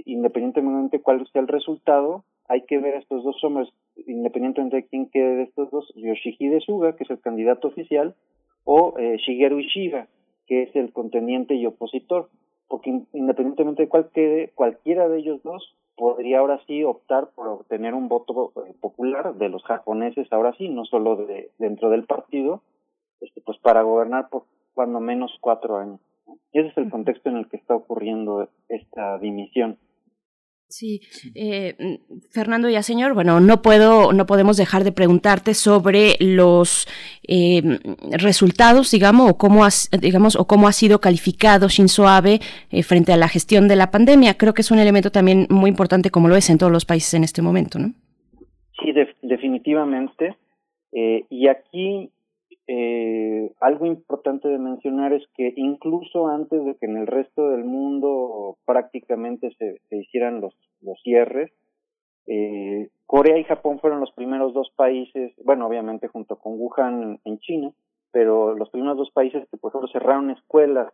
independientemente cuál sea el resultado, hay que ver a estos dos hombres, independientemente de quién quede de estos dos, Yoshihide Suga, que es el candidato oficial, o eh, Shigeru Ishiba, que es el contendiente y opositor, porque independientemente de cuál quede, cualquiera de ellos dos podría ahora sí optar por obtener un voto eh, popular de los japoneses, ahora sí, no solo de, dentro del partido, este, pues para gobernar por cuando menos cuatro años. Y ese es el contexto en el que está ocurriendo esta dimisión. Sí, eh, mm, Fernando ya señor, bueno, no puedo, no podemos dejar de preguntarte sobre los eh, resultados, digamos, o cómo has, digamos, o cómo ha sido calificado Shinzo Abe eh, frente a la gestión de la pandemia. Creo que es un elemento también muy importante, como lo es en todos los países en este momento, ¿no? Sí, definitivamente. y aquí eh, algo importante de mencionar es que incluso antes de que en el resto del mundo prácticamente se, hicieran los, los cierres, eh, Corea y Japón fueron los primeros dos países, bueno, obviamente junto con Wuhan en China, pero los primeros dos países que, por ejemplo, cerraron escuelas.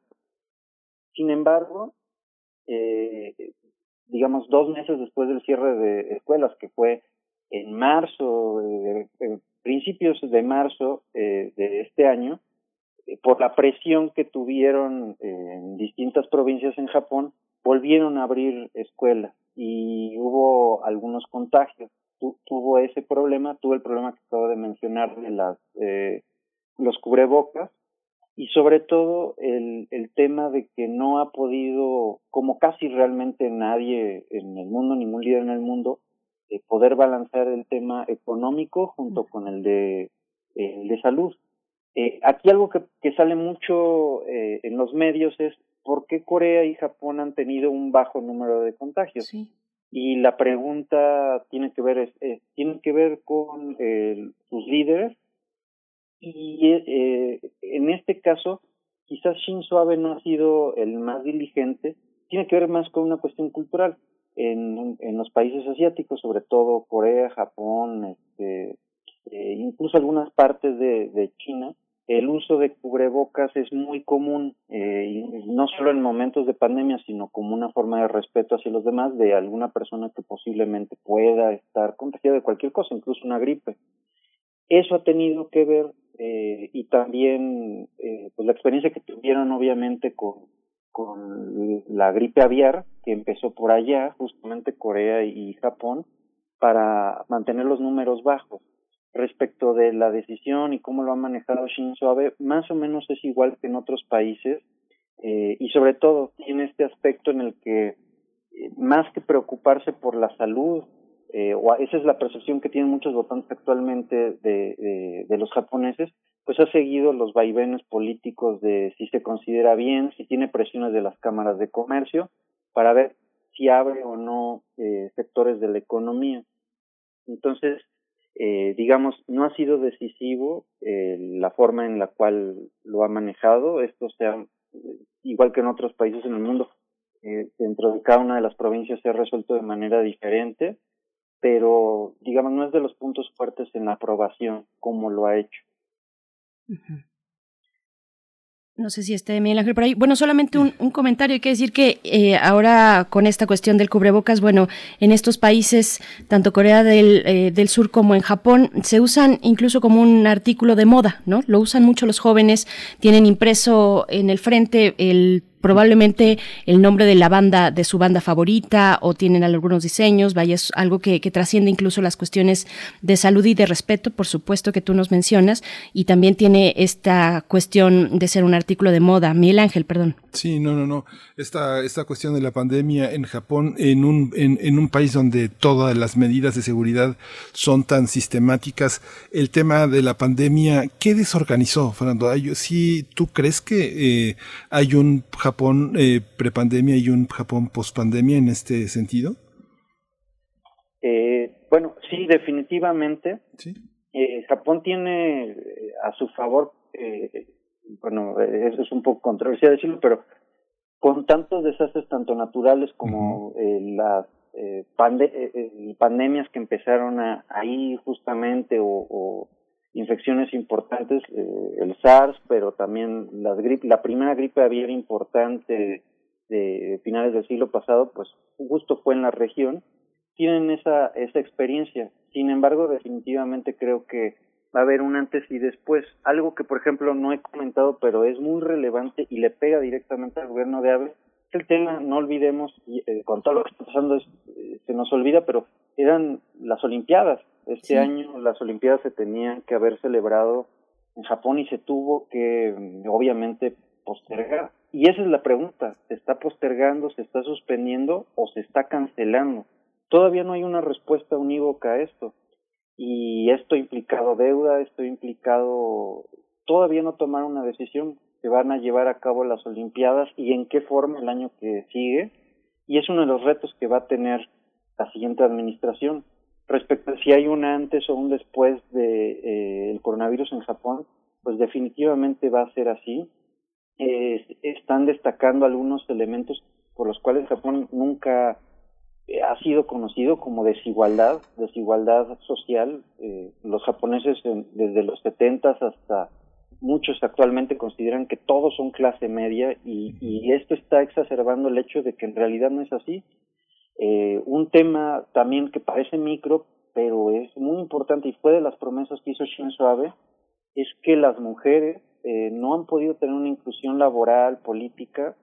Sin embargo, eh, digamos, dos meses después del cierre de escuelas, que fue en marzo, eh, principios de marzo eh, de este año, eh, por la presión que tuvieron en distintas provincias en Japón, volvieron a abrir escuelas y hubo algunos contagios. tuvo ese problema, tuvo el problema que acabo de mencionar de las, eh, los cubrebocas y sobre todo el, el tema de que no ha podido, como casi realmente nadie en el mundo, ningún líder en el mundo, eh, poder balancear el tema económico junto con el de, el de salud. Eh, aquí algo que, que sale mucho eh, en los medios es por qué Corea y Japón han tenido un bajo número de contagios. Y la pregunta tiene que ver es, tiene que ver con sus líderes. Y en este caso quizás Shinzo Abe no ha sido el más diligente, tiene que ver más con una cuestión cultural en, en los países asiáticos, sobre todo Corea, Japón, este, eh, incluso algunas partes de, de China, el uso de cubrebocas es muy común, eh, no solo en momentos de pandemia, sino como una forma de respeto hacia los demás de alguna persona que posiblemente pueda estar contagiada de cualquier cosa, incluso una gripe. Eso ha tenido que ver eh, y también eh, pues la experiencia que tuvieron obviamente con con la gripe aviar que empezó por allá, justamente Corea y Japón, para mantener los números bajos. Respecto de la decisión y cómo lo ha manejado Shinzo Abe, más o menos es igual que en otros países eh, y sobre todo tiene este aspecto en el que eh, más que preocuparse por la salud, eh, o esa es la percepción que tienen muchos votantes actualmente de, de, de los japoneses, pues ha seguido los vaivenes políticos de si se considera bien, si tiene presiones de las cámaras de comercio, para ver si abre o no eh, sectores de la economía. Entonces, eh, digamos, no ha sido decisivo eh, la forma en la cual lo ha manejado. Esto sea, igual que en otros países en el mundo, eh, dentro de cada una de las provincias se ha resuelto de manera diferente, pero, digamos, no es de los puntos fuertes en la aprobación como lo ha hecho. No sé si esté Miguel Ángel por ahí. Bueno, solamente un, comentario. Hay que decir que eh, ahora con esta cuestión del cubrebocas, bueno, en estos países, tanto Corea del, eh, del, Sur como en Japón, se usan incluso como un artículo de moda, ¿no? Lo usan mucho los jóvenes, tienen impreso en el frente el probablemente el nombre de la banda, de su banda favorita, o tienen algunos diseños, vaya, algo que, que trasciende incluso las cuestiones de salud y de respeto, por supuesto que tú nos mencionas, y también tiene esta cuestión de ser un artículo de moda. Miguel Ángel, perdón. Sí, no, no, no. Esta, esta cuestión de la pandemia en Japón, en un, en, un país donde todas las medidas de seguridad son tan sistemáticas, el tema de la pandemia, ¿qué desorganizó, Fernando? ¿Sí tú crees que eh, hay un Japón eh, prepandemia y un Japón pospandemia en este sentido? Eh, bueno, sí, definitivamente. Eh, Japón tiene eh, a su favor, eh, bueno, eso es un poco controversial decirlo, pero con tantos desastres tanto naturales como las pandemias que empezaron a, ahí justamente o infecciones importantes, eh, el SARS, pero también la gripe, la primera gripe aviar importante de finales del siglo pasado, pues justo fue en la región, tienen esa, esa experiencia. Sin embargo, definitivamente creo que va a haber un antes y después. Algo que, por ejemplo, no he comentado, pero es muy relevante y le pega directamente al gobierno de Abe, es el tema, no olvidemos, eh, con todo lo que está pasando, eh, se nos olvida, pero eran las Olimpiadas. Este año las Olimpiadas se tenían que haber celebrado en Japón y se tuvo que, mm, obviamente, postergar. Y esa es la pregunta, ¿se está postergando, se está suspendiendo o se está cancelando? Todavía no hay una respuesta unívoca a esto. Y esto ha implicado deuda, esto ha implicado todavía no tomar una decisión. Se van a llevar a cabo las Olimpiadas y en qué forma el año que sigue. Y es uno de los retos que va a tener la siguiente administración. Respecto a si hay un antes o un después de, eh, coronavirus en Japón, pues definitivamente va a ser así. están destacando algunos elementos por los cuales Japón nunca eh, ha sido conocido como desigualdad, desigualdad social. Eh, los japoneses desde los 70 hasta muchos actualmente consideran que todos son clase media y, y, esto está exacerbando el hecho de que en realidad no es así. Eh, un tema también que parece micro, pero es muy importante y fue de las promesas que hizo Shinzo Abe, es que las mujeres eh, no han podido tener una inclusión laboral, política,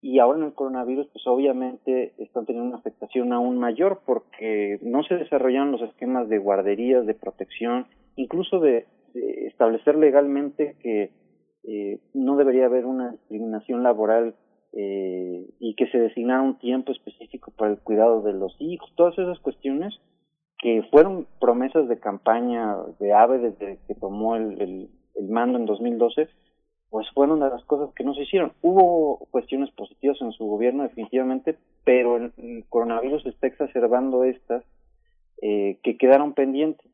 y ahora en el coronavirus, pues obviamente están teniendo una afectación aún mayor porque no se desarrollaron los esquemas de guarderías, de protección, incluso de, establecer legalmente que eh, no debería haber una discriminación laboral eh, y que se designara un tiempo específico para el cuidado de los hijos, todas esas cuestiones que fueron promesas de campaña de AVE desde que tomó el, el, el mando en 2012, pues fueron de las cosas que no se hicieron. Hubo cuestiones positivas en su gobierno definitivamente, pero el, coronavirus está exacerbando estas eh, que quedaron pendientes.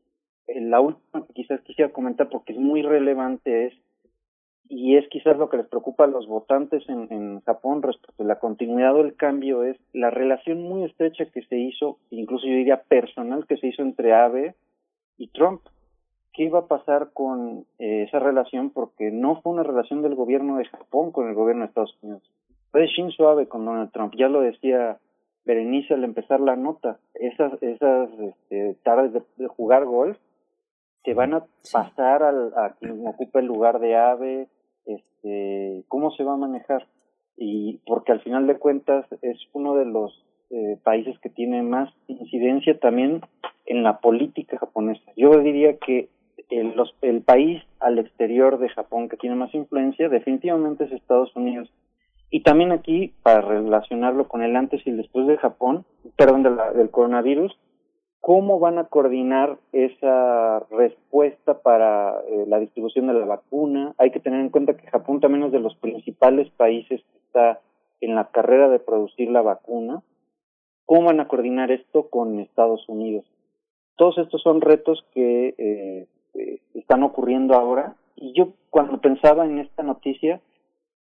Eh, la última que quizás quisiera comentar porque es muy relevante es y es quizás lo que les preocupa a los votantes en, en Japón respecto a la continuidad del cambio es la relación muy estrecha que se hizo, incluso yo diría personal que se hizo entre Abe y Trump. ¿Qué iba a pasar con eh, esa relación? Porque no fue una relación del gobierno de Japón con el gobierno de Estados Unidos. Fue de Shinzo Abe con Donald Trump. Ya lo decía Berenice al empezar la nota. Esas, esas este, tardes de, jugar golf se van a pasar al, a quien ocupe el lugar de Abe, este, cómo se va a manejar. Y porque al final de cuentas es uno de los eh, países que tiene más incidencia también en la política japonesa. Yo diría que el, los, el país al exterior de Japón que tiene más influencia definitivamente es Estados Unidos. Y también aquí, para relacionarlo con el antes y el después de Japón, perdón, del coronavirus, ¿Cómo van a coordinar esa respuesta para eh, la distribución de la vacuna? Hay que tener en cuenta que Japón también es de los principales países que está en la carrera de producir la vacuna. ¿Cómo van a coordinar esto con Estados Unidos? Todos estos son retos que eh, eh, están ocurriendo ahora y yo cuando pensaba en esta noticia,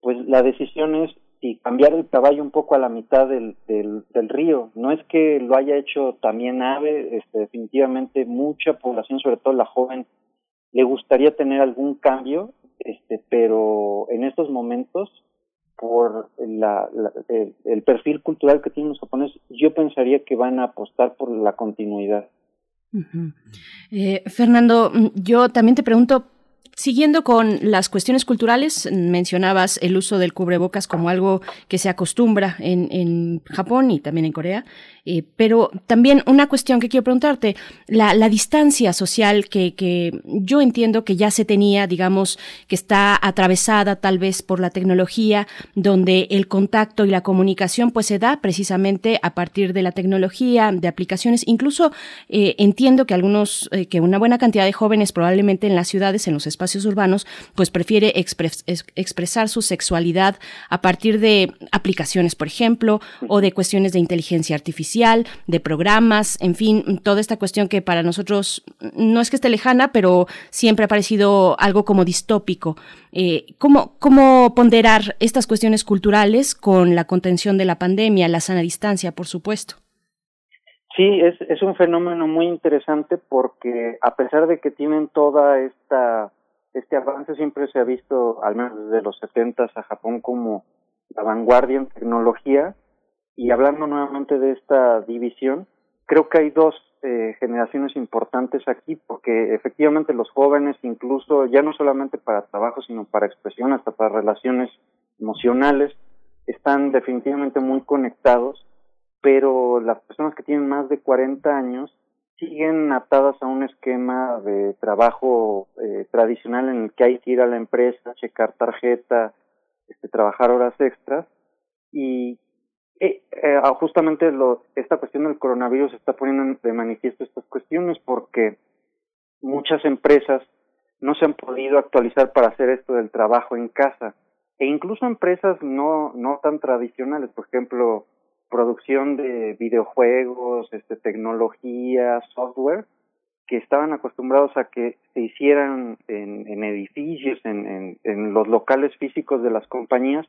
pues la decisión es y cambiar el caballo un poco a la mitad del, del, río. No es que lo haya hecho también AVE, este, definitivamente mucha población, sobre todo la joven, le gustaría tener algún cambio, este, pero en estos momentos, por la, el, perfil cultural que tienen los japoneses, yo pensaría que van a apostar por la continuidad. eh, Fernando, yo también te pregunto, Siguiendo con las cuestiones culturales, mencionabas el uso del cubrebocas como algo que se acostumbra en, en Japón y también en Corea. Eh, pero también una cuestión que quiero preguntarte, la, la distancia social que, que, yo entiendo que ya se tenía, digamos, que está atravesada tal vez por la tecnología, donde el contacto y la comunicación pues se da precisamente a partir de la tecnología, de aplicaciones. Incluso eh, entiendo que algunos, eh, que una buena cantidad de jóvenes probablemente en las ciudades, en los espacios urbanos, pues prefiere expresar su sexualidad a partir de aplicaciones, por ejemplo, o de cuestiones de inteligencia artificial de programas, en fin, toda esta cuestión que para nosotros no es que esté lejana, pero siempre ha parecido algo como distópico. Eh, ¿cómo, ¿Cómo ponderar estas cuestiones culturales con la contención de la pandemia, la sana distancia, por supuesto? Sí, es un fenómeno muy interesante porque a pesar de que tienen toda esta este avance siempre se ha visto, al menos desde los 70 a Japón como la vanguardia en tecnología, y hablando nuevamente de esta división, creo que hay dos eh, generaciones importantes aquí, porque efectivamente los jóvenes, incluso ya no solamente para trabajo, sino para expresión, hasta para relaciones emocionales, están definitivamente muy conectados, pero las personas que tienen más de 40 años siguen atadas a un esquema de trabajo eh, tradicional en el que hay que ir a la empresa, checar tarjeta, este, trabajar horas extras. Y eh, eh, ah, justamente lo, esta cuestión del coronavirus está poniendo de manifiesto estas cuestiones porque muchas empresas no se han podido actualizar para hacer esto del trabajo en casa. E incluso empresas no no tan tradicionales por ejemplo producción de videojuegos este tecnología software que estaban acostumbrados a que se hicieran en, edificios en, en, en los locales físicos de las compañías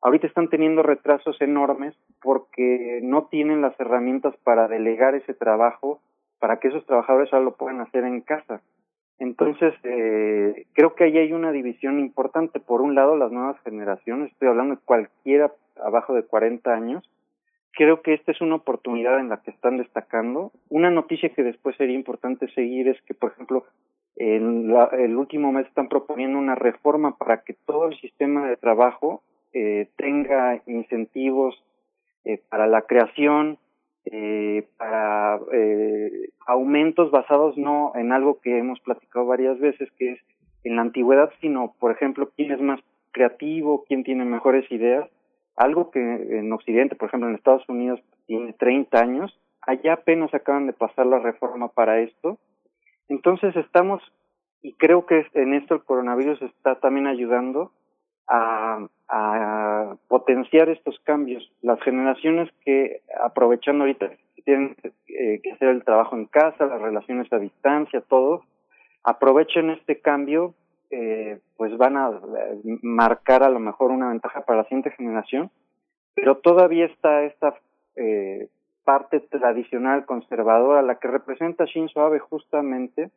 ahorita están teniendo retrasos enormes porque no tienen las herramientas para delegar ese trabajo para que esos trabajadores ahora lo puedan hacer en casa entonces, eh, creo que ahí hay una división importante. Por un lado, las nuevas generaciones, estoy hablando de cualquiera abajo de 40 años, creo que esta es una oportunidad en la que están destacando. Una noticia que después sería importante seguir es que, por ejemplo, en el último mes están proponiendo una reforma para que todo el sistema de trabajo eh, tenga incentivos eh, para la creación, eh, para eh, aumentos basados no en algo que hemos platicado varias veces, que es en la antigüedad, sino, por ejemplo, quién es más creativo, quién tiene mejores ideas. Algo que en Occidente, por ejemplo, en Estados Unidos, tiene 30 años, allá apenas acaban de pasar la reforma para esto. Entonces estamos, y creo que en esto el coronavirus está también ayudando a, a potenciar estos cambios. Las generaciones que aprovechando ahorita tienen eh, que hacer el trabajo en casa, las relaciones a distancia, todo, aprovechen este cambio, eh, pues van a eh, marcar a lo mejor una ventaja para la siguiente generación, pero todavía está esta eh, parte tradicional conservadora, la que representa Shinzo Abe justamente,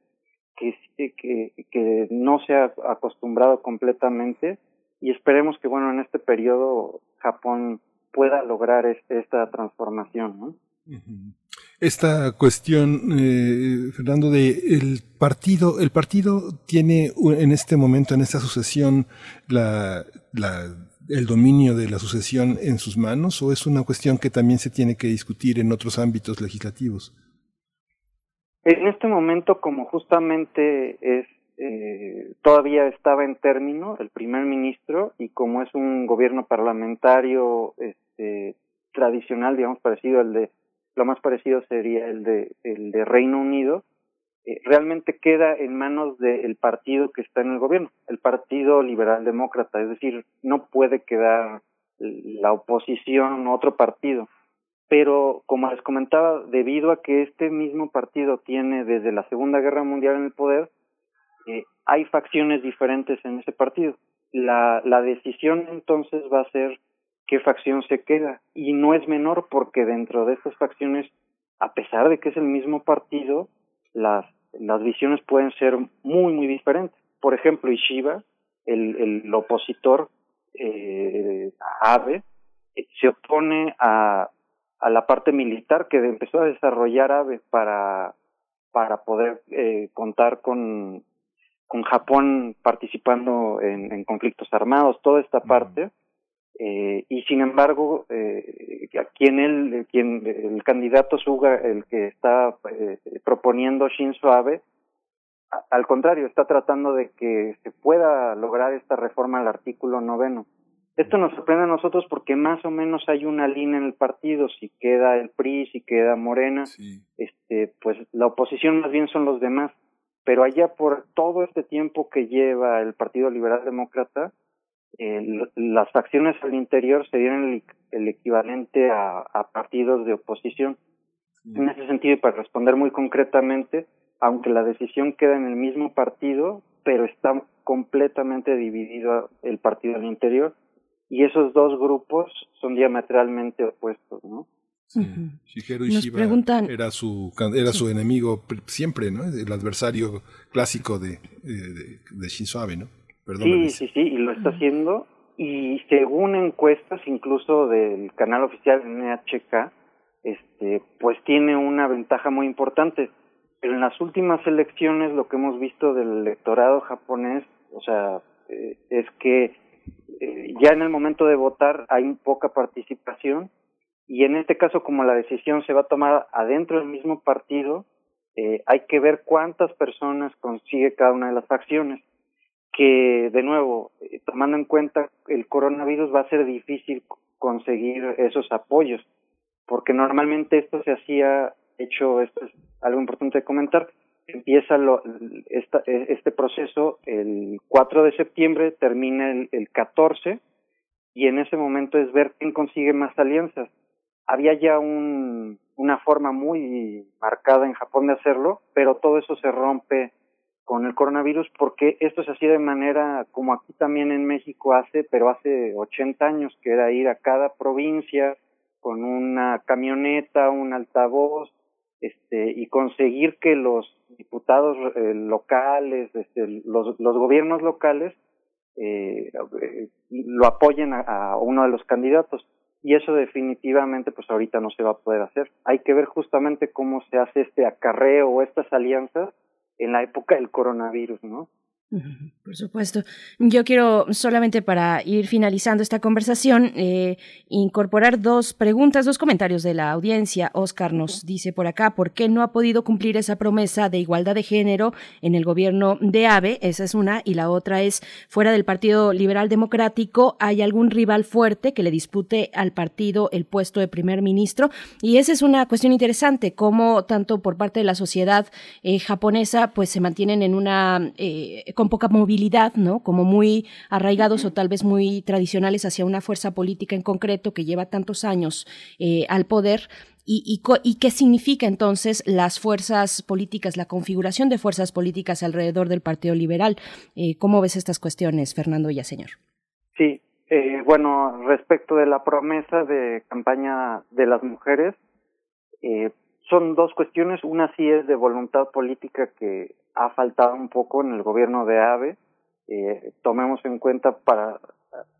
que, que, que no se ha acostumbrado completamente y esperemos que bueno en este periodo Japón pueda lograr esta transformación ¿no? Esta cuestión, eh, Fernando, de el partido, el partido tiene en este momento, en esta sucesión, la, el dominio de la sucesión en sus manos, o es una cuestión que también se tiene que discutir en otros ámbitos legislativos. En este momento, como justamente es eh, todavía estaba en término el primer ministro y como es un gobierno parlamentario este, tradicional, digamos, parecido al de, lo más parecido sería el de, el de Reino Unido, eh, realmente queda en manos del partido que está en el gobierno, el Partido Liberal Demócrata, es decir, no puede quedar la oposición otro partido. Pero, como les comentaba, debido a que este mismo partido tiene desde la Segunda Guerra Mundial en el poder, hay facciones diferentes en ese partido. La, la decisión entonces va a ser qué facción se queda. Y no es menor porque dentro de estas facciones, a pesar de que es el mismo partido, las, las visiones pueden ser muy, muy diferentes. Por ejemplo, Ishiba, el, el opositor eh, Abe, eh, se opone a, a la parte militar que empezó a desarrollar Abe para, para poder eh, contar con con Japón participando en, en conflictos armados, toda esta parte, eh, y sin embargo, eh, quien él, quien el candidato Suga, el que está eh, proponiendo Shinzo Abe, al contrario, está tratando de que se pueda lograr esta reforma al artículo noveno. Esto nos sorprende a nosotros porque más o menos hay una línea en el partido, si queda el PRI, si queda Morena, este, pues la oposición más bien son los demás pero allá por todo este tiempo que lleva el Partido Liberal Demócrata, eh, las facciones al interior serían el, equivalente a, partidos de oposición. En ese sentido, y para responder muy concretamente, aunque la decisión queda en el mismo partido, pero está completamente dividido el partido al interior, y esos dos grupos son diametralmente opuestos, ¿no? Shigeru Ishiba era su era su enemigo siempre, ¿no? El adversario clásico de, de, Shinzo Abe, ¿no? Sí, sí, sí, y lo está haciendo. Y según encuestas, incluso del canal oficial NHK, este, pues tiene una ventaja muy importante. Pero en las últimas elecciones, lo que hemos visto del electorado japonés, o sea, eh, es que eh, ya en el momento de votar hay poca participación y en este caso como la decisión se va a tomar adentro del mismo partido, eh, hay que ver cuántas personas consigue cada una de las facciones, que de nuevo, eh, tomando en cuenta el coronavirus, va a ser difícil conseguir esos apoyos, porque normalmente esto se hacía, hecho, esto es algo importante de comentar, empieza lo, esta, e, este proceso el 4 de septiembre, termina el, el 14, y en ese momento es ver quién consigue más alianzas. Había ya un, una forma muy marcada en Japón de hacerlo, pero todo eso se rompe con el coronavirus porque esto se hacía de manera como aquí también en México hace, pero hace 80 años, que era ir a cada provincia con una camioneta, un altavoz, este, y conseguir que los diputados eh, locales, este, los, los gobiernos locales, eh, lo apoyen a, uno de los candidatos. Y eso definitivamente, pues ahorita no se va a poder hacer. Hay que ver justamente cómo se hace este acarreo o estas alianzas en la época del coronavirus, ¿no? Por supuesto. Yo quiero solamente para ir finalizando esta conversación eh, incorporar dos preguntas, dos comentarios de la audiencia. Oscar nos dice por acá, ¿por qué no ha podido cumplir esa promesa de igualdad de género en el gobierno de AVE? Esa es una. Y la otra es, fuera del Partido Liberal Democrático, ¿hay algún rival fuerte que le dispute al partido el puesto de primer ministro? Y esa es una cuestión interesante, cómo tanto por parte de la sociedad eh, japonesa, pues se mantienen en una... Eh, con poca movilidad, ¿no? Como muy arraigados o tal vez muy tradicionales hacia una fuerza política en concreto que lleva tantos años eh, al poder. Y, y, qué significa entonces las fuerzas políticas, la configuración de fuerzas políticas alrededor del Partido Liberal? Eh, ¿Cómo ves estas cuestiones, Fernando señor? Sí, eh, bueno, respecto de la promesa de campaña de las mujeres, eh, son dos cuestiones. Una sí es de voluntad política que ha faltado un poco en el gobierno de AVE. Eh, tomemos en cuenta para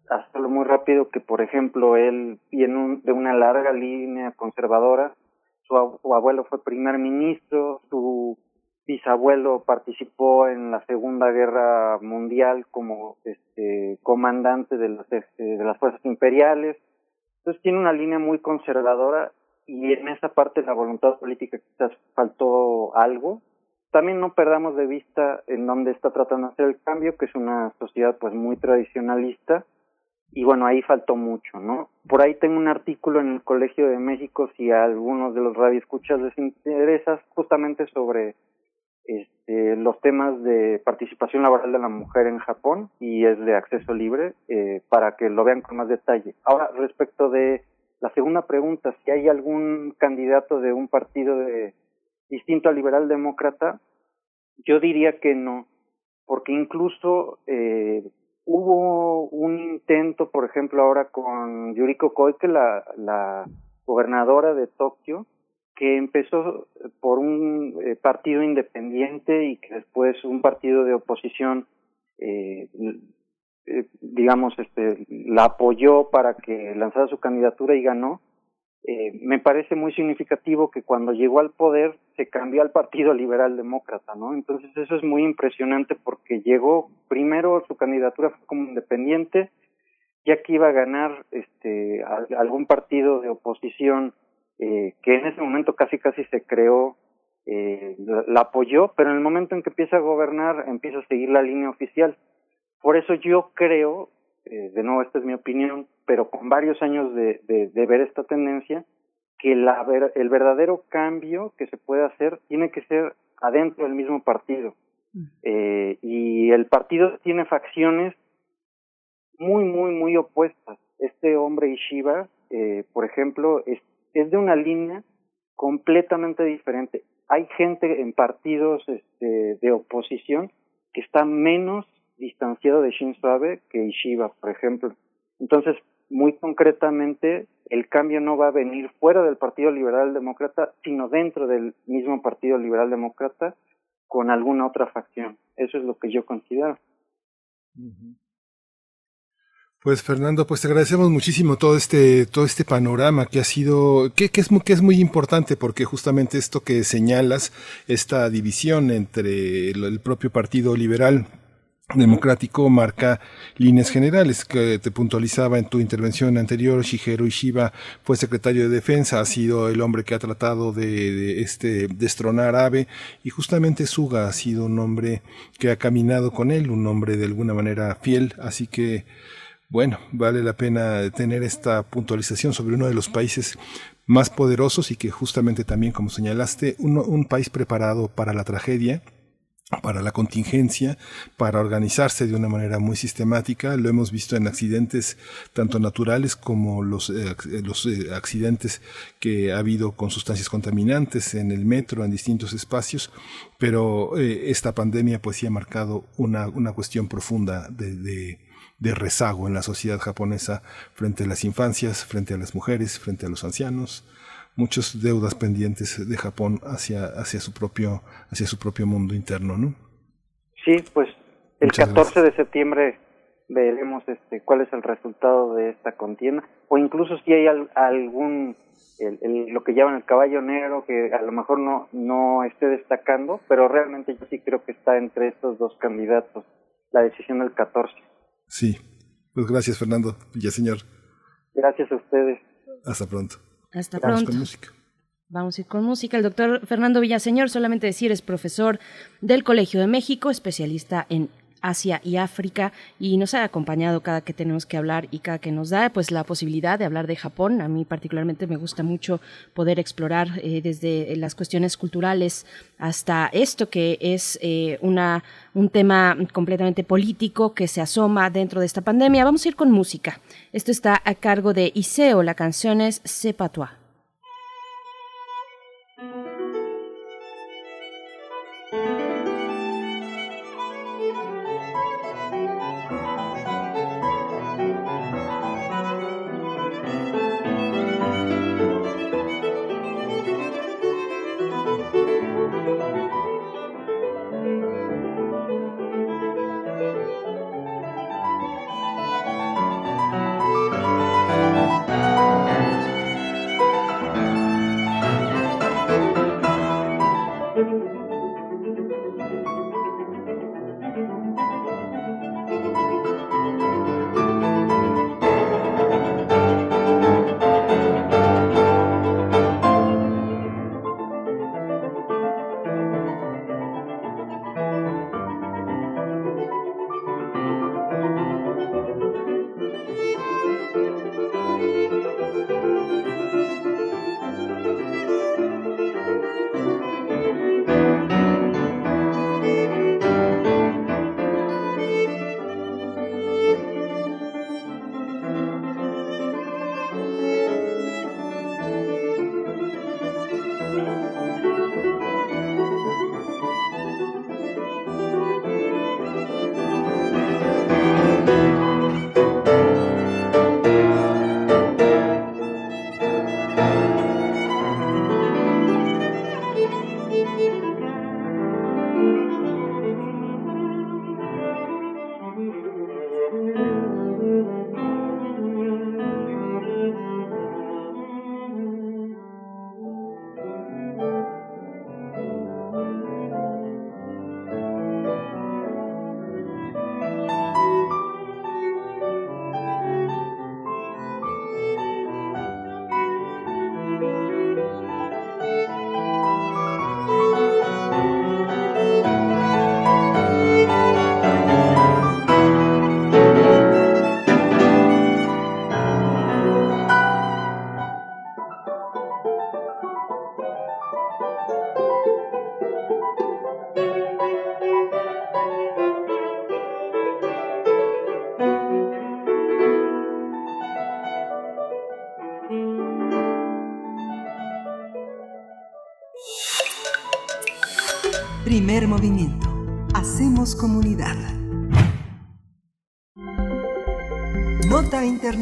hacerlo muy rápido que, por ejemplo, él viene de una larga línea conservadora. Su, abuelo fue primer ministro, su bisabuelo participó en la Segunda Guerra Mundial como este, comandante de las, este, de las fuerzas imperiales. Entonces tiene una línea muy conservadora y en esa parte la voluntad política quizás faltó algo. También no perdamos de vista en dónde está tratando de hacer el cambio, que es una sociedad pues muy tradicionalista y bueno, ahí faltó mucho, ¿no? Por ahí tengo un artículo en el Colegio de México si a algunos de los radioescuchas les interesa justamente sobre este, los temas de participación laboral de la mujer en Japón y es de acceso libre eh, para que lo vean con más detalle. Ahora, respecto de la segunda pregunta, si hay algún candidato de un partido de, distinto al liberal demócrata, yo diría que no, porque incluso eh, hubo un intento, por ejemplo, ahora con Yuriko Koike, la, la gobernadora de Tokio, que empezó por un eh, partido independiente y que después un partido de oposición eh, eh, digamos, este, la apoyó para que lanzara su candidatura y ganó, eh, me parece muy significativo que cuando llegó al poder se cambió al Partido Liberal Demócrata, ¿no? Entonces eso es muy impresionante porque llegó primero su candidatura fue como independiente, ya que iba a ganar este algún partido de oposición eh, que en ese momento casi casi se creó eh, la apoyó, pero en el momento en que empieza a gobernar empieza a seguir la línea oficial. Por eso yo creo, eh, de nuevo esta es mi opinión, pero con varios años de, de, ver esta tendencia, que la, el verdadero cambio que se puede hacer tiene que ser adentro del mismo partido. Mm. Eh, y el partido tiene facciones muy, muy, muy opuestas. Este hombre Ishiba, eh, por ejemplo, es, es de una línea completamente diferente. Hay gente en partidos este, de oposición que está menos distanciado de Shinzo Abe que Ishiba, por ejemplo. Entonces, muy concretamente, el cambio no va a venir fuera del Partido Liberal Demócrata, sino dentro del mismo Partido Liberal Demócrata con alguna otra facción. Eso es lo que yo considero. Pues Fernando, pues te agradecemos muchísimo todo este todo este panorama que ha sido que, es muy, que es muy importante porque justamente esto que señalas esta división entre el propio Partido Liberal democrático marca líneas generales que te puntualizaba en tu intervención anterior Shigeru Ishiba fue secretario de defensa ha sido el hombre que ha tratado de, este destronar a Abe y justamente Suga ha sido un hombre que ha caminado con él un hombre de alguna manera fiel. Así que bueno vale la pena tener esta puntualización sobre uno de los países más poderosos y que justamente también como señalaste un país preparado para la tragedia para la contingencia, para organizarse de una manera muy sistemática. Lo hemos visto en accidentes tanto naturales como los, eh, los eh, accidentes que ha habido con sustancias contaminantes en el metro, en distintos espacios, pero eh, esta pandemia pues sí ha marcado una, una cuestión profunda de, de, de rezago en la sociedad japonesa frente a las infancias, frente a las mujeres, frente a los ancianos, muchas deudas pendientes de Japón hacia, hacia, su, propio, hacia su propio mundo interno, ¿no? Sí, pues el 14 de septiembre veremos este, cuál es el resultado de esta contienda, o incluso si hay algún, lo que llaman el caballo negro, que a lo mejor no, no esté destacando, pero realmente yo sí creo que está entre estos dos candidatos, la decisión del 14. Sí, pues gracias Fernando señor. Gracias a ustedes. Hasta pronto. Hasta Vamos pronto. Con música. Vamos a ir con música. El doctor Fernando Villaseñor, solamente decir, es profesor del Colegio de México, especialista en Asia y África y nos ha acompañado cada que tenemos que hablar y cada que nos da pues la posibilidad de hablar de Japón. A mí particularmente me gusta mucho poder explorar eh, desde las cuestiones culturales hasta esto que es eh, una, un tema completamente político que se asoma dentro de esta pandemia. Vamos a ir con música. Esto está a cargo de Iseo, la canción es Sepatois.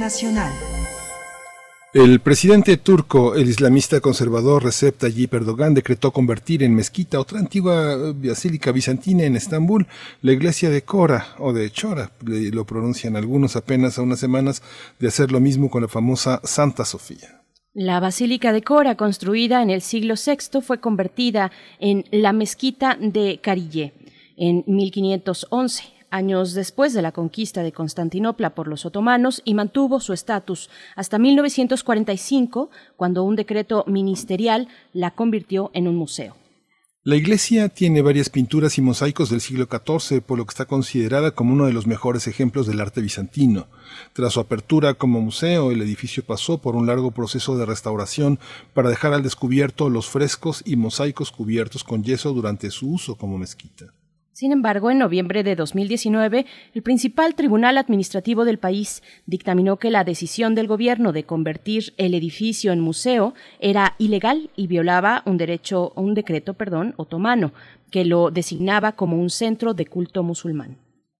Internacional. El presidente turco, el islamista conservador Recep Tayyip Erdogan, decretó convertir en mezquita otra antigua basílica bizantina en Estambul, la iglesia de Cora o de Chora, lo pronuncian algunos apenas a unas semanas de hacer lo mismo con la famosa Santa Sofía. La Basílica de Cora, construida en el siglo VI, fue convertida en la mezquita de Carillé en 1511. Años después de la conquista de Constantinopla por los otomanos y mantuvo su estatus hasta 1945, cuando un decreto ministerial la convirtió en un museo. La iglesia tiene varias pinturas y mosaicos del siglo XIV, por lo que está considerada como uno de los mejores ejemplos del arte bizantino. Tras su apertura como museo, el edificio pasó por un largo proceso de restauración para dejar al descubierto los frescos y mosaicos cubiertos con yeso durante su uso como mezquita. Sin embargo, en noviembre de 2019, el principal tribunal administrativo del país dictaminó que la decisión del gobierno de convertir el edificio en museo era ilegal y violaba un derecho, un decreto, perdón, otomano, que lo designaba como un centro de culto musulmán.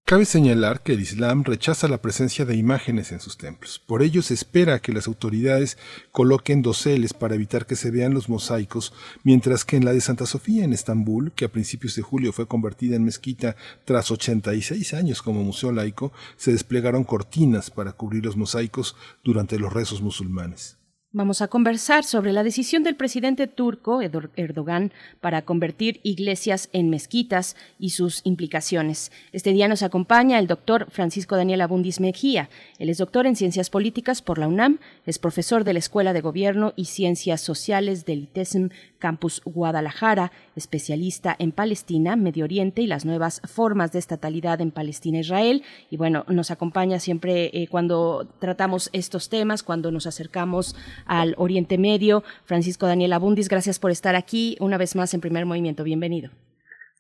Cabe señalar que el Islam rechaza la presencia de imágenes en sus templos. Por ello se espera que las autoridades coloquen doseles para evitar que se vean los mosaicos, mientras que en la de Santa Sofía en Estambul, que a principios de julio fue convertida en mezquita tras 86 años como museo laico, se desplegaron cortinas para cubrir los mosaicos durante los rezos musulmanes. Vamos a conversar sobre la decisión del presidente turco Erdogan para convertir iglesias en mezquitas y sus implicaciones. Este día nos acompaña el doctor Francisco Daniel Abundis Mejía. Él es doctor en Ciencias Políticas por la UNAM, es profesor de la Escuela de Gobierno y Ciencias Sociales del ITESM Campus Guadalajara, especialista en Palestina, Medio Oriente y las nuevas formas de estatalidad en Palestina e. Y bueno, nos acompaña siempre eh, cuando tratamos estos temas, cuando nos acercamos al Oriente Medio. Francisco Daniel Abundis, gracias por estar aquí una vez más en Primer Movimiento. Bienvenido.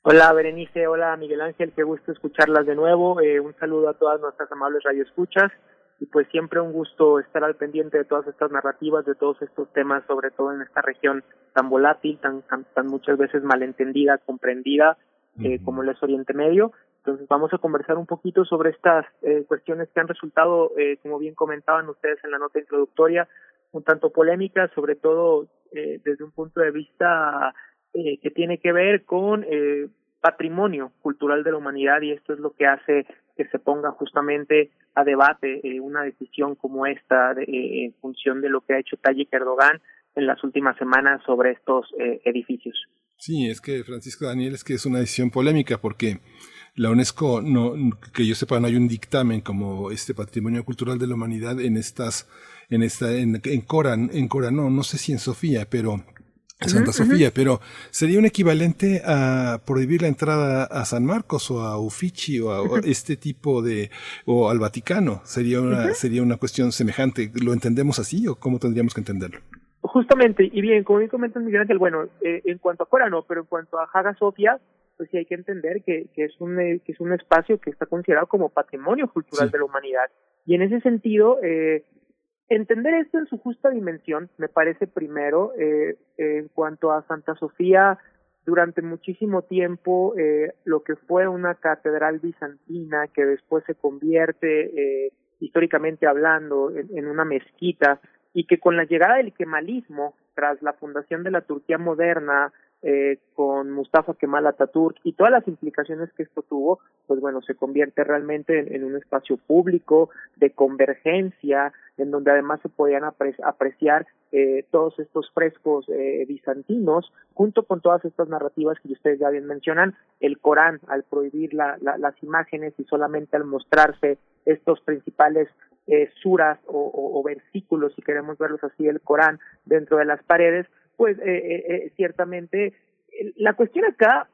Hola Berenice, hola Miguel Ángel, qué gusto escucharlas de nuevo. Eh, un saludo a todas nuestras amables radioescuchas y pues siempre un gusto estar al pendiente de todas estas narrativas, de todos estos temas, sobre todo en esta región tan volátil, tan, tan, muchas veces malentendida, comprendida, eh, como lo es Oriente Medio. Entonces vamos a conversar un poquito sobre estas eh, cuestiones que han resultado, eh, como bien comentaban ustedes en la nota introductoria, un tanto polémicas, sobre todo eh, desde un punto de vista eh, que tiene que ver con eh, patrimonio cultural de la humanidad y esto es lo que hace que se ponga justamente a debate eh, una decisión como esta de, eh, en función de lo que ha hecho Tayyip Erdogan en las últimas semanas sobre estos eh, edificios. Sí, es que Francisco Daniel es que es una decisión polémica porque la UNESCO no que yo sepa no hay un dictamen como este patrimonio cultural de la humanidad en estas en esta en, en en Corán no no sé si en Sofía pero Santa Sofía, pero sería un equivalente a prohibir la entrada a San Marcos o a Uffizi o a este tipo de o al Vaticano. Sería una sería una cuestión semejante. ¿Lo entendemos así o cómo tendríamos que entenderlo? Justamente, y bien, como bien comentas Miguel Ángel, bueno, eh, en cuanto a Cora no, pero en cuanto a Haga Sofía, pues sí hay que entender que, que es un eh, que es un espacio que está considerado como patrimonio cultural de la humanidad. Y en ese sentido, eh, Entender esto en su justa dimensión me parece primero, eh, en cuanto a Santa Sofía, durante muchísimo tiempo eh, lo que fue una catedral bizantina que después se convierte, eh, históricamente hablando, en, en, una mezquita y que con la llegada del kemalismo, tras la fundación de la Turquía moderna, eh, con Mustafa Kemal Atatürk y todas las implicaciones que esto tuvo, pues bueno, se convierte realmente en, un espacio público de convergencia, en donde además se podían apreciar eh, todos estos frescos eh, bizantinos, junto con todas estas narrativas que ustedes ya bien mencionan, el Corán, al prohibir la, las imágenes y solamente al mostrarse estos principales eh, suras o, o versículos, si queremos verlos así, del Corán dentro de las paredes, pues eh, eh, eh, ciertamente la cuestión acá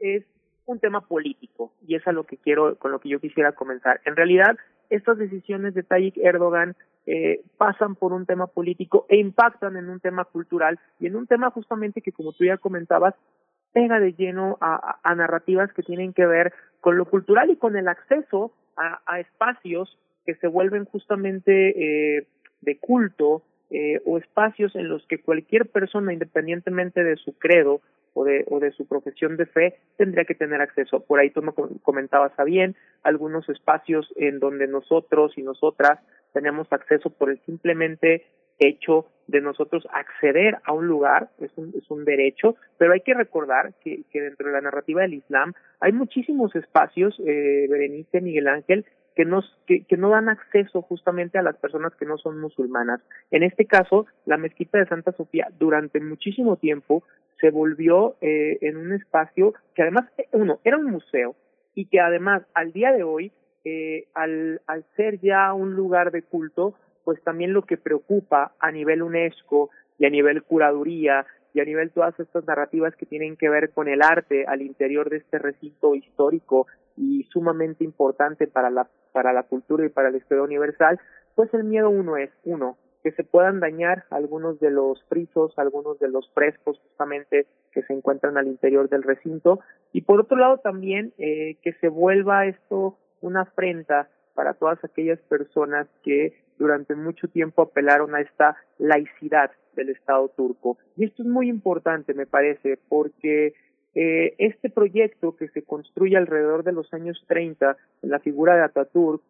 es un tema político y es a lo que quiero con lo que yo quisiera comenzar. En realidad, estas decisiones de Tayyip Erdogan eh, pasan por un tema político e impactan en un tema cultural y en un tema justamente que, como tú ya comentabas, pega de lleno a, a narrativas que tienen que ver con lo cultural y con el acceso a, a espacios que se vuelven justamente eh, de culto, eh, o espacios en los que cualquier persona, independientemente de su credo o de, o de su profesión de fe, tendría que tener acceso. Por ahí tú me comentabas a bien algunos espacios en donde nosotros y nosotras tenemos acceso por el simplemente hecho de nosotros acceder a un lugar, es un, es un derecho, pero hay que recordar que, que dentro de la narrativa del Islam hay muchísimos espacios, eh, Berenice, Miguel Ángel, que, nos, que, que, no dan acceso justamente a las personas que no son musulmanas. En este caso, la mezquita de Santa Sofía durante muchísimo tiempo se volvió eh, en un espacio que además, eh, uno, era un museo y que además al día de hoy, eh, al, al ser ya un lugar de culto, pues también lo que preocupa a nivel UNESCO y a nivel curaduría y a nivel todas estas narrativas que tienen que ver con el arte al interior de este recinto histórico y sumamente importante para la para la cultura y para la historia universal, pues el miedo uno es uno que se puedan dañar algunos de los frisos, algunos de los frescos justamente que se encuentran al interior del recinto y por otro lado también eh, que se vuelva esto una afrenta para todas aquellas personas que durante mucho tiempo apelaron a esta laicidad del Estado turco. Y esto es muy importante, me parece, porque eh, este proyecto que se construye alrededor de los años 30 en la figura de Ataturk,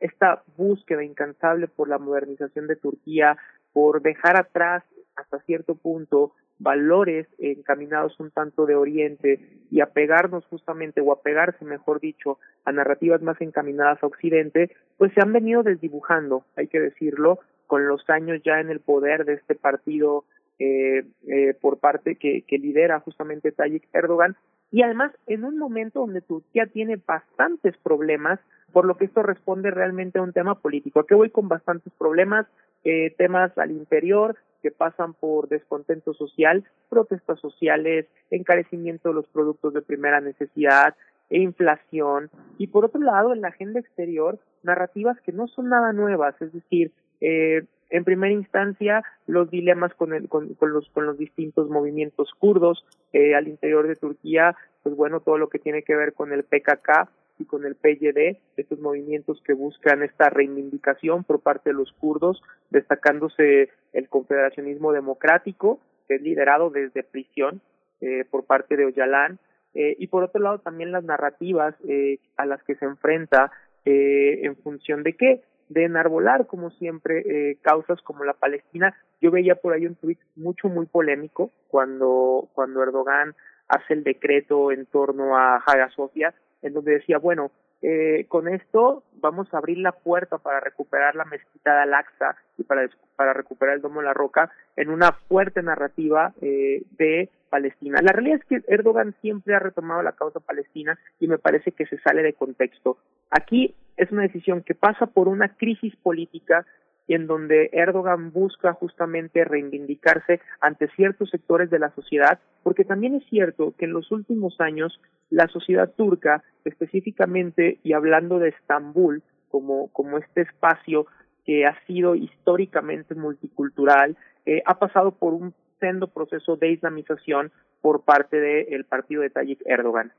esta búsqueda incansable por la modernización de Turquía, por dejar atrás hasta cierto punto valores encaminados un tanto de Oriente y apegarnos justamente, o apegarse, mejor dicho, a narrativas más encaminadas a Occidente, pues se han venido desdibujando, hay que decirlo, con los años ya en el poder de este partido eh, eh, por parte que, lidera justamente Tayyip Erdogan, y además en un momento donde Turquía tiene bastantes problemas, por lo que esto responde realmente a un tema político. Aquí voy con bastantes problemas, eh, temas al interior que pasan por descontento social, protestas sociales, encarecimiento de los productos de primera necesidad, e inflación, y por otro lado, en la agenda exterior, narrativas que no son nada nuevas, es decir, eh, en primera instancia, los dilemas con, el, con, los, con los distintos movimientos kurdos eh, al interior de Turquía, pues bueno, todo lo que tiene que ver con el PKK y con el PYD, estos movimientos que buscan esta reivindicación por parte de los kurdos, destacándose el confederacionismo democrático, que es liderado desde prisión eh, por parte de Oyalan, eh, y por otro lado también las narrativas eh, a las que se enfrenta eh, en función de qué, de enarbolar como siempre eh, causas como la Palestina. Yo veía por ahí un tuit mucho muy polémico cuando cuando Erdogan hace el decreto en torno a Hagia Sofia, en donde decía, bueno, eh, con esto vamos a abrir la puerta para recuperar la mezquita de Al-Aqsa y para, para recuperar el Domo de la Roca en una fuerte narrativa eh, de Palestina. La realidad es que Erdogan siempre ha retomado la causa palestina y me parece que se sale de contexto. Aquí es una decisión que pasa por una crisis política y en donde Erdogan busca justamente reivindicarse ante ciertos sectores de la sociedad, porque también es cierto que en los últimos años la sociedad turca, específicamente y hablando de Estambul como, como este espacio que ha sido históricamente multicultural, eh, ha pasado por un sendo proceso de islamización por parte del partido de Tayyip Erdogan.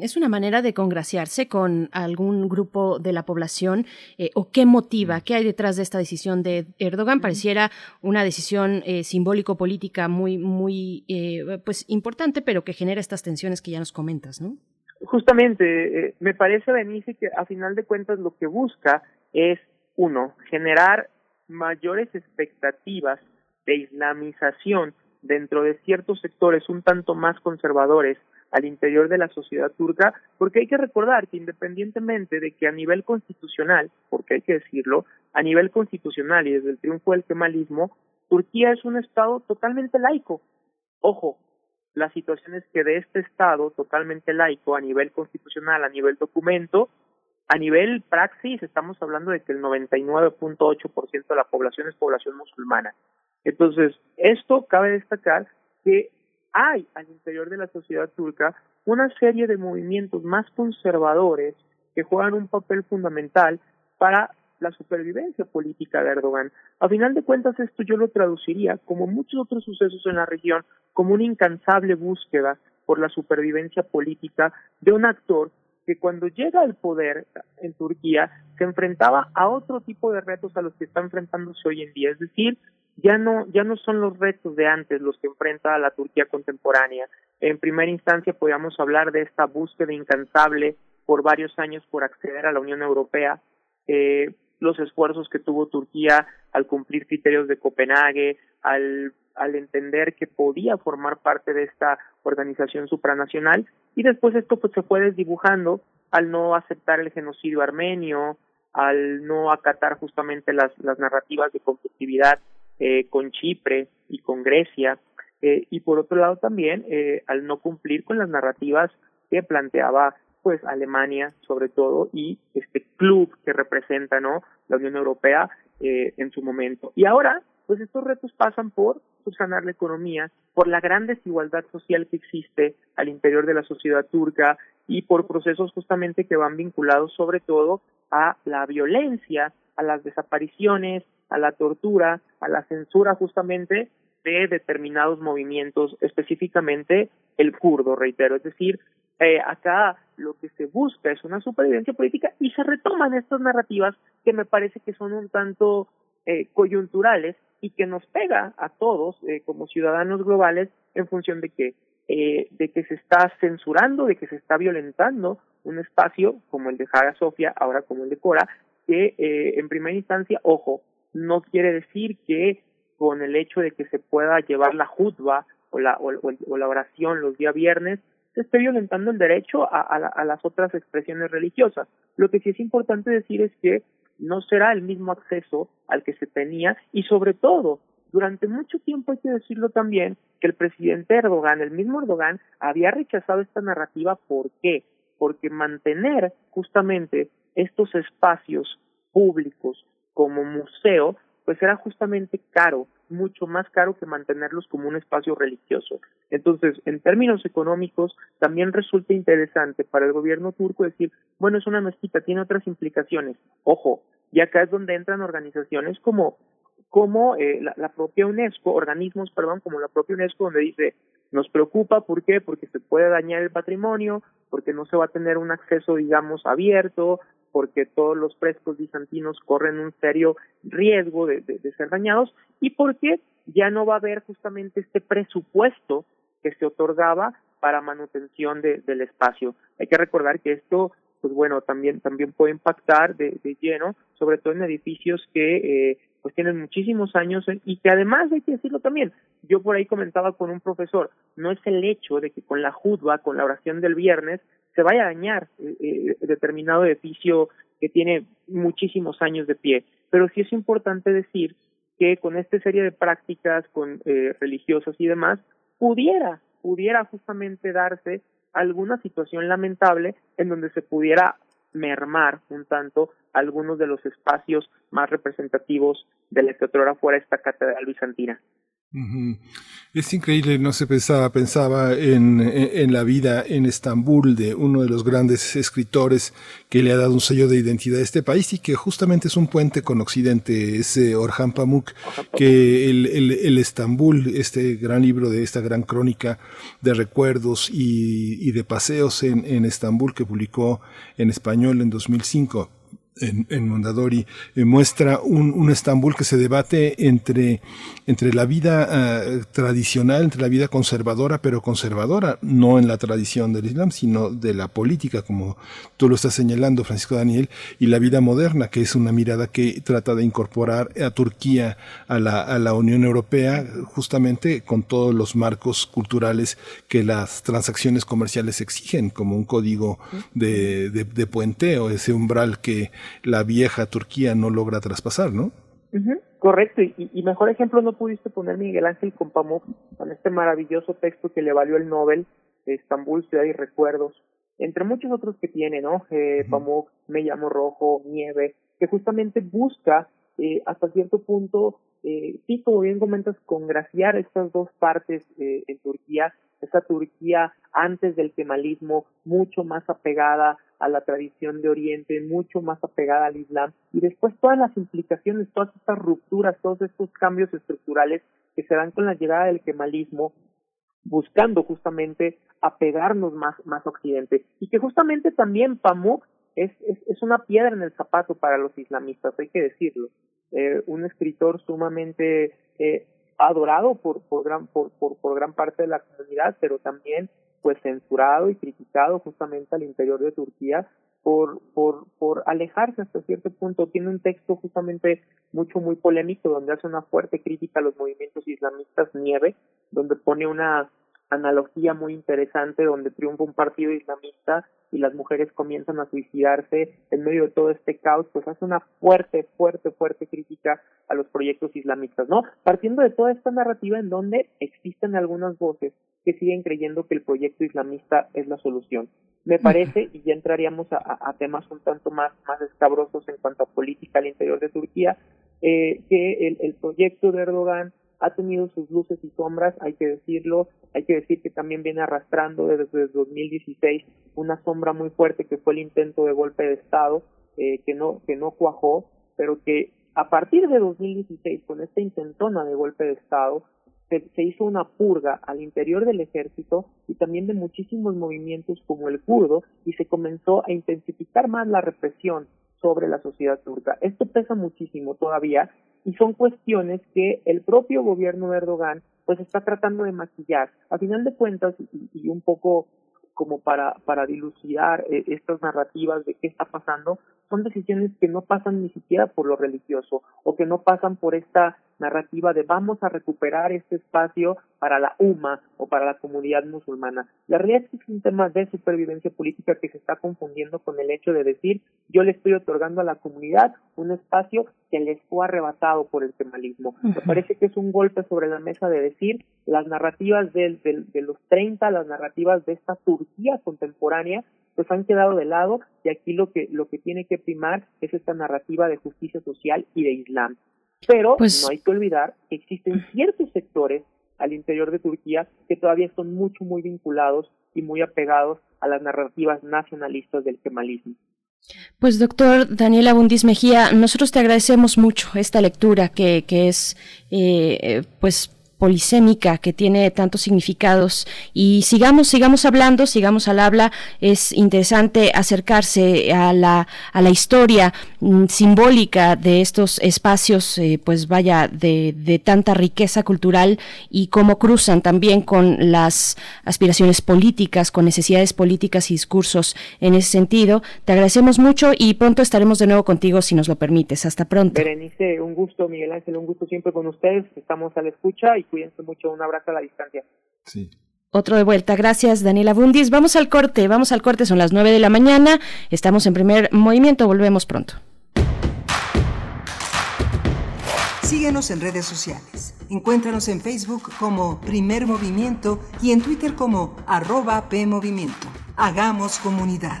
¿Es una manera de congraciarse con algún grupo de la población eh, o qué motiva, qué hay detrás de esta decisión de Erdogan? Pareciera una decisión eh, simbólico-política muy, muy, eh, pues importante, pero que genera estas tensiones que ya nos comentas, ¿no? Justamente, me parece, Benice, que a final de cuentas lo que busca es, uno, generar mayores expectativas de islamización dentro de ciertos sectores un tanto más conservadores al interior de la sociedad turca, porque hay que recordar que independientemente de que a nivel constitucional, porque hay que decirlo, a nivel constitucional y desde el triunfo del kemalismo, Turquía es un Estado totalmente laico. Ojo, la situación es que de este Estado totalmente laico, a nivel constitucional, a nivel documento, a nivel praxis, estamos hablando de que el 99.8% de la población es población musulmana. Entonces, esto cabe destacar que hay al interior de la sociedad turca una serie de movimientos más conservadores que juegan un papel fundamental para la supervivencia política de Erdogan. A final de cuentas, esto yo lo traduciría, como muchos otros sucesos en la región, como una incansable búsqueda por la supervivencia política de un actor que cuando llega al poder en Turquía se enfrentaba a otro tipo de retos a los que está enfrentándose hoy en día, es decir, ya no, ya no son los retos de antes los que enfrenta la Turquía contemporánea. En primera instancia podríamos hablar de esta búsqueda incansable por varios años por acceder a la Unión Europea, eh, los esfuerzos que tuvo Turquía al cumplir criterios de Copenhague, al, entender que podía formar parte de esta organización supranacional, y después esto pues se fue desdibujando al no aceptar el genocidio armenio, al no acatar justamente las narrativas de conflictividad eh, con Chipre y con Grecia, eh, y por otro lado también eh, al no cumplir con las narrativas que planteaba pues Alemania sobre todo y este club que representa no la Unión Europea eh, en su momento. Y ahora pues estos retos pasan por subsanar la economía por la gran desigualdad social que existe al interior de la sociedad turca y por procesos justamente que van vinculados sobre todo a la violencia, a las desapariciones, a la tortura, a la censura justamente de determinados movimientos, específicamente el kurdo, reitero, es decir, eh, acá lo que se busca es una supervivencia política y se retoman estas narrativas que me parece que son un tanto eh, coyunturales y que nos pega a todos eh, como ciudadanos globales en función de que eh, de que se está censurando, de que se está violentando un espacio como el de Haga Sofia, ahora como el de Cora, que eh, en primera instancia, ojo, no quiere decir que con el hecho de que se pueda llevar la jutba o la, o, o la oración los días viernes, se esté violentando el derecho a, a, a, las otras expresiones religiosas. Lo que sí es importante decir es que no será el mismo acceso al que se tenía y sobre todo durante mucho tiempo hay que decirlo también que el presidente Erdogan, el mismo Erdogan, había rechazado esta narrativa. ¿Por qué? Porque mantener justamente estos espacios públicos como museo, pues era justamente caro, mucho más caro que mantenerlos como un espacio religioso. Entonces, en términos económicos, también resulta interesante para el gobierno turco decir, bueno, es una mezquita, tiene otras implicaciones. Ojo, y acá es donde entran organizaciones como como eh, la, la, propia UNESCO, organismos, perdón, como la propia UNESCO, donde dice, nos preocupa, ¿por qué? Porque se puede dañar el patrimonio, porque no se va a tener un acceso, digamos, abierto, porque todos los frescos bizantinos corren un serio riesgo de, ser dañados y porque ya no va a haber justamente este presupuesto que se otorgaba para manutención de, del espacio. Hay que recordar que esto, pues bueno, también también puede impactar de, lleno, sobre todo en edificios que eh, pues tienen muchísimos años y que además hay que decirlo también, yo por ahí comentaba con un profesor, no es el hecho de que con la judba, con la oración del viernes, se vaya a dañar eh, eh, determinado edificio que tiene muchísimos años de pie. Pero sí es importante decir que con esta serie de prácticas con eh, religiosas y demás, pudiera, pudiera justamente darse alguna situación lamentable en donde se pudiera mermar un tanto algunos de los espacios más representativos de la que fuera esta catedral bizantina. Es increíble, no se pensaba, pensaba en, en, la vida en Estambul de uno de los grandes escritores que le ha dado un sello de identidad a este país y que justamente es un puente con Occidente, ese Orhan Pamuk, que el, el, el, Estambul, este gran libro de esta gran crónica de recuerdos y, y de paseos en, en Estambul que publicó en español en 2005 en, en Mondadori, eh, muestra un, un, Estambul que se debate entre, entre la vida uh, tradicional, entre la vida conservadora, pero conservadora, no en la tradición del Islam, sino de la política, como tú lo estás señalando, Francisco Daniel, y la vida moderna, que es una mirada que trata de incorporar a Turquía a la, a la Unión Europea, justamente con todos los marcos culturales que las transacciones comerciales exigen, como un código de, de, de puenteo, ese umbral que la vieja Turquía no logra traspasar, ¿no? Correcto, y, y, mejor ejemplo no pudiste poner Miguel Ángel con Pamuk, con este maravilloso texto que le valió el Nobel de Estambul, Ciudad y Recuerdos, entre muchos otros que tiene, ¿no? Eh, Pamuk, Me llamo Rojo, Nieve, que justamente busca eh, hasta cierto punto, eh, sí, como bien comentas, congraciar estas dos partes eh, en Turquía, esa Turquía antes del kemalismo, mucho más apegada a la tradición de Oriente, mucho más apegada al Islam, y después todas las implicaciones, todas estas rupturas, todos estos cambios estructurales que se dan con la llegada del kemalismo, buscando justamente apegarnos más, más a Occidente, y que justamente también Pamuk es, es, es una piedra en el zapato para los islamistas, hay que decirlo. Eh, un escritor sumamente eh, adorado por, por, gran, por, por, por gran parte de la comunidad, pero también pues censurado y criticado justamente al interior de Turquía por, por, por alejarse hasta cierto punto. Tiene un texto justamente mucho, muy polémico donde hace una fuerte crítica a los movimientos islamistas nieve, donde pone una analogía muy interesante donde triunfa un partido islamista y las mujeres comienzan a suicidarse en medio de todo este caos, pues hace una fuerte, fuerte, fuerte crítica a los proyectos islamistas, ¿no? Partiendo de toda esta narrativa en donde existen algunas voces que siguen creyendo que el proyecto islamista es la solución. Me parece, y ya entraríamos a, temas un tanto más, más escabrosos en cuanto a política al interior de Turquía, eh, que el, el proyecto de Erdogan ha tenido sus luces y sombras, hay que decirlo, hay que decir que también viene arrastrando desde 2016 una sombra muy fuerte que fue el intento de golpe de Estado, eh, que no que no cuajó, pero que a partir de 2016 con esta intentona de golpe de Estado se, hizo una purga al interior del ejército y también de muchísimos movimientos como el kurdo y se comenzó a intensificar más la represión sobre la sociedad turca. Esto pesa muchísimo todavía y son cuestiones que el propio gobierno de Erdogan pues está tratando de maquillar. A final de cuentas, y, un poco como para, para dilucidar eh, estas narrativas de qué está pasando, son decisiones que no pasan ni siquiera por lo religioso o que no pasan por esta narrativa de vamos a recuperar este espacio para la UMA o para la comunidad musulmana. La realidad es que es un tema de supervivencia política que se está confundiendo con el hecho de decir yo le estoy otorgando a la comunidad un espacio que les fue arrebatado por el kemalismo. Me parece que es un golpe sobre la mesa de decir las narrativas de, de los 30, las narrativas de esta Turquía contemporánea pues han quedado de lado y aquí lo que lo que tiene que primar es esta narrativa de justicia social y de Islam. Pero pues no hay que olvidar que existen ciertos sectores al interior de Turquía que todavía son mucho, muy vinculados y muy apegados a las narrativas nacionalistas del kemalismo. Pues doctor Daniela Bundis Mejía, nosotros te agradecemos mucho esta lectura que, que es eh, eh pues polisémica que tiene tantos significados. Y sigamos sigamos hablando sigamos al habla. Es interesante acercarse a la a la historia mm, simbólica de estos espacios eh, pues vaya de, de tanta riqueza cultural y cómo cruzan también con las aspiraciones políticas con necesidades políticas y discursos en ese sentido. Te agradecemos mucho y pronto estaremos de nuevo contigo si nos lo permites. Hasta pronto. Berenice un gusto Miguel Ángel un gusto siempre con ustedes. Estamos a la escucha y cuídense mucho, un abrazo a la distancia. Sí. Otro de vuelta, gracias Daniela Bundis. Vamos al corte, vamos al corte, son las 9 de la mañana, estamos en primer movimiento, volvemos pronto. Síguenos en redes sociales. Encuéntranos en Facebook como Primer Movimiento y en Twitter como arroba PMovimiento. Hagamos comunidad.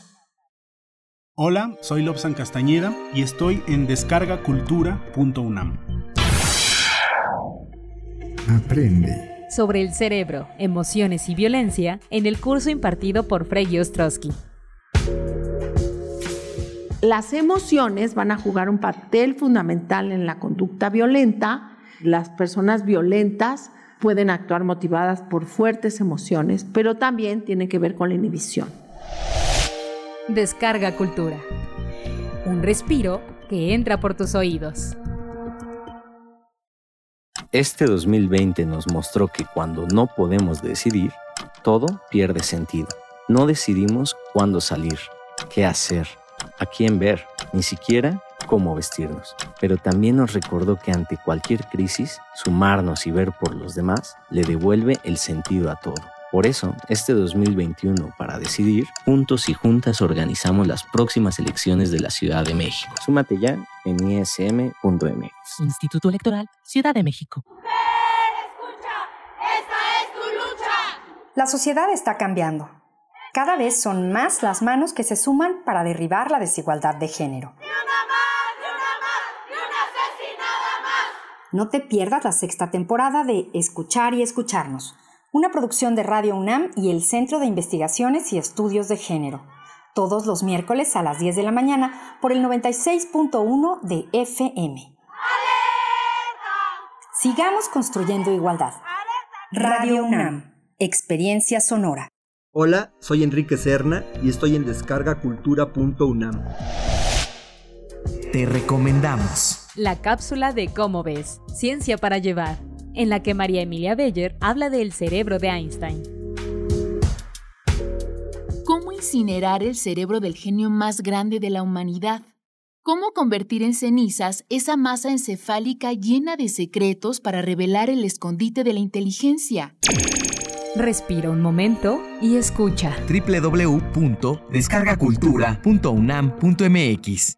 Hola, soy Lobsan Castañeda y estoy en descargacultura.unam. Aprende sobre el cerebro, emociones y violencia en el curso impartido por Frey Ostrowski. Las emociones van a jugar un papel fundamental en la conducta violenta. Las personas violentas pueden actuar motivadas por fuertes emociones, pero también tiene que ver con la inhibición. Descarga Cultura. Un respiro que entra por tus oídos. Este 2020 nos mostró que cuando no podemos decidir, todo pierde sentido. No decidimos cuándo salir, qué hacer, a quién ver, ni siquiera cómo vestirnos. Pero también nos recordó que ante cualquier crisis, sumarnos y ver por los demás le devuelve el sentido a todo. Por eso, este 2021, para decidir, juntos y juntas organizamos las próximas elecciones de la Ciudad de México. Súmate ya en ism.mx. Instituto Electoral, Ciudad de México. La sociedad está cambiando. Cada vez son más las manos que se suman para derribar la desigualdad de género. No te pierdas la sexta temporada de Escuchar y Escucharnos una producción de Radio UNAM y el Centro de Investigaciones y Estudios de Género, todos los miércoles a las 10 de la mañana por el 96.1 de FM. Sigamos construyendo igualdad. Radio UNAM, experiencia sonora. Hola, soy Enrique Serna y estoy en descargacultura.unam. te recomendamos. La cápsula de Cómo ves, Ciencia para llevar, en la que María Emilia Beller habla del cerebro de Einstein. ¿Cómo incinerar el cerebro del genio más grande de la humanidad? ¿Cómo convertir en cenizas esa masa encefálica llena de secretos para revelar el escondite de la inteligencia? Respira un momento y escucha. www.descargacultura.unam.mx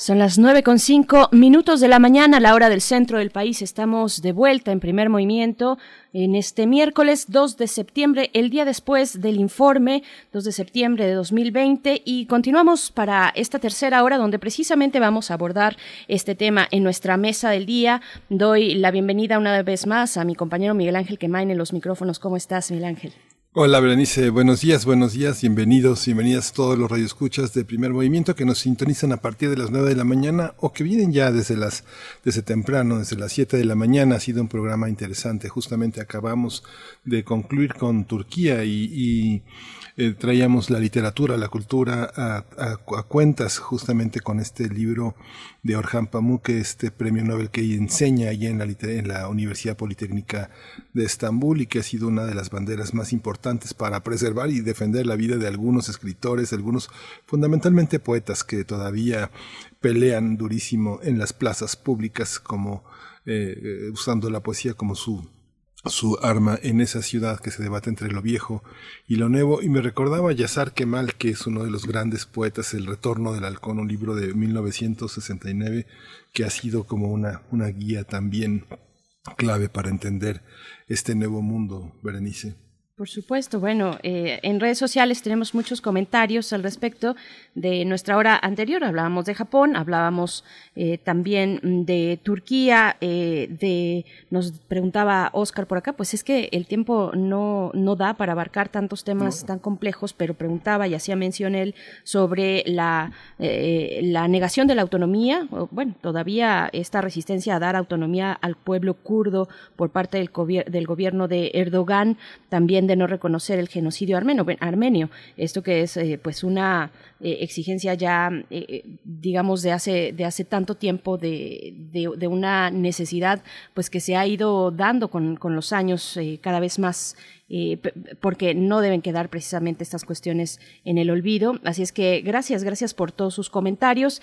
Son las nueve con cinco minutos de la mañana, la hora del centro del país. Estamos de vuelta en primer movimiento en este miércoles 2 de septiembre, el día después del informe 2 de septiembre de 2020 y continuamos para esta tercera hora donde precisamente vamos a abordar este tema en nuestra mesa del día. Doy la bienvenida una vez más a mi compañero Miguel Ángel Quemain en los micrófonos. ¿Cómo estás, Miguel Ángel? Hola Berenice, buenos días, buenos días, bienvenidos, bienvenidas a todos los radioescuchas de Primer Movimiento que nos sintonizan a partir de las 9 de la mañana o que vienen ya desde las desde temprano, desde las 7 de la mañana. Ha sido un programa interesante. Justamente acabamos de concluir con Turquía y, y eh, traíamos la literatura, la cultura a, cuentas justamente con este libro de Orhan Pamuk, este premio Nobel que enseña la, en la Universidad Politécnica de Estambul y que ha sido una de las banderas más importantes para preservar y defender la vida de algunos escritores, algunos fundamentalmente poetas que todavía pelean durísimo en las plazas públicas como eh, eh usando la poesía como su su arma en esa ciudad que se debate entre lo viejo y lo nuevo. Y me recordaba Yazar Kemal que es uno de los grandes poetas El retorno del halcón un libro de 1969 que ha sido como una, una guía también clave para entender este nuevo mundo Berenice por supuesto, bueno, eh, en redes sociales tenemos muchos comentarios al respecto de nuestra hora anterior. Hablábamos de Japón, hablábamos eh, también de Turquía, eh, de nos preguntaba Oscar por acá, pues es que el tiempo no, no da para abarcar tantos temas tan complejos, pero preguntaba y hacía mención él sobre la, la negación de la autonomía, bueno, todavía esta resistencia a dar autonomía al pueblo kurdo por parte del, del gobierno de Erdogan, también de no reconocer el genocidio armenio, armenio esto que es eh, pues una eh, exigencia ya eh, digamos de hace de hace tanto tiempo de, de, una necesidad pues que se ha ido dando con, con los años cada vez más porque no deben quedar precisamente estas cuestiones en el olvido. Así es que gracias, gracias por todos sus comentarios.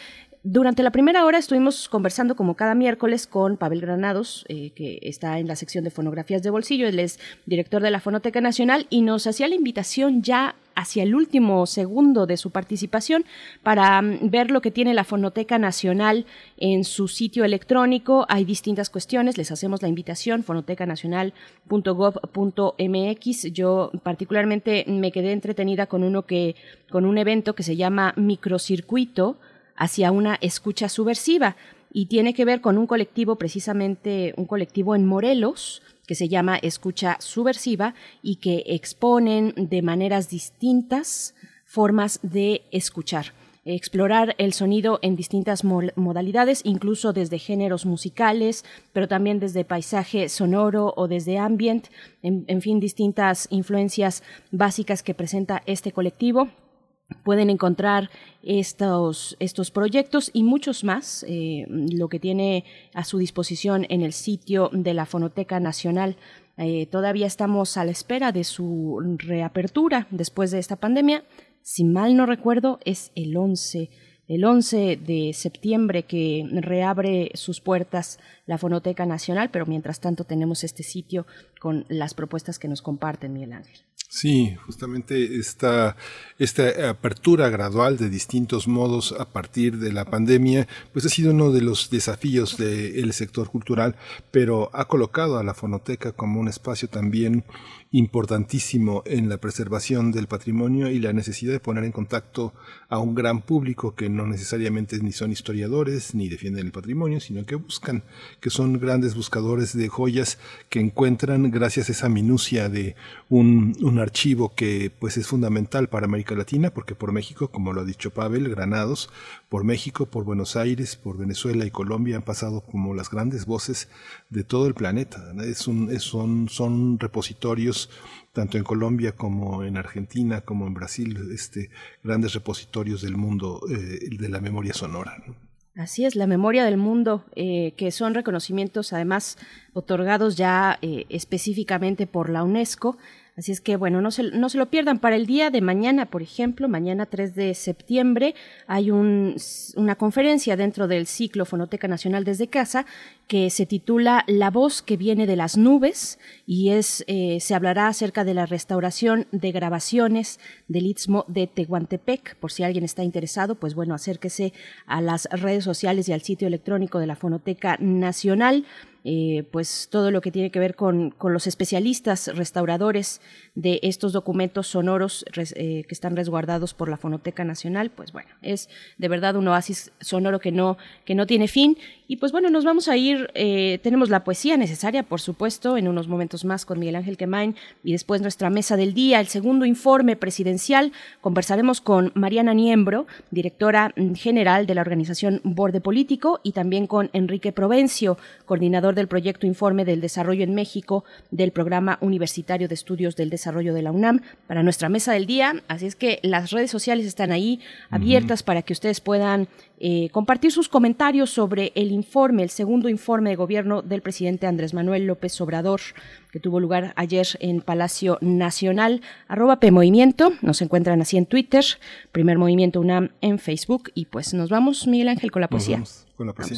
Durante la primera hora estuvimos conversando como cada miércoles con Pavel Granados, eh, que está en la sección de fonografías de bolsillo, él es director de la Fonoteca Nacional y nos hacía la invitación ya hacia el último segundo de su participación para mm, ver lo que tiene la Fonoteca Nacional en su sitio electrónico. Hay distintas cuestiones, les hacemos la invitación, fonotecanacional.gov.mx. Yo particularmente me quedé entretenida con uno que, con un evento que se llama Microcircuito hacia una escucha subversiva. Y tiene que ver con un colectivo, precisamente un colectivo en Morelos, que se llama Escucha Subversiva y que exponen de maneras distintas formas de escuchar explorar el sonido en distintas modalidades, incluso desde géneros musicales, pero también desde paisaje sonoro o desde ambient, en fin, distintas influencias básicas que presenta este colectivo pueden encontrar estos, estos proyectos y muchos más, eh, lo que tiene a su disposición en el sitio de la Fonoteca Nacional. Eh, todavía estamos a la espera de su reapertura después de esta pandemia. Si mal no recuerdo, es el 11 el 11 de septiembre que reabre sus puertas la Fonoteca Nacional, pero mientras tanto tenemos este sitio con las propuestas que nos comparten, Miguel Ángel. Sí, justamente esta, esta apertura gradual de distintos modos a partir de la pandemia, pues ha sido uno de los desafíos del sector cultural, pero ha colocado a la fonoteca como un espacio también importantísimo en la preservación del patrimonio y la necesidad de poner en contacto a un gran público que no necesariamente ni son historiadores ni defienden el patrimonio, sino que buscan, que son grandes buscadores de joyas que encuentran gracias a esa minucia de un, un archivo que pues es fundamental para América Latina, porque por México, como lo ha dicho Pavel, Granados, por México, por Buenos Aires, por Venezuela y Colombia han pasado como las grandes voces de todo el planeta. Es un, son, repositorios tanto en Colombia como en Argentina, como en Brasil, este, grandes repositorios del mundo eh, de la memoria sonora. Así es, la memoria del mundo, eh, que son reconocimientos además otorgados ya eh, específicamente por la UNESCO Así es que, bueno, no se, no se lo pierdan. Para el día de mañana, por ejemplo, mañana 3 de septiembre, hay un, una conferencia dentro del ciclo Fonoteca Nacional desde casa que se titula La voz que viene de las nubes y es, eh, se hablará acerca de la restauración de grabaciones del Istmo de Tehuantepec. Por si alguien está interesado, pues bueno, acérquese a las redes sociales y al sitio electrónico de la Fonoteca Nacional. Eh, pues todo lo que tiene que ver con, los especialistas restauradores de estos documentos sonoros eh, que están resguardados por la Fonoteca Nacional, pues bueno, es de verdad un oasis sonoro que no, que no tiene fin. Y pues bueno, nos vamos a ir, eh, tenemos la poesía necesaria, por supuesto, en unos momentos más con Miguel Ángel Quemain y después nuestra mesa del día, el segundo informe presidencial. Conversaremos con Mariana Niembro, directora general de la organización Borde Político, y también con Enrique Provencio, coordinador del proyecto Informe del Desarrollo en México del Programa Universitario de Estudios del Desarrollo de la UNAM para nuestra mesa del día. Así es que las redes sociales están ahí abiertas para que ustedes puedan eh, compartir sus comentarios sobre el informe, el segundo informe de gobierno del presidente Andrés Manuel López Obrador, que tuvo lugar ayer en Palacio Nacional. Arroba PMovimiento, nos encuentran así en Twitter, Primer Movimiento UNAM en Facebook. Y pues nos vamos, Miguel Ángel, con la poesía. con la poesía.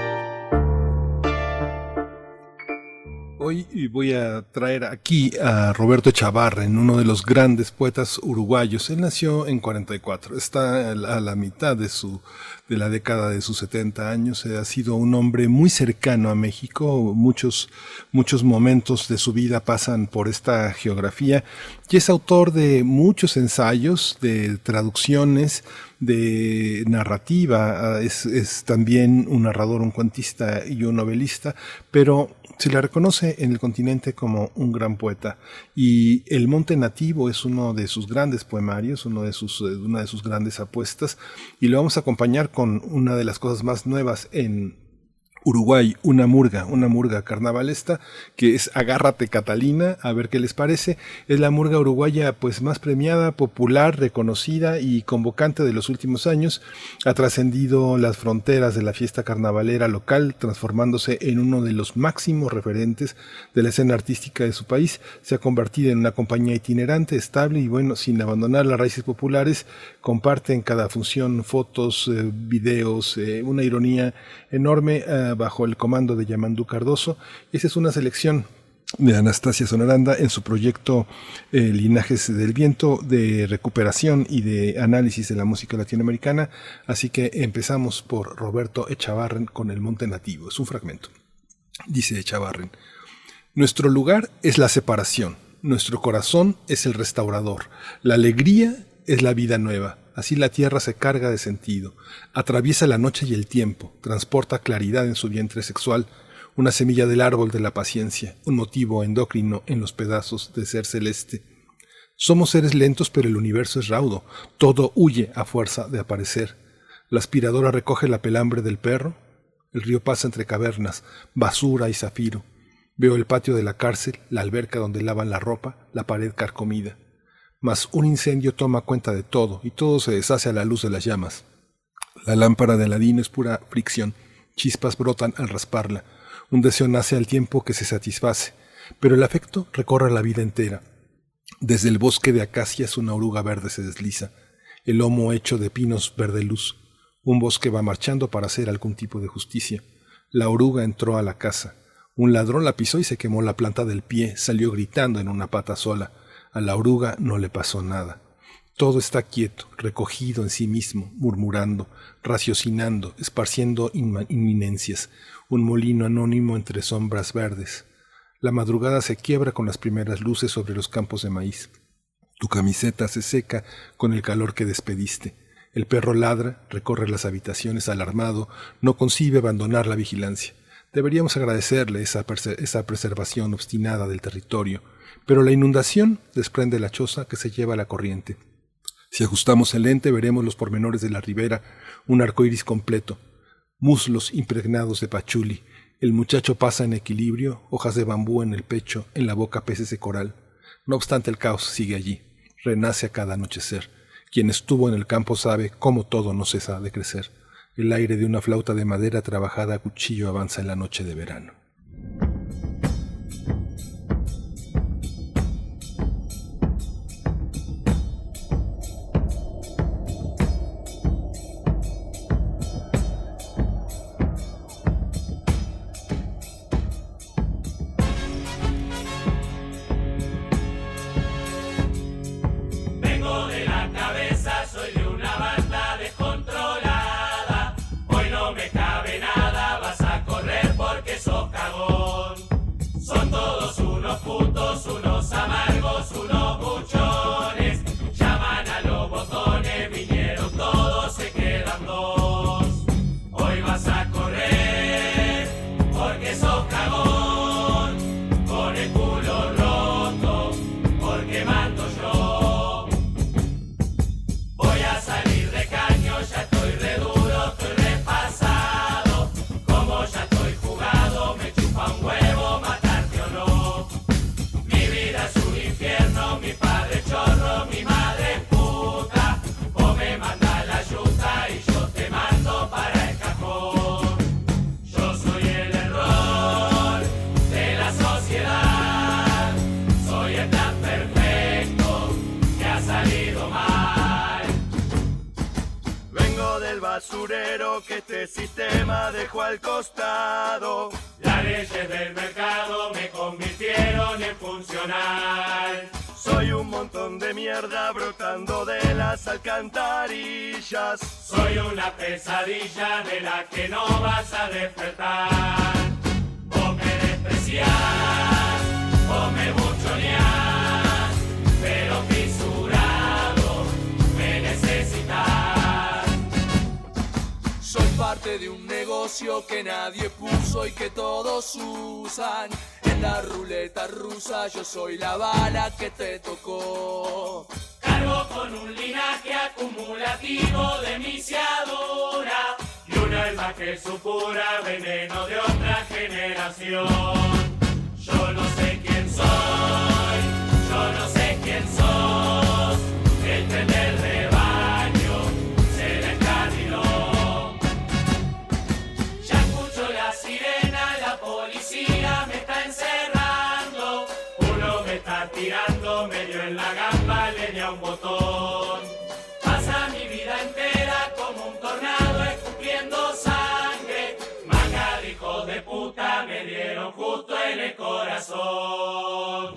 Hoy voy a traer aquí a Roberto Chavarren, uno de los grandes poetas uruguayos. Él nació en 44, está a la mitad de su de la década de sus 70 años. Ha sido un hombre muy cercano a México. Muchos, muchos momentos de su vida pasan por esta geografía. Y es autor de muchos ensayos, de traducciones, de narrativa. Es, es también un narrador, un cuentista y un novelista. Pero se le reconoce en el continente como un gran poeta. Y El Monte Nativo es uno de sus grandes poemarios, uno de sus, eh, una de sus grandes apuestas. Y lo vamos a acompañar con una de las cosas más nuevas en Uruguay, una murga, una murga carnavalesta, que es Agárrate Catalina, a ver qué les parece. Es la murga uruguaya pues más premiada, popular, reconocida y convocante de los últimos años. Ha trascendido las fronteras de la fiesta carnavalera local, transformándose en uno de los máximos referentes de la escena artística de su país. Se ha convertido en una compañía itinerante, estable y bueno, sin abandonar las raíces populares, comparte en cada función fotos, eh, videos, eh, una ironía enorme. Eh, bajo el comando de Yamandú Cardoso. Esa es una selección de Anastasia Sonoranda en su proyecto eh, Linajes del Viento de recuperación y de análisis de la música latinoamericana. Así que empezamos por Roberto Echavarren con El Monte Nativo. Es un fragmento. Dice Echavarren, Nuestro lugar es la separación, nuestro corazón es el restaurador, la alegría es la vida nueva. Así la tierra se carga de sentido, atraviesa la noche y el tiempo, transporta claridad en su vientre sexual, una semilla del árbol de la paciencia, un motivo endocrino en los pedazos de ser celeste. Somos seres lentos, pero el universo es raudo, todo huye a fuerza de aparecer. La aspiradora recoge la pelambre del perro. El río pasa entre cavernas, basura y zafiro. Veo el patio de la cárcel, la alberca donde lavan la ropa, la pared carcomida. Mas un incendio toma cuenta de todo y todo se deshace a la luz de las llamas. La lámpara de Aladino es pura fricción. Chispas brotan al rasparla. Un deseo nace al tiempo que se satisface, pero el afecto recorre la vida entera. Desde el bosque de acacias una oruga verde se desliza, el lomo hecho de pinos verde luz. Un bosque va marchando para hacer algún tipo de justicia. La oruga entró a la casa. Un ladrón la pisó y se quemó la planta del pie, salió gritando en una pata sola. A la oruga no le pasó nada. Todo está quieto, recogido en sí mismo, murmurando, raciocinando, esparciendo inminencias, un molino anónimo entre sombras verdes. La madrugada se quiebra con las primeras luces sobre los campos de maíz. Tu camiseta se seca con el calor que despediste. El perro ladra, recorre las habitaciones alarmado, no concibe abandonar la vigilancia. Deberíamos agradecerle esa, esa preservación obstinada del territorio, pero la inundación desprende la choza que se lleva a la corriente. Si ajustamos el lente veremos los pormenores de la ribera, un arco iris completo, muslos impregnados de pachuli. El muchacho pasa en equilibrio, hojas de bambú en el pecho, en la boca peces de coral. No obstante el caos sigue allí, renace a cada anochecer. Quien estuvo en el campo sabe cómo todo no cesa de crecer. El aire de una flauta de madera trabajada a cuchillo avanza en la noche de verano. que este sistema dejó al costado. Las leyes del mercado me convirtieron en funcional. Soy un montón de mierda brotando de las alcantarillas. Soy una pesadilla de la que no vas a despertar. Vos me despreciás. Yo soy la bala que te tocó. Cargo con un linaje acumulativo de misiadura y una alma que supura veneno de otra generación. Yo no sé quién soy, en el corazón.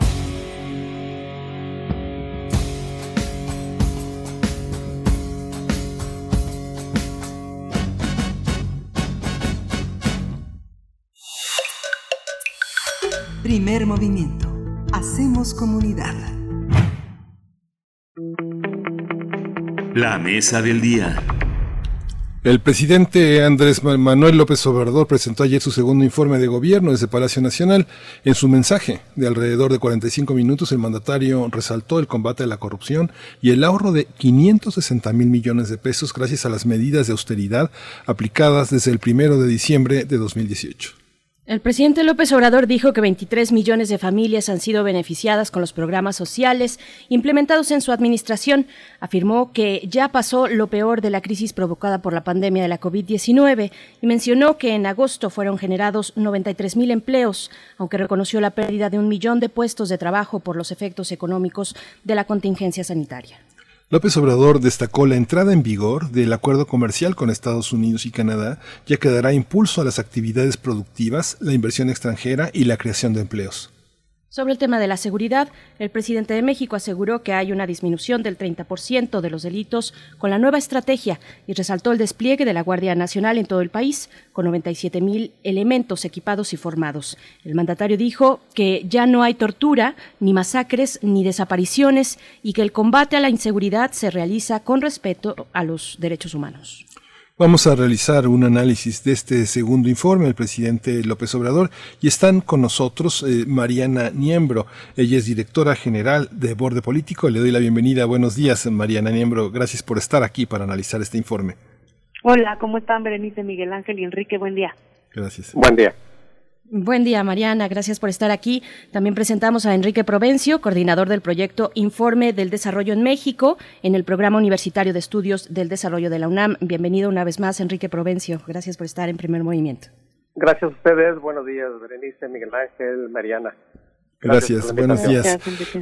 Primer movimiento Hacemos comunidad. La mesa del día. El presidente Andrés Manuel López Obrador presentó ayer su segundo informe de gobierno desde Palacio Nacional. En su mensaje de alrededor de 45 minutos, el mandatario resaltó el combate a la corrupción y el ahorro de 560 mil millones de pesos gracias a las medidas de austeridad aplicadas desde el primero de diciembre de 2018. El presidente López Obrador dijo que 23 millones de familias han sido beneficiadas con los programas sociales implementados en su administración. Afirmó que ya pasó lo peor de la crisis provocada por la pandemia de la COVID-19 y mencionó que en agosto fueron generados 93 mil empleos, aunque reconoció la pérdida de un millón de puestos de trabajo por los efectos económicos de la contingencia sanitaria. López Obrador destacó la entrada en vigor del acuerdo comercial con Estados Unidos y Canadá, ya que dará impulso a las actividades productivas, la inversión extranjera y la creación de empleos. Sobre el tema de la seguridad, el presidente de México aseguró que hay una disminución del 30% de los delitos con la nueva estrategia y resaltó el despliegue de la Guardia Nacional en todo el país, con 97 mil elementos equipados y formados. El mandatario dijo que ya no hay tortura, ni masacres, ni desapariciones y que el combate a la inseguridad se realiza con respeto a los derechos humanos. Vamos a realizar un análisis de este segundo informe del presidente López Obrador y están con nosotros eh, Mariana Niembro. Ella es directora general de Borde Político. Le doy la bienvenida. Buenos días, Mariana Niembro. Gracias por estar aquí para analizar este informe. Hola, ¿cómo están Berenice, Miguel Ángel y Enrique? Buen día. Gracias. Buen día. Buen día, Mariana. Gracias por estar aquí. También presentamos a Enrique Provencio, coordinador del proyecto Informe del Desarrollo en México, en el Programa Universitario de Estudios del Desarrollo de la UNAM. Bienvenido una vez más, Enrique Provencio. Gracias por estar en primer movimiento. Gracias a ustedes. Buenos días, Berenice, Miguel Ángel, Mariana. Gracias, buenos días.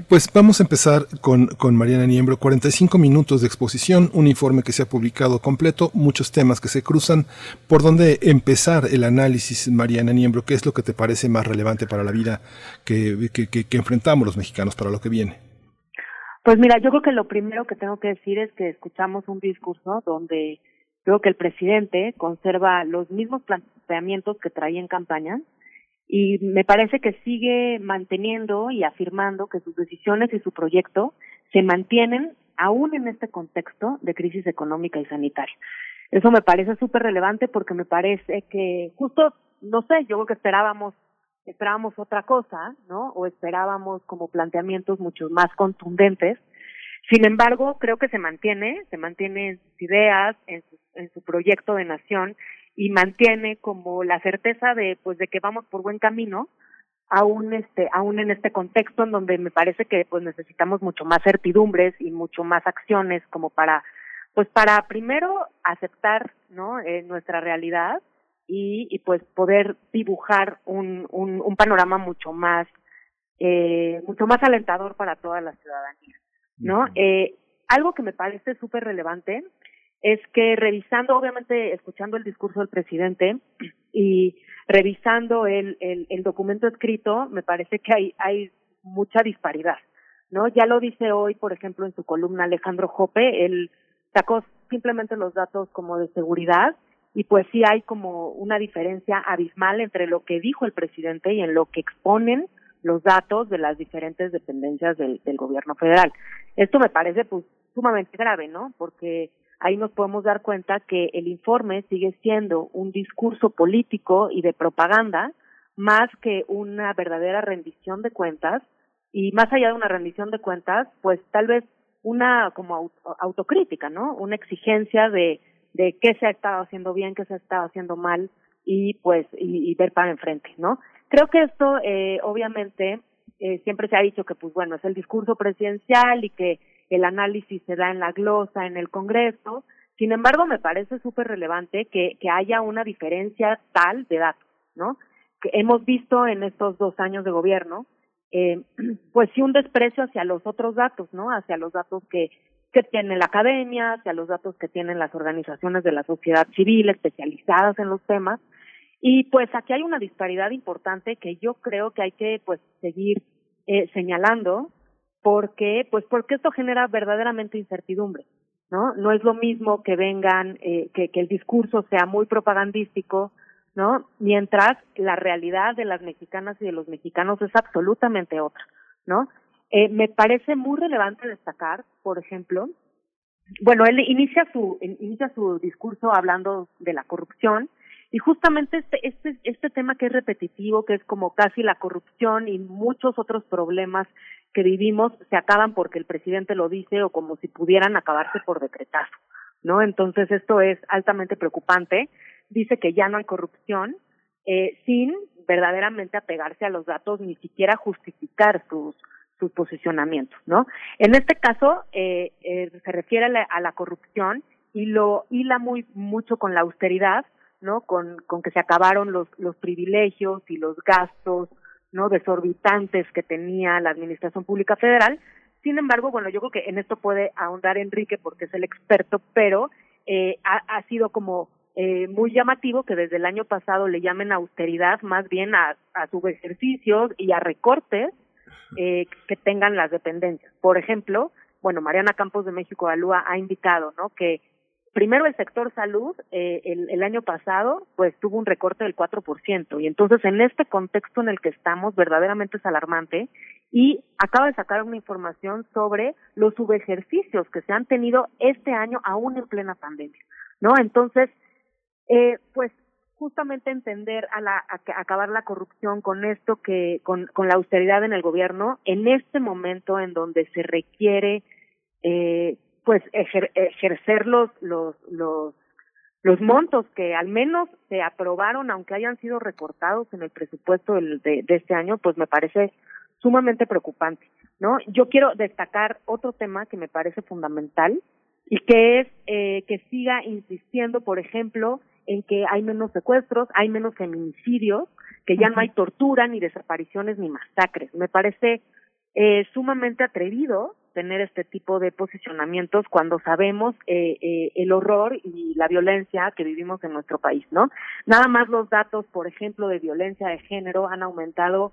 Pues vamos a empezar con, con Mariana Niembro. 45 minutos de exposición, un informe que se ha publicado completo, muchos temas que se cruzan. ¿Por dónde empezar el análisis, Mariana Niembro? ¿Qué es lo que te parece más relevante para la vida que, que, que, enfrentamos los mexicanos para lo que viene? Pues mira, yo creo que lo primero que tengo que decir es que escuchamos un discurso donde creo que el presidente conserva los mismos planteamientos que traía en campaña, y me parece que sigue manteniendo y afirmando que sus decisiones y su proyecto se mantienen aún en este contexto de crisis económica y sanitaria. Eso me parece súper relevante porque me parece que justo, no sé, yo creo que esperábamos esperábamos otra cosa, ¿no? O esperábamos como planteamientos mucho más contundentes. Sin embargo, creo que se mantiene, se mantiene en sus ideas, en su, en su proyecto de nación y mantiene como la certeza de pues de que vamos por buen camino aún este aún en este contexto en donde me parece que pues necesitamos mucho más certidumbres y mucho más acciones como para pues para primero aceptar no eh, nuestra realidad y, y pues poder dibujar un, un, un panorama mucho más eh, mucho más alentador para toda la ciudadanía no eh, algo que me parece súper relevante es que revisando, obviamente escuchando el discurso del presidente y revisando el, el, documento escrito, me parece que hay, hay mucha disparidad, ¿no? Ya lo dice hoy, por ejemplo, en su columna Alejandro Jope, él sacó simplemente los datos como de seguridad y pues sí hay como una diferencia abismal entre lo que dijo el presidente y en lo que exponen los datos de las diferentes dependencias del, del gobierno federal. Esto me parece pues sumamente grave, ¿no? Porque ahí nos podemos dar cuenta que el informe sigue siendo un discurso político y de propaganda más que una verdadera rendición de cuentas y más allá de una rendición de cuentas, pues tal vez una como autocrítica, ¿no? Una exigencia de de qué se ha estado haciendo bien, qué se ha estado haciendo mal y pues y, ver para enfrente, ¿no? Creo que esto eh, obviamente eh, siempre se ha dicho que pues bueno es el discurso presidencial y que el análisis se da en la glosa, en el Congreso. Sin embargo, me parece súper relevante que, que haya una diferencia tal de datos, ¿no? Que hemos visto en estos dos años de gobierno, eh, pues sí un desprecio hacia los otros datos, ¿no? Hacia los datos que, que tiene la academia, hacia los datos que tienen las organizaciones de la sociedad civil especializadas en los temas. Y pues aquí hay una disparidad importante que yo creo que hay que pues seguir eh, señalando porque pues porque esto genera verdaderamente incertidumbre no no es lo mismo que vengan eh, que, el discurso sea muy propagandístico no mientras la realidad de las mexicanas y de los mexicanos es absolutamente otra no eh, me parece muy relevante destacar por ejemplo bueno, él inicia su inicia su discurso hablando de la corrupción y justamente este este este tema que es repetitivo, que es como casi la corrupción y muchos otros problemas que vivimos se acaban porque el presidente lo dice o como si pudieran acabarse por decretazo, ¿no? Entonces esto es altamente preocupante. Dice que ya no hay corrupción eh, sin verdaderamente apegarse a los datos ni siquiera justificar sus sus posicionamientos, ¿no? En este caso eh, eh, se refiere a la, corrupción y lo hila muy mucho con la austeridad, ¿no? Con, con que se acabaron los, los privilegios y los gastos, ¿no? Desorbitantes que tenía la Administración Pública Federal. Sin embargo, bueno, yo creo que en esto puede ahondar Enrique porque es el experto, pero eh, ha, ha sido como eh, muy llamativo que desde el año pasado le llamen austeridad más bien a, a subejercicios y a recortes eh, que tengan las dependencias. Por ejemplo, bueno, Mariana Campos de México Alúa ha indicado, ¿no? Que primero el sector salud eh, el, el, año pasado pues tuvo un recorte del 4% y entonces en este contexto en el que estamos verdaderamente es alarmante y acaba de sacar una información sobre los subejercicios que se han tenido este año aún en plena pandemia, ¿no? Entonces, eh, pues justamente entender a, la, a, acabar la corrupción con esto que con, con la austeridad en el gobierno en este momento en donde se requiere eh, pues ejercer los los los los montos que al menos se aprobaron aunque hayan sido recortados en el presupuesto de, de, de este año pues me parece sumamente preocupante no yo quiero destacar otro tema que me parece fundamental y que es eh, que siga insistiendo por ejemplo en que hay menos secuestros, hay menos feminicidios, que ya no hay tortura, ni desapariciones, ni masacres. Me parece eh, sumamente atrevido tener este tipo de posicionamientos cuando sabemos eh, eh, el horror y la violencia que vivimos en nuestro país, ¿no? Nada más los datos, por ejemplo, de violencia de género han aumentado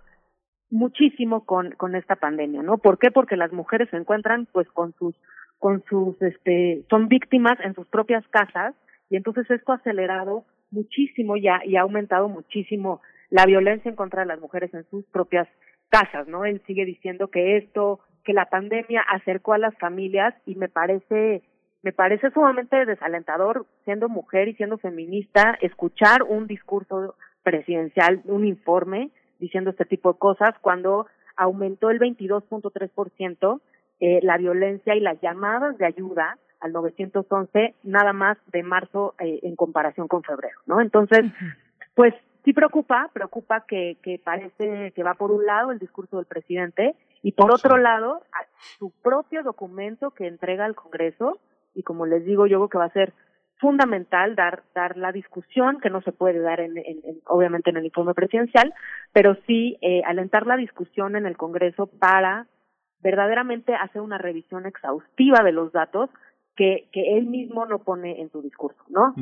muchísimo con, con esta pandemia, ¿no? ¿Por qué? Porque las mujeres se encuentran pues con sus, con sus, este, son víctimas en sus propias casas y entonces esto ha acelerado muchísimo ya y ha aumentado muchísimo la violencia en contra de las mujeres en sus propias casas, ¿no? Él sigue diciendo que esto, que la pandemia acercó a las familias y me parece me parece sumamente desalentador siendo mujer y siendo feminista escuchar un discurso presidencial, un informe diciendo este tipo de cosas cuando aumentó el 22.3% eh, la violencia y las llamadas de ayuda al 911 nada más de marzo eh, en comparación con febrero, ¿no? Entonces, pues sí preocupa, preocupa que, que parece que va por un lado el discurso del presidente y por otro lado su propio documento que entrega al Congreso y como les digo yo creo que va a ser fundamental dar dar la discusión que no se puede dar en, en, obviamente en el informe presidencial pero sí eh, alentar la discusión en el Congreso para verdaderamente hacer una revisión exhaustiva de los datos que, que él mismo no pone en su discurso, ¿no?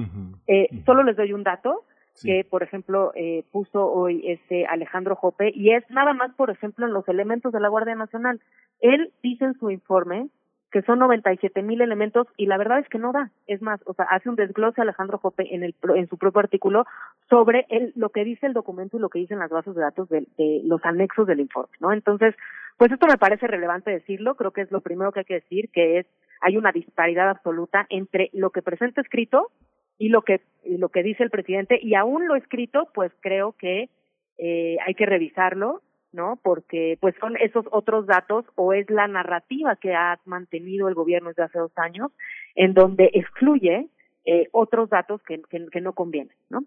eh, Solo les doy un dato que, por ejemplo, eh, puso hoy este Alejandro Jope y es nada más, por ejemplo, en los elementos de la Guardia Nacional. Él dice en su informe que son 97 mil elementos y la verdad es que no da. Es más, o sea, hace un desglose Alejandro Jope en, el, en su propio artículo sobre el, lo que dice el documento y lo que dicen las bases de datos de, de los anexos del informe, ¿no? Entonces, pues esto me parece relevante decirlo, creo que es lo primero que hay que decir, que es hay una disparidad absoluta entre lo que presenta escrito y lo que lo que dice el presidente y aún lo escrito pues creo que eh, hay que revisarlo no porque pues son esos otros datos o es la narrativa que ha mantenido el gobierno desde hace dos años en donde excluye eh, otros datos que, que no convienen no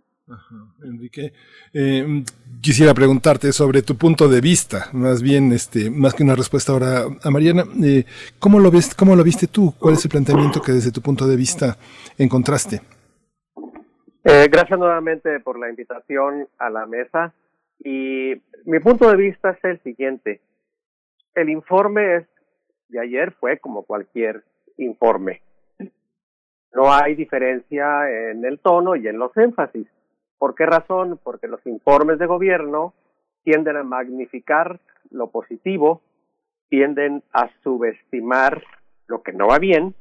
Enrique, eh, quisiera preguntarte sobre tu punto de vista, más bien, este, más que una respuesta ahora a Mariana, eh, ¿cómo lo ves, cómo lo viste tú? ¿Cuál es el planteamiento que desde tu punto de vista encontraste? Eh, gracias nuevamente por la invitación a la mesa y mi punto de vista es el siguiente. El informe de ayer fue como cualquier informe. No hay diferencia en el tono y en los énfasis ¿Por qué razón? Porque los informes de gobierno tienden a magnificar lo positivo, tienden a subestimar lo que no va bien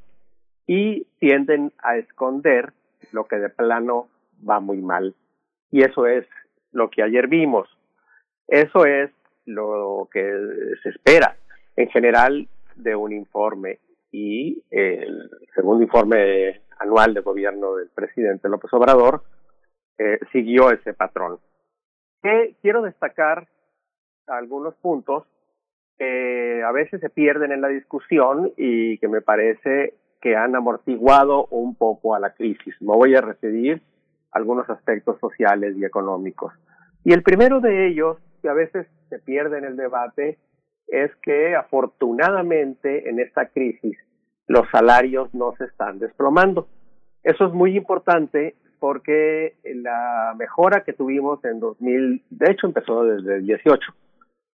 y tienden a esconder lo que de plano va muy mal. Y eso es lo que ayer vimos. Eso es lo que se espera en general de un informe. y el segundo informe anual de gobierno del presidente López Obrador eh, siguió ese patrón. Quiero destacar algunos puntos que a veces se pierden en la discusión y que me parece que han amortiguado un poco a la crisis. Me voy a referir a algunos aspectos sociales y económicos. Y el primero de ellos, que a veces se pierde en el debate, es que afortunadamente en esta crisis los salarios no se están desplomando. Eso es muy importante porque la mejora que tuvimos en 2000, de hecho empezó desde el 18,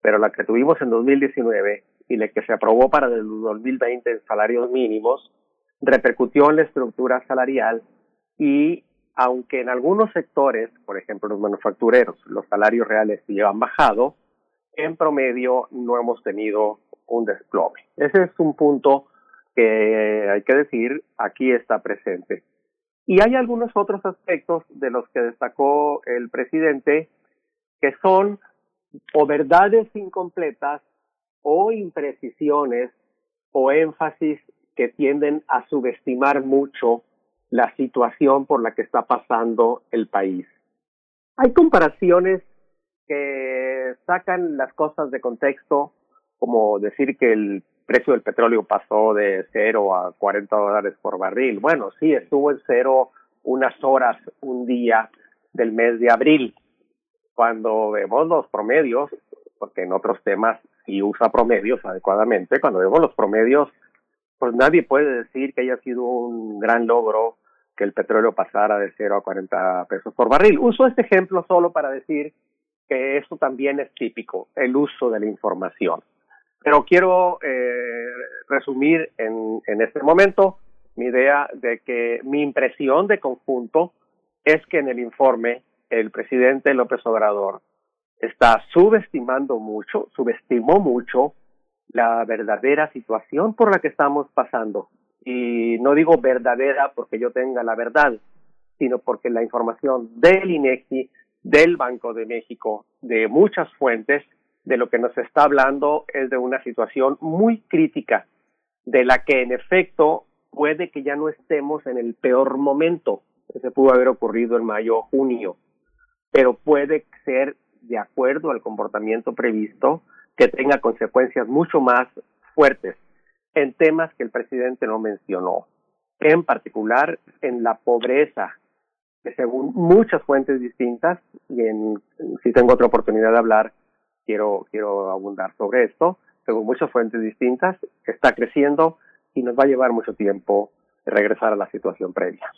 pero la que tuvimos en 2019 y la que se aprobó para el 2020 en salarios mínimos, repercutió en la estructura salarial y aunque en algunos sectores, por ejemplo los manufactureros, los salarios reales sí han bajado, en promedio no hemos tenido un desplome. Ese es un punto que hay que decir, aquí está presente. Y hay algunos otros aspectos de los que destacó el presidente que son o verdades incompletas o imprecisiones o énfasis que tienden a subestimar mucho la situación por la que está pasando el país. Hay comparaciones que sacan las cosas de contexto, como decir que el precio del petróleo pasó de cero a 40 dólares por barril. Bueno, sí, estuvo en cero unas horas, un día del mes de abril. Cuando vemos los promedios, porque en otros temas sí usa promedios adecuadamente, cuando vemos los promedios, pues nadie puede decir que haya sido un gran logro que el petróleo pasara de cero a 40 pesos por barril. Uso este ejemplo solo para decir que eso también es típico, el uso de la información. Pero quiero eh, resumir en, en este momento mi idea de que mi impresión de conjunto es que en el informe el presidente López Obrador está subestimando mucho, subestimó mucho la verdadera situación por la que estamos pasando. Y no digo verdadera porque yo tenga la verdad, sino porque la información del INEGI, del Banco de México, de muchas fuentes, de lo que nos está hablando es de una situación muy crítica, de la que en efecto puede que ya no estemos en el peor momento. Ese pudo haber ocurrido en mayo o junio, pero puede ser de acuerdo al comportamiento previsto que tenga consecuencias mucho más fuertes en temas que el presidente no mencionó, en particular en la pobreza, que según muchas fuentes distintas, y en, si tengo otra oportunidad de hablar, quiero, quiero abundar sobre esto, según muchas fuentes distintas, está creciendo y nos va a llevar mucho tiempo regresar a la situación previa.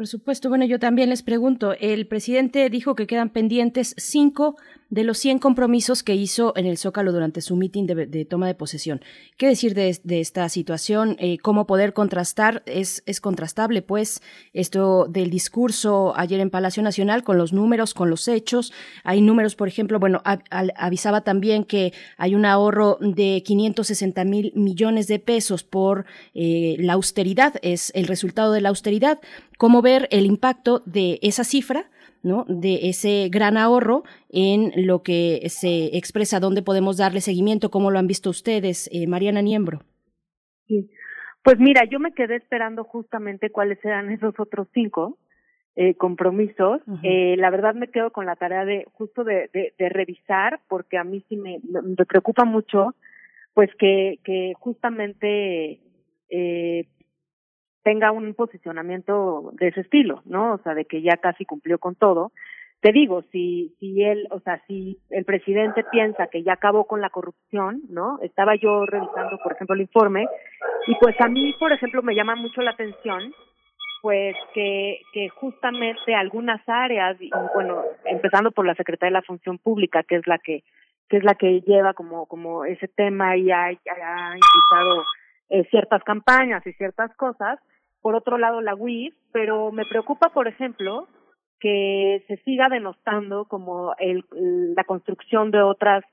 Por supuesto. Bueno, yo también les pregunto, el presidente dijo que quedan pendientes cinco de los 100 compromisos que hizo en el Zócalo durante su mitin de, toma de posesión. ¿Qué decir de, esta situación? Eh, ¿Cómo poder contrastar? Es, es contrastable, pues, esto del discurso ayer en Palacio Nacional con los números, con los hechos. Hay números, por ejemplo, bueno, avisaba también que hay un ahorro de 560 mil millones de pesos por eh, la austeridad, es el resultado de la austeridad. ¿Cómo ver el impacto de esa cifra? ¿no? de ese gran ahorro en lo que se expresa, dónde podemos darle seguimiento, cómo lo han visto ustedes, eh, Mariana Niembro. Sí, pues mira, yo me quedé esperando justamente cuáles eran esos otros cinco eh, compromisos. eh, la verdad me quedo con la tarea de justo de, de, de revisar, porque a mí sí me, me preocupa mucho, pues que, que justamente eh, tenga un posicionamiento de ese estilo, ¿no? O sea, de que ya casi cumplió con todo. Te digo, si, si él, o sea, si el presidente piensa que ya acabó con la corrupción, ¿no? Estaba yo revisando, por ejemplo, el informe, y pues a mí, por ejemplo, me llama mucho la atención, pues que, que justamente algunas áreas, y bueno, empezando por la Secretaría de la Función Pública, que es la que, que es la que lleva como, como ese tema y ha, ha impulsado eh, ciertas campañas y ciertas cosas, por otro lado la UIF, pero me preocupa, por ejemplo, que se siga denostando como el, la construcción de otras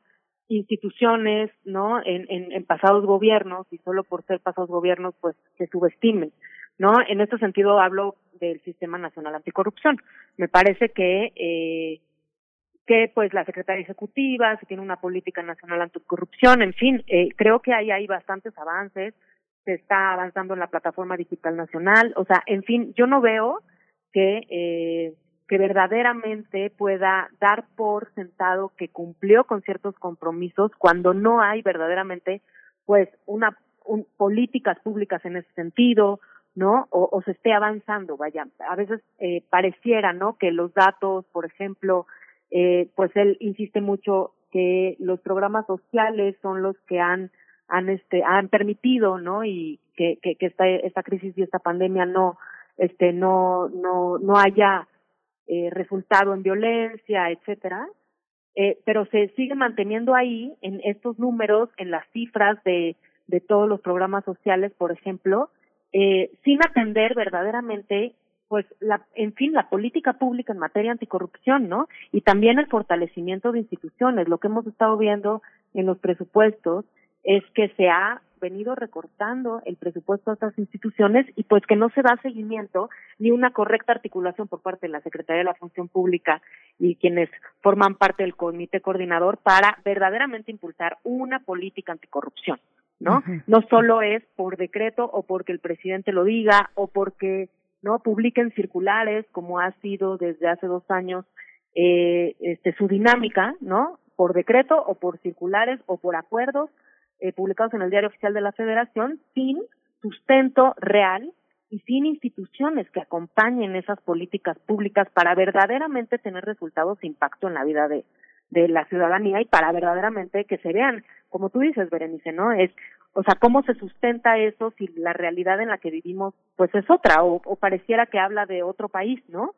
instituciones, ¿no? En, en, en, pasados gobiernos y solo por ser pasados gobiernos, pues se subestimen, ¿no? En este sentido hablo del Sistema Nacional Anticorrupción. Me parece que eh, que pues la Secretaría Ejecutiva, se tiene una política nacional anticorrupción, en fin, eh, creo que ahí hay bastantes avances, se está avanzando en la plataforma digital nacional, o sea, en fin, yo no veo que eh, que verdaderamente pueda dar por sentado que cumplió con ciertos compromisos cuando no hay verdaderamente pues una políticas públicas en ese sentido, ¿no? O, se esté avanzando, vaya. A veces eh, pareciera, ¿no? Que los datos, por ejemplo, eh, pues él insiste mucho que los programas sociales son los que han han este han permitido, ¿no? Y que que, que esta esta crisis y esta pandemia no este no no no haya eh, resultado en violencia, etcétera. Eh, pero se sigue manteniendo ahí en estos números, en las cifras de, de todos los programas sociales, por ejemplo, eh, sin atender verdaderamente, pues, la, en fin, la política pública en materia anticorrupción, ¿no? Y también el fortalecimiento de instituciones. Lo que hemos estado viendo en los presupuestos es que se ha venido recortando el presupuesto de estas instituciones y pues que no se da seguimiento ni una correcta articulación por parte de la Secretaría de la Función Pública y quienes forman parte del comité coordinador para verdaderamente impulsar una política anticorrupción, ¿no? No solo es por decreto o porque el presidente lo diga o porque no publiquen circulares como ha sido desde hace dos años eh, este su dinámica, ¿no? Por decreto o por circulares o por acuerdos eh, publicados en el Diario Oficial de la Federación sin sustento real y sin instituciones que acompañen esas políticas públicas para verdaderamente tener resultados e impacto en la vida de, de la ciudadanía y para verdaderamente que se vean, como tú dices, Berenice, ¿no? Es, o sea, cómo se sustenta eso si la realidad en la que vivimos, pues es otra, o, o pareciera que habla de otro país, ¿no?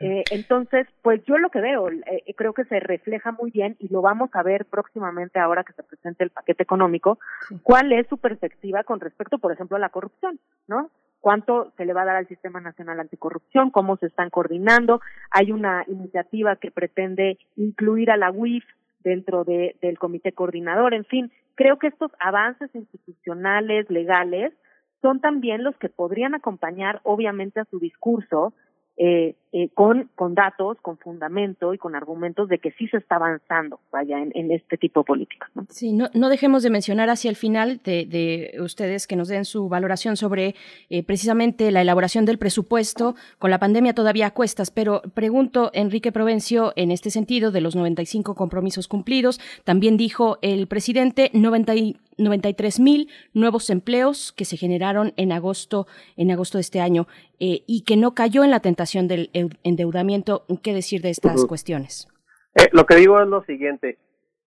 Eh, entonces, pues yo lo que veo, eh, creo que se refleja muy bien y lo vamos a ver próximamente ahora que se presente el paquete económico, cuál es su perspectiva con respecto, por ejemplo, a la corrupción, ¿no? cuánto se le va a dar al Sistema Nacional Anticorrupción, cómo se están coordinando. Hay una iniciativa que pretende incluir a la UIF dentro de, del comité coordinador. En fin, creo que estos avances institucionales, legales, son también los que podrían acompañar, obviamente, a su discurso eh, eh, con, con datos, con fundamento y con argumentos de que sí se está avanzando, vaya, en, este tipo de política. ¿no? Sí, no, no dejemos de mencionar hacia el final de, de ustedes que nos den su valoración sobre eh, precisamente la elaboración del presupuesto con la pandemia todavía a cuestas, pero pregunto, Enrique Provencio, en este sentido, de los 95 compromisos cumplidos, también dijo el presidente 90 93 mil nuevos empleos que se generaron en agosto, en agosto de este año eh, y que no cayó en la tentación del endeudamiento. ¿Qué decir de estas cuestiones? Eh, lo que digo es lo siguiente.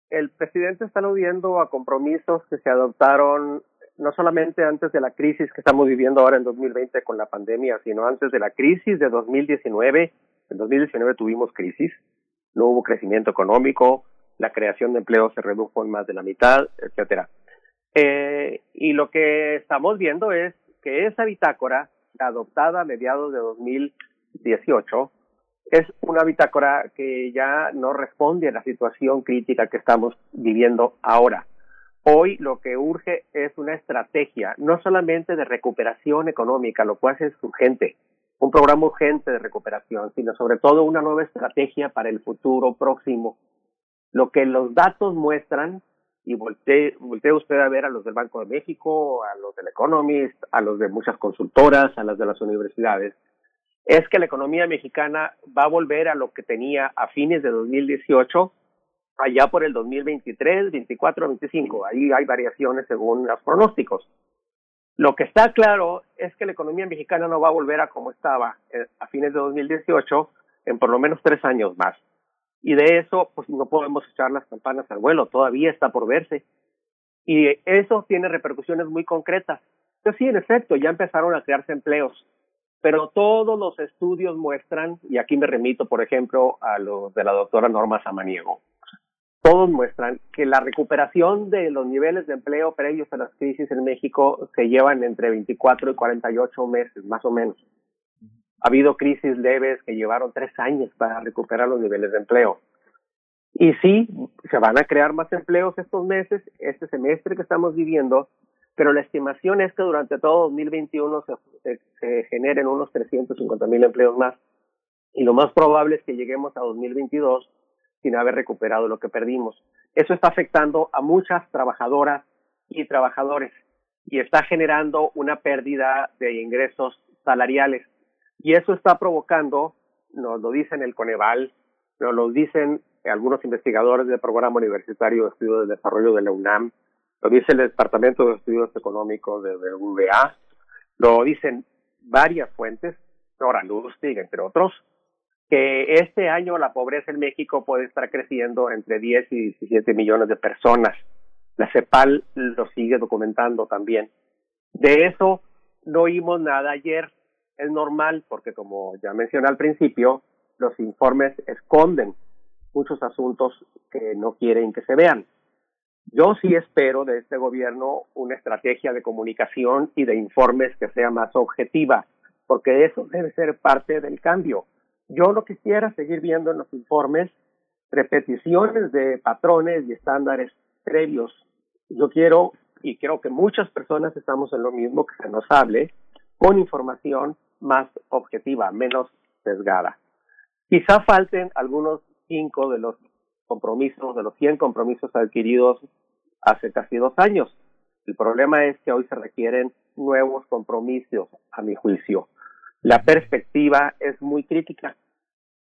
El presidente está aludiendo a compromisos que se adoptaron no solamente antes de la crisis que estamos viviendo ahora en 2020 con la pandemia, sino antes de la crisis de 2019. En 2019 tuvimos crisis, no hubo crecimiento económico, la creación de empleo se redujo en más de la mitad, etcétera. Eh, y lo que estamos viendo es que esa bitácora, adoptada a mediados de 2018, es una bitácora que ya no responde a la situación crítica que estamos viviendo ahora. Hoy lo que urge es una estrategia, no solamente de recuperación económica, lo cual es urgente, un programa urgente de recuperación, sino sobre todo una nueva estrategia para el futuro próximo. Lo que los datos muestran y voltee, usted a ver a los del Banco de México, a los del Economist, a los de muchas consultoras, a las de las universidades, es que la economía mexicana va a volver a lo que tenía a fines de 2018, allá por el 2023, 24, 25. Ahí hay variaciones según los pronósticos. Lo que está claro es que la economía mexicana no va a volver a como estaba eh, a fines de 2018 en por lo menos tres años más y de eso pues no podemos echar las campanas al vuelo, todavía está por verse. Y eso tiene repercusiones muy concretas. Pues sí, en efecto, ya empezaron a crearse empleos, pero todos los estudios muestran, y aquí me remito, por ejemplo, a los de la doctora Norma Samaniego, todos muestran que la recuperación de los niveles de empleo previos a las crisis en México se llevan entre 24 y 48 meses, más o menos. Ha habido crisis leves que llevaron tres años para recuperar los niveles de empleo. Y sí, se van a crear más empleos estos meses, este semestre que estamos viviendo, pero la estimación es que durante todo 2021 se, se, generen unos 350 mil empleos más. Y lo más probable es que lleguemos a 2022 sin haber recuperado lo que perdimos. Eso está afectando a muchas trabajadoras y trabajadores. y está generando una pérdida de ingresos salariales. Y eso está provocando, nos lo dicen el Coneval, nos lo dicen algunos investigadores del Programa Universitario de Estudios de Desarrollo de la UNAM, lo dice el Departamento de Estudios Económicos de, de UVA, lo dicen varias fuentes, Nora Lustig, entre otros, que este año la pobreza en México puede estar creciendo entre 10 y 17 millones de personas. La CEPAL lo sigue documentando también. De eso no oímos nada ayer. Es normal porque, como ya mencioné al principio, los informes esconden muchos asuntos que no quieren que se vean. Yo sí espero de este gobierno una estrategia de comunicación y de informes que sea más objetiva, porque eso debe ser parte del cambio. Yo lo quisiera seguir viendo en los informes repeticiones de patrones y estándares previos. Yo quiero, y creo que muchas personas estamos en lo mismo, que se nos hable con información más objetiva, menos sesgada. Quizá falten algunos cinco de los compromisos, de los 100 compromisos adquiridos hace casi dos años. El problema es que hoy se requieren nuevos compromisos, a mi juicio. La perspectiva es muy crítica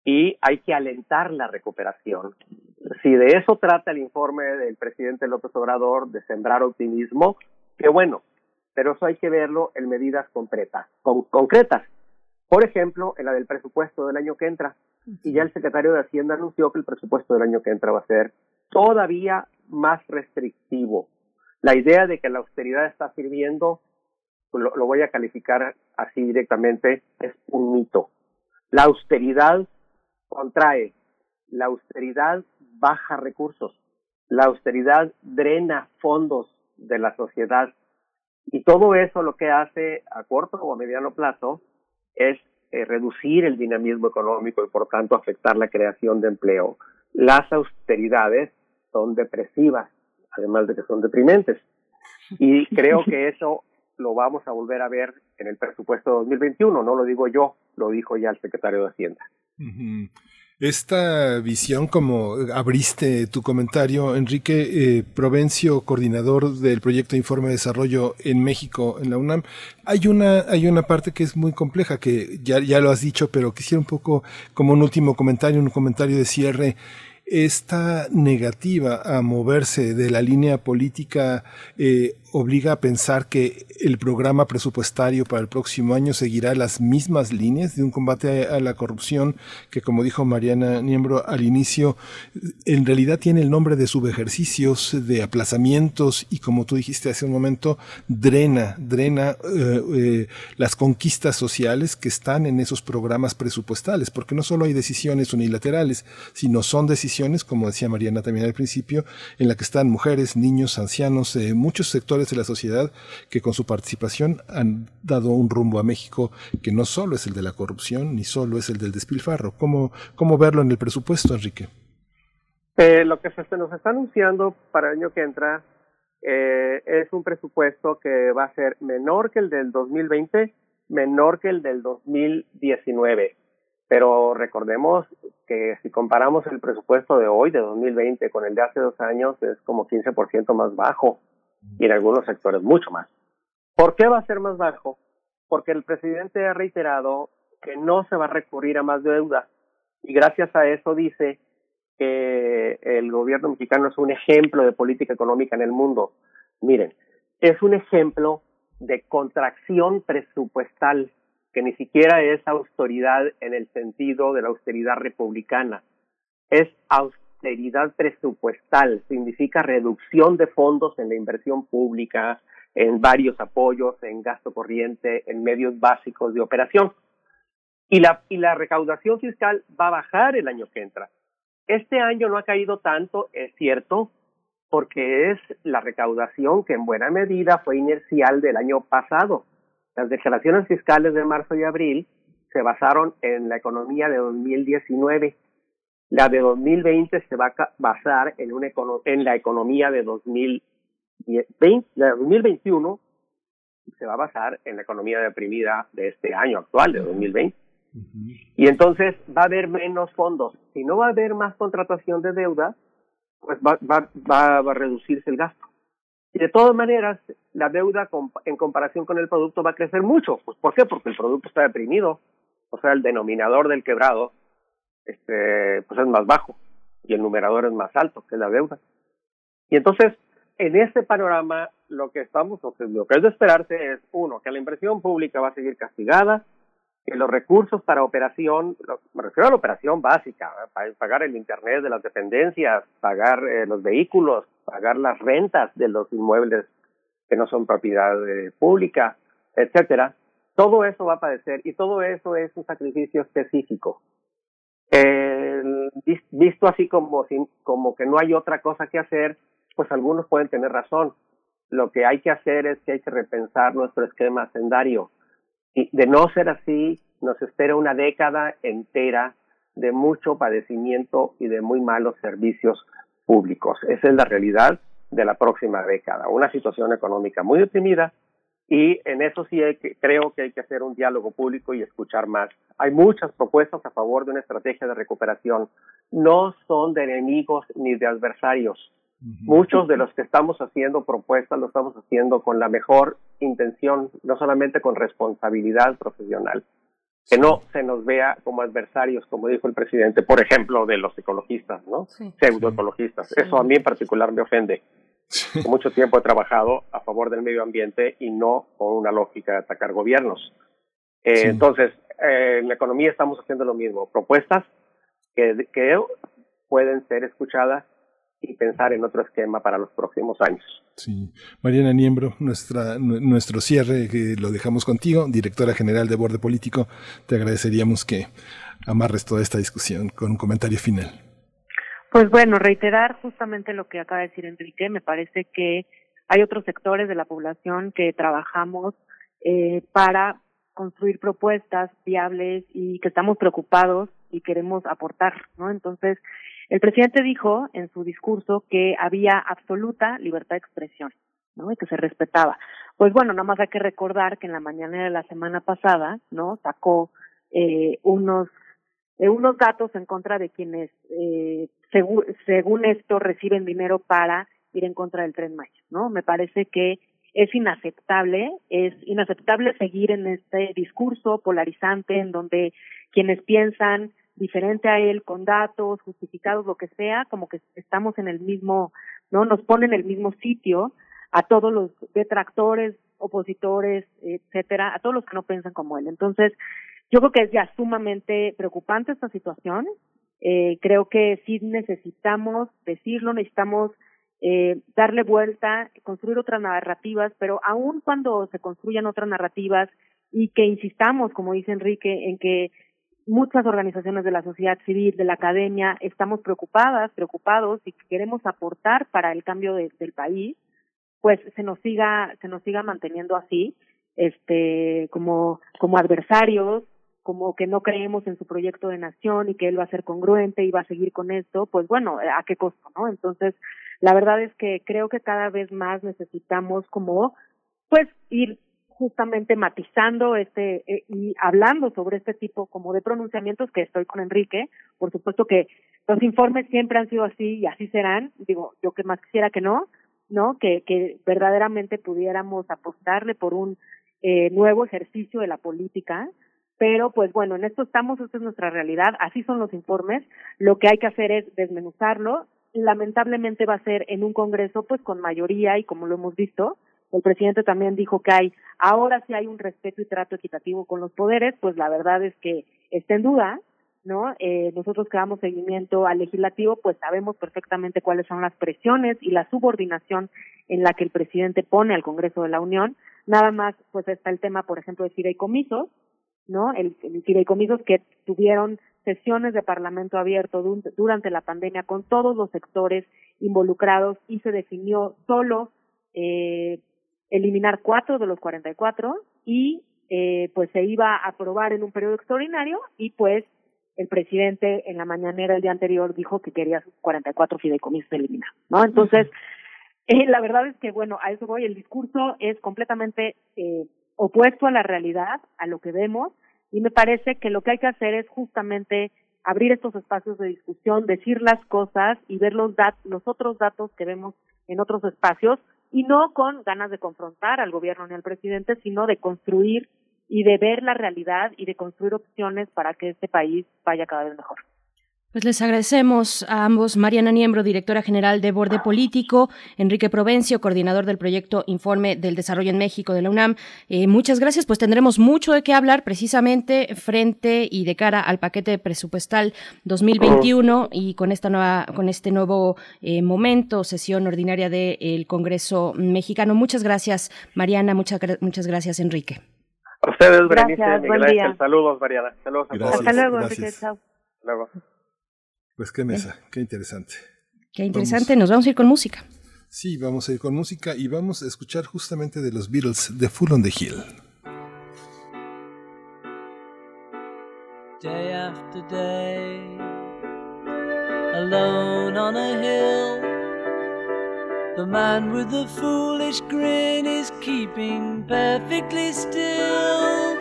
y hay que alentar la recuperación. Si de eso trata el informe del presidente López Obrador, de sembrar optimismo, qué bueno, pero eso hay que verlo en medidas concretas. concretas. Por ejemplo, en la del presupuesto del año que entra. Y ya el secretario de Hacienda anunció que el presupuesto del año que entra va a ser todavía más restrictivo. La idea de que la austeridad está sirviendo, lo, lo voy a calificar así directamente, es un mito. La austeridad contrae, la austeridad baja recursos, la austeridad drena fondos de la sociedad y todo eso lo que hace a corto o a mediano plazo es eh, reducir el dinamismo económico y por tanto afectar la creación de empleo. Las austeridades son depresivas, además de que son deprimentes. Y creo que eso lo vamos a volver a ver en el presupuesto 2021, no lo digo yo, lo dijo ya el secretario de Hacienda. Esta visión, como abriste tu comentario, Enrique eh, Provencio, coordinador del proyecto Informe de Desarrollo en México, en la UNAM, hay una, hay una parte que es muy compleja, que ya, ya lo has dicho, pero quisiera un poco, como un último comentario, un comentario de cierre, esta negativa a moverse de la línea política eh, obliga a pensar que el programa presupuestario para el próximo año seguirá las mismas líneas de un combate a la corrupción que, como dijo Mariana Niembro al inicio, en realidad tiene el nombre de subejercicios, de aplazamientos y, como tú dijiste hace un momento, drena, drena eh, eh, las conquistas sociales que están en esos programas presupuestales, porque no solo hay decisiones unilaterales, sino son decisiones, como decía Mariana también al principio, en la que están mujeres, niños, ancianos, eh, muchos sectores de la sociedad que con su participación han dado un rumbo a México que no solo es el de la corrupción ni solo es el del despilfarro. ¿Cómo, cómo verlo en el presupuesto, Enrique? Eh, lo que se nos está anunciando para el año que entra eh, es un presupuesto que va a ser menor que el del 2020, menor que el del 2019. Pero recordemos que si comparamos el presupuesto de hoy, de 2020, con el de hace dos años, es como 15% más bajo y en algunos sectores mucho más. ¿Por qué va a ser más bajo? Porque el presidente ha reiterado que no se va a recurrir a más deuda y gracias a eso dice que el gobierno mexicano es un ejemplo de política económica en el mundo. Miren, es un ejemplo de contracción presupuestal que ni siquiera es austeridad en el sentido de la austeridad republicana, es austeridad presupuestal, significa reducción de fondos en la inversión pública, en varios apoyos, en gasto corriente, en medios básicos de operación. Y la, y la recaudación fiscal va a bajar el año que entra. Este año no ha caído tanto, es cierto, porque es la recaudación que en buena medida fue inercial del año pasado. Las declaraciones fiscales de marzo y abril se basaron en la economía de 2019 la de 2020 se va a basar en, una en la economía de 2020, la de 2021 se va a basar en la economía deprimida de este año actual, de 2020. Y entonces va a haber menos fondos. Si no va a haber más contratación de deuda, pues va, va, va a reducirse el gasto. Y de todas maneras, la deuda en comparación con el producto va a crecer mucho. Pues, ¿Por qué? Porque el producto está deprimido. O sea, el denominador del quebrado este, pues es más bajo y el numerador es más alto que la deuda. Y entonces, en este panorama, lo que estamos, lo que es de esperarse es, uno, que la inversión pública va a seguir castigada, los recursos para operación, me refiero a la operación básica, pagar el Internet de las dependencias, pagar eh, los vehículos, pagar las rentas de los inmuebles que no son propiedad eh, pública, etcétera, todo eso va a padecer y todo eso es un sacrificio específico. visto así como, como que no hay otra cosa que hacer, pues algunos pueden tener razón. Lo que hay que hacer es que hay que repensar nuestro esquema sendario y de no ser así, nos espera una década entera de mucho padecimiento y de muy malos servicios públicos. Esa es la realidad de la próxima década. Una situación económica muy deprimida y en eso sí creo que hay que hacer un diálogo público y escuchar más. Hay muchas propuestas a favor de una estrategia de recuperación. No son de enemigos ni de adversarios. Muchos de los que estamos haciendo propuestas lo estamos haciendo con la mejor intención, no solamente con responsabilidad profesional. Que no se nos vea como adversarios, como dijo el presidente, por ejemplo, de los ecologistas, ¿no? Pseudoecologistas. Eso a mí en particular me ofende. mucho tiempo he trabajado a favor del medio ambiente y no con una lógica de atacar gobiernos. Eh, entonces, eh, en la economía estamos haciendo lo mismo. Propuestas que, que pueden ser escuchadas y pensar en otro esquema para los próximos años. Sí. Mariana Niembro, nuestra, nuestro cierre que lo dejamos contigo, directora general de Borde Político, te agradeceríamos que amarres toda esta discusión con un comentario final. Pues bueno, reiterar justamente lo que acaba de decir Enrique, me parece que hay otros sectores de la población que trabajamos eh, para construir propuestas viables y que estamos preocupados y queremos aportar, ¿no? Entonces, el presidente dijo en su discurso que había absoluta libertad de expresión, ¿no? Y que se respetaba. Pues bueno, nada más hay que recordar que en la mañana de la semana pasada, ¿no? Sacó eh, unos eh, unos datos en contra de quienes, eh, según esto, reciben dinero para ir en contra del tren Maya, ¿no? Me parece que es inaceptable, es inaceptable seguir en este discurso polarizante en donde quienes piensan diferente a él, con datos, justificados, lo que sea, como que estamos en el mismo, ¿no? Nos pone en el mismo sitio a todos los detractores, opositores, etcétera, a todos los que no piensan como él. Entonces, yo creo que es ya sumamente preocupante esta situación. Eh, creo que sí necesitamos decirlo, necesitamos eh, darle vuelta, construir otras narrativas, pero aun cuando se construyan otras narrativas y que insistamos, como dice Enrique, en que muchas organizaciones de la sociedad civil, de la academia, estamos preocupadas, preocupados y queremos aportar para el cambio del país, pues se nos siga, se nos siga manteniendo así, este, como, como adversarios, como que no creemos en su proyecto de nación y que él va a ser congruente y va a seguir con esto, pues bueno, ¿a qué costo, no? Entonces, la verdad es que creo que cada vez más necesitamos como, pues, ir justamente matizando este eh, y hablando sobre este tipo como de pronunciamientos que estoy con Enrique. Por supuesto que los informes siempre han sido así y así serán. Digo, yo que más quisiera que no, ¿no? Que, que verdaderamente pudiéramos apostarle por un eh, nuevo ejercicio de la política. Pero pues bueno, en esto estamos, esta es nuestra realidad, así son los informes. Lo que hay que hacer es desmenuzarlo. Lamentablemente va a ser en un Congreso pues con mayoría y como lo hemos visto, el presidente también dijo que hay, ahora sí hay un respeto y trato equitativo con los poderes, pues la verdad es que está en duda, ¿no? Eh, nosotros que damos seguimiento al legislativo, pues sabemos perfectamente cuáles son las presiones y la subordinación en la que el presidente pone al Congreso de la Unión. Nada más, pues está el tema, por ejemplo, de fideicomisos, ¿no? El, el fideicomisos que tuvieron sesiones de Parlamento abierto durante la pandemia con todos los sectores involucrados y se definió solo eh, eliminar cuatro de los 44 y eh, pues se iba a aprobar en un periodo extraordinario y pues el presidente en la mañanera el día anterior dijo que quería sus 44 fideicomisos eliminar, ¿no? Entonces, eh, la verdad es que, bueno, a eso voy, el discurso es completamente eh, opuesto a la realidad, a lo que vemos, y me parece que lo que hay que hacer es justamente abrir estos espacios de discusión, decir las cosas y ver los, dat los otros datos que vemos en otros espacios y no con ganas de confrontar al gobierno ni al presidente, sino de construir y de ver la realidad y de construir opciones para que este país vaya cada vez mejor. Pues les agradecemos a ambos, Mariana Niembro, directora general de Borde Político, Enrique Provencio, coordinador del proyecto Informe del Desarrollo en México de la UNAM. Eh, muchas gracias, pues tendremos mucho de qué hablar precisamente frente y de cara al paquete presupuestal 2021 y con esta nueva, con este nuevo eh, momento, sesión ordinaria del Congreso mexicano. Muchas gracias, Mariana, muchas, muchas gracias, Enrique. A ustedes, Berenice, Miguel Saludos, Mariana. Saludos a todos. Hasta luego, Enrique. Chao. Luego. Pues qué mesa, qué interesante. Qué interesante, nos vamos a ir con música. Sí, vamos a ir con música y vamos a escuchar justamente de los Beatles, The Full on the Hill. Day after day, alone on a hill, the man with the foolish grin is keeping perfectly still.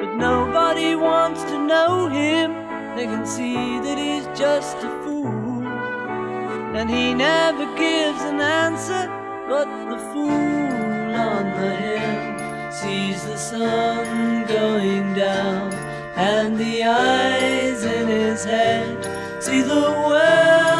But nobody wants to know him. They can see that he's just a fool. And he never gives an answer, but the fool on the hill sees the sun going down, and the eyes in his head see the world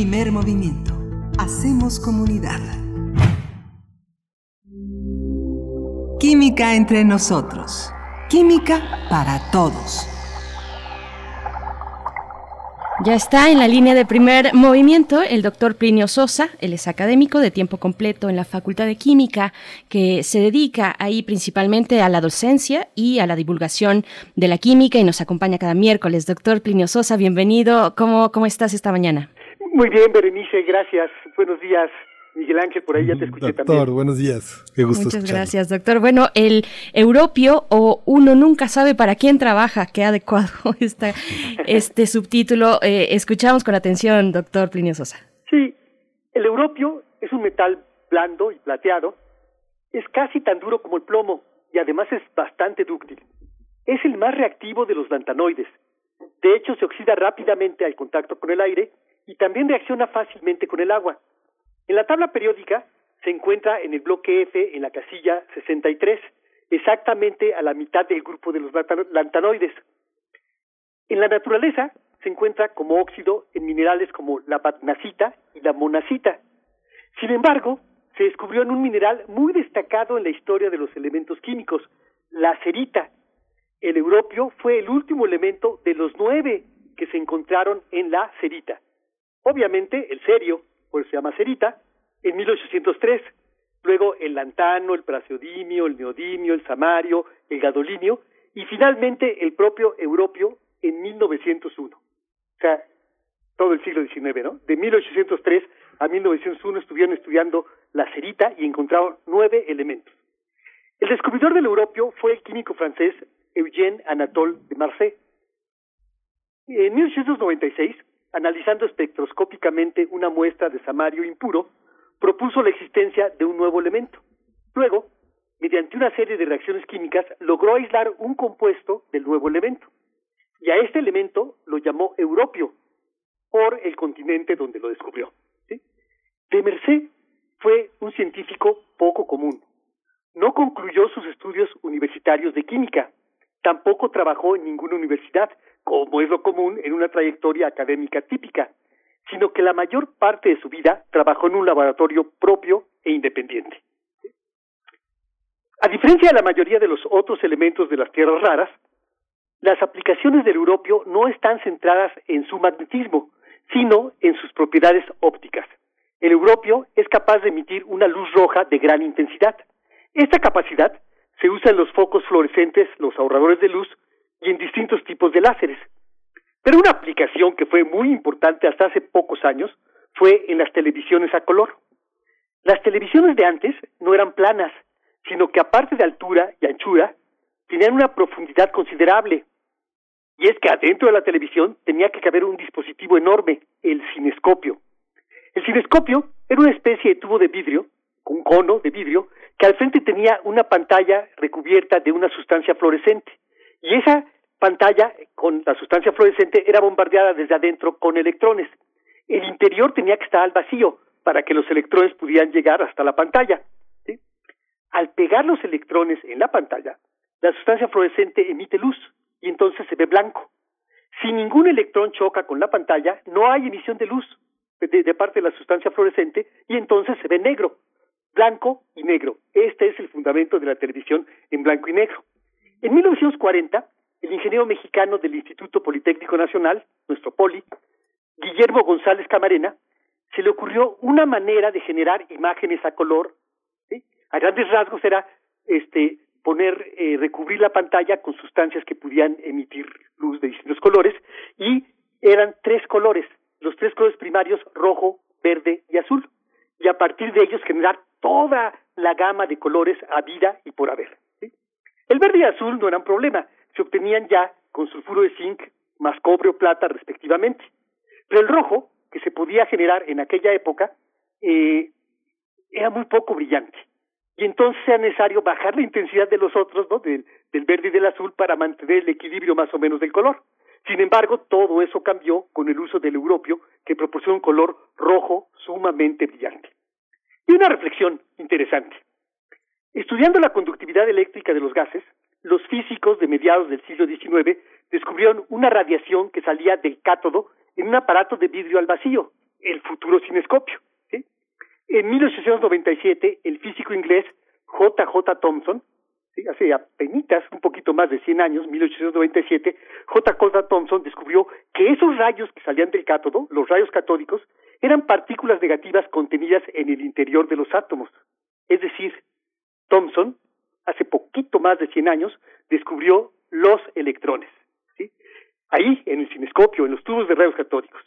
Primer movimiento. Hacemos comunidad. Química entre nosotros. Química para todos. Ya está en la línea de primer movimiento el doctor Plinio Sosa, él es académico de tiempo completo en la Facultad de Química, que se dedica ahí principalmente a la docencia y a la divulgación de la química y nos acompaña cada miércoles. Doctor Plinio Sosa, bienvenido. ¿Cómo, cómo estás esta mañana? Muy bien, Berenice, gracias. Buenos días. Miguel Ángel, por ahí ya te escuché doctor, también. Doctor, buenos días. Qué gusto Muchas gracias, doctor. Bueno, el europio o uno nunca sabe para quién trabaja, qué adecuado está este subtítulo. Eh, escuchamos con atención, doctor Plinio Sosa. Sí, el europio es un metal blando y plateado. Es casi tan duro como el plomo y además es bastante dúctil. Es el más reactivo de los lantanoides. De hecho, se oxida rápidamente al contacto con el aire y también reacciona fácilmente con el agua. En la tabla periódica se encuentra en el bloque F en la casilla 63, exactamente a la mitad del grupo de los lantanoides. En la naturaleza se encuentra como óxido en minerales como la batnacita y la monacita. Sin embargo, se descubrió en un mineral muy destacado en la historia de los elementos químicos, la cerita. El europio fue el último elemento de los nueve que se encontraron en la cerita. Obviamente el serio, por eso se llama cerita, en 1803. Luego el lantano, el praseodimio, el neodimio, el samario, el gadolinio y finalmente el propio europio en 1901. O sea, todo el siglo XIX, ¿no? De 1803 a 1901 estuvieron estudiando la cerita y encontraron nueve elementos. El descubridor del europio fue el químico francés Eugène Anatole de Marseille. En 1896 analizando espectroscópicamente una muestra de samario impuro, propuso la existencia de un nuevo elemento. Luego, mediante una serie de reacciones químicas, logró aislar un compuesto del nuevo elemento. Y a este elemento lo llamó europio, por el continente donde lo descubrió. De Merced fue un científico poco común. No concluyó sus estudios universitarios de química, tampoco trabajó en ninguna universidad, como es lo común en una trayectoria académica típica, sino que la mayor parte de su vida trabajó en un laboratorio propio e independiente. A diferencia de la mayoría de los otros elementos de las tierras raras, las aplicaciones del europio no están centradas en su magnetismo, sino en sus propiedades ópticas. El europio es capaz de emitir una luz roja de gran intensidad. Esta capacidad se usa en los focos fluorescentes, los ahorradores de luz y en distintos tipos de láseres. Pero una aplicación que fue muy importante hasta hace pocos años fue en las televisiones a color. Las televisiones de antes no eran planas, sino que aparte de altura y anchura, tenían una profundidad considerable. Y es que adentro de la televisión tenía que caber un dispositivo enorme, el cinescopio. El cinescopio era una especie de tubo de vidrio, un cono de vidrio, que al frente tenía una pantalla recubierta de una sustancia fluorescente. Y esa pantalla con la sustancia fluorescente era bombardeada desde adentro con electrones. El interior tenía que estar al vacío para que los electrones pudieran llegar hasta la pantalla. Al pegar los electrones en la pantalla, la sustancia fluorescente emite luz y entonces se ve blanco. Si ningún electrón choca con la pantalla, no hay emisión de luz de, parte de la sustancia fluorescente y entonces se ve negro, blanco y negro. Este es el fundamento de la televisión en blanco y negro. En 1940, el ingeniero mexicano del Instituto Politécnico Nacional, nuestro Poli, Guillermo González Camarena, se le ocurrió una manera de generar imágenes a color. A grandes rasgos era este, poner, eh, recubrir la pantalla con sustancias que pudieran emitir luz de distintos colores y eran tres colores, los tres colores primarios, rojo, verde y azul, y a partir de ellos generar toda la gama de colores a vida y por haber. El verde y azul no eran problema, se obtenían ya con sulfuro de zinc más cobre o plata respectivamente. Pero el rojo, que se podía generar en aquella época, eh, era muy poco brillante. Y entonces era necesario bajar la intensidad de los otros, ¿no? Del, del verde y del azul para mantener el equilibrio más o menos del color. Sin embargo, todo eso cambió con el uso del europio, que proporciona un color rojo sumamente brillante. Y una reflexión interesante. Estudiando la conductividad eléctrica de los gases, los físicos de mediados del siglo XIX descubrieron una radiación que salía del cátodo en un aparato de vidrio al vacío, el futuro cinescopio. En 1897, el físico inglés J. J. Thomson hace apenas un poquito más de 100 años, 1897, J. J. Thomson descubrió que esos rayos que salían del cátodo, los rayos catódicos, eran partículas negativas contenidas en el interior de los átomos. Es decir, Thomson, hace poquito más de 100 años, descubrió los electrones. Ahí, en el cinescopio, en los tubos de rayos catódicos.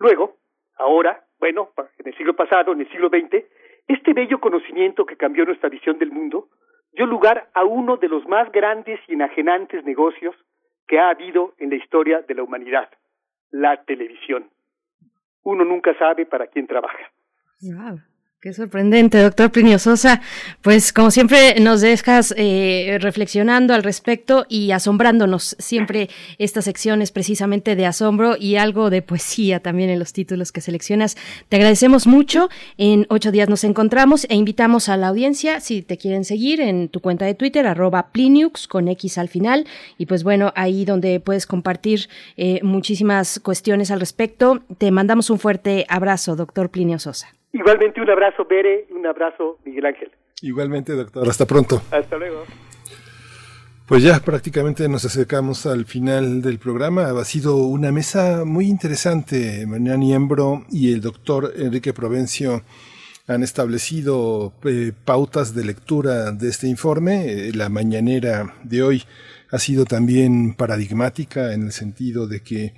Luego, ahora, bueno, en el siglo pasado, en el siglo XX, este bello conocimiento que cambió nuestra visión del mundo dio lugar a uno de los más grandes y enajenantes negocios que ha habido en la historia de la humanidad, la televisión. Uno nunca sabe para quién trabaja. Qué sorprendente, doctor Plinio Sosa. Pues como siempre nos dejas eh, reflexionando al respecto y asombrándonos. Siempre esta sección es precisamente de asombro y algo de poesía también en los títulos que seleccionas. Te agradecemos mucho. En ocho días nos encontramos e invitamos a la audiencia, si te quieren seguir, en tu cuenta de Twitter, arroba Pliniux con X al final. Y pues bueno, ahí donde puedes compartir eh, muchísimas cuestiones al respecto. Te mandamos un fuerte abrazo, doctor Plinio Sosa. Igualmente un abrazo, Bere, un abrazo, Miguel Ángel. Igualmente, doctor. Hasta pronto. Hasta luego. Pues ya prácticamente nos acercamos al final del programa. Ha sido una mesa muy interesante. Mañana Niembro y el doctor Enrique Provencio han establecido eh, pautas de lectura de este informe. Eh, la mañanera de hoy ha sido también paradigmática en el sentido de que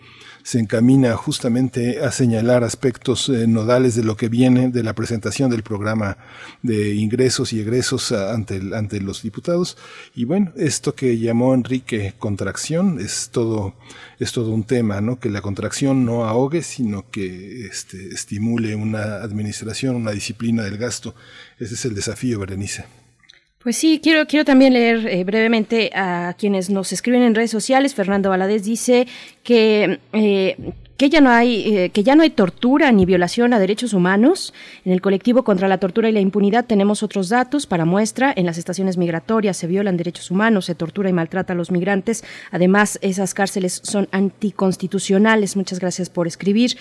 se encamina justamente a señalar aspectos eh, nodales de lo que viene de la presentación del programa de ingresos y egresos ante, ante los diputados. Y bueno, esto que llamó Enrique contracción es todo, es todo un tema, ¿no? Que la contracción no ahogue, sino que este, estimule una administración, una disciplina del gasto. Ese es el desafío, Berenice. Pues sí, quiero, quiero también leer eh, brevemente a quienes nos escriben en redes sociales. Fernando Valadez dice que eh, que ya no hay eh, que ya no hay tortura ni violación a derechos humanos. En el colectivo contra la tortura y la impunidad tenemos otros datos para muestra. En las estaciones migratorias se violan derechos humanos, se tortura y maltrata a los migrantes. Además, esas cárceles son anticonstitucionales. Muchas gracias por escribir.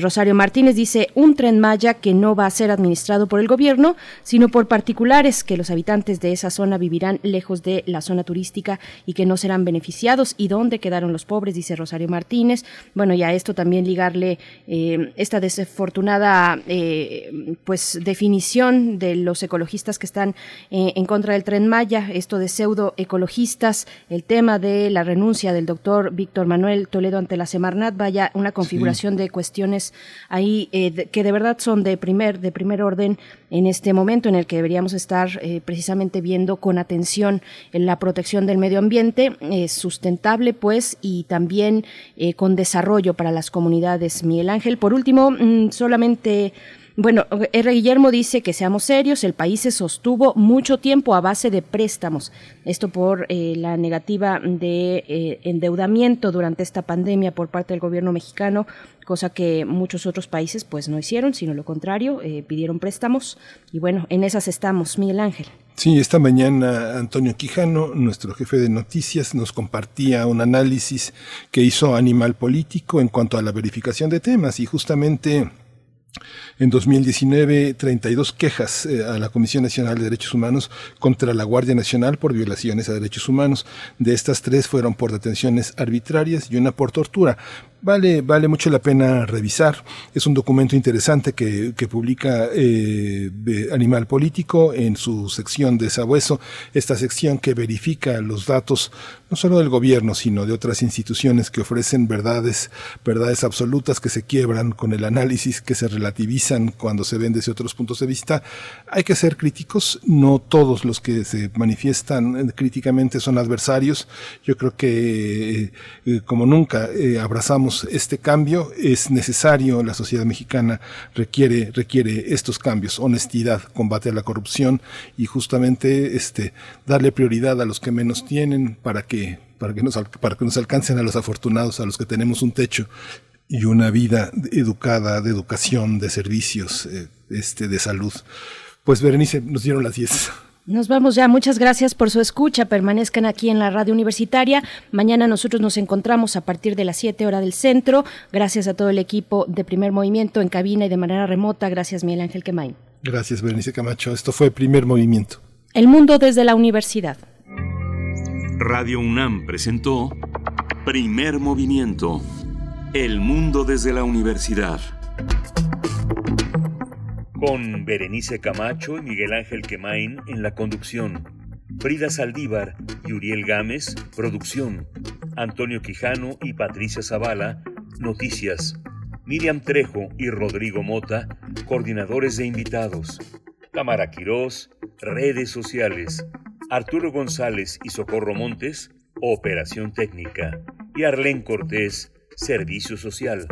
Rosario Martínez dice un tren Maya que no va a ser administrado por el gobierno, sino por particulares que los habitantes de esa zona vivirán lejos de la zona turística y que no serán beneficiados. ¿Y dónde quedaron los pobres? Dice Rosario Martínez. Bueno, ya es esto también ligarle esta desafortunada pues definición de los ecologistas que están en contra del tren Maya, esto de pseudo ecologistas, el tema de la renuncia del doctor Víctor Manuel Toledo ante la Semarnat, vaya una configuración de cuestiones ahí que de verdad son de primer de primer orden en este momento en el que deberíamos estar precisamente viendo con atención la protección del medio ambiente sustentable pues y también eh, con desarrollo para las comunidades. Miguel Ángel, por último, mm, solamente... Bueno, R. Guillermo dice que seamos serios, el país se sostuvo mucho tiempo a base de préstamos, esto por eh, la negativa de eh, endeudamiento durante esta pandemia por parte del gobierno mexicano, cosa que muchos otros países pues no hicieron, sino lo contrario, pidieron préstamos y bueno, en esas estamos, Miguel Ángel. Sí, esta mañana Antonio Quijano, nuestro jefe de noticias, nos compartía un análisis que hizo Animal Político en cuanto a la verificación de temas y justamente en 2019, 32 quejas eh, a la Comisión Nacional de Derechos Humanos contra la Guardia Nacional por violaciones a derechos humanos. De estas tres fueron por detenciones arbitrarias y una por tortura. Vale, vale mucho la pena revisar. Es un documento interesante que, que publica eh, Animal Político en su sección de Sabueso, esta sección que verifica los datos no solo del gobierno, sino de otras instituciones que ofrecen verdades, verdades absolutas que se quiebran con el análisis, que se relativizan cuando se ven desde otros puntos de vista. Hay que ser críticos, no todos los que se manifiestan eh, críticamente son adversarios. Yo creo que, eh, como nunca, abrazamos este cambio, es necesario, la sociedad mexicana requiere, requiere estos cambios, honestidad, combate a la corrupción y justamente este, darle prioridad a los que menos tienen para que, para que, nos, para que nos alcancen a los afortunados, a los que tenemos un techo y una vida educada, de educación, de servicios, eh, este, de salud. Pues Berenice, nos dieron las 10. Nos vamos ya. Muchas gracias por su escucha. Permanezcan aquí en la radio universitaria. Mañana nosotros nos encontramos a partir de las 7 horas del centro. Gracias a todo el equipo de Primer Movimiento en cabina y de manera remota. Gracias, Miguel Ángel Quemain. Gracias, Berenice Camacho. Esto fue Primer Movimiento. El mundo desde la universidad. Radio UNAM presentó Primer Movimiento. El mundo desde la universidad con Berenice Camacho y Miguel Ángel Quemain en la conducción, Frida Saldívar y Uriel Gámez, producción, Antonio Quijano y Patricia Zavala, noticias, Miriam Trejo y Rodrigo Mota, coordinadores de invitados, Tamara Quirós, redes sociales, Arturo González y Socorro Montes, operación técnica, y Arlén Cortés, servicio social.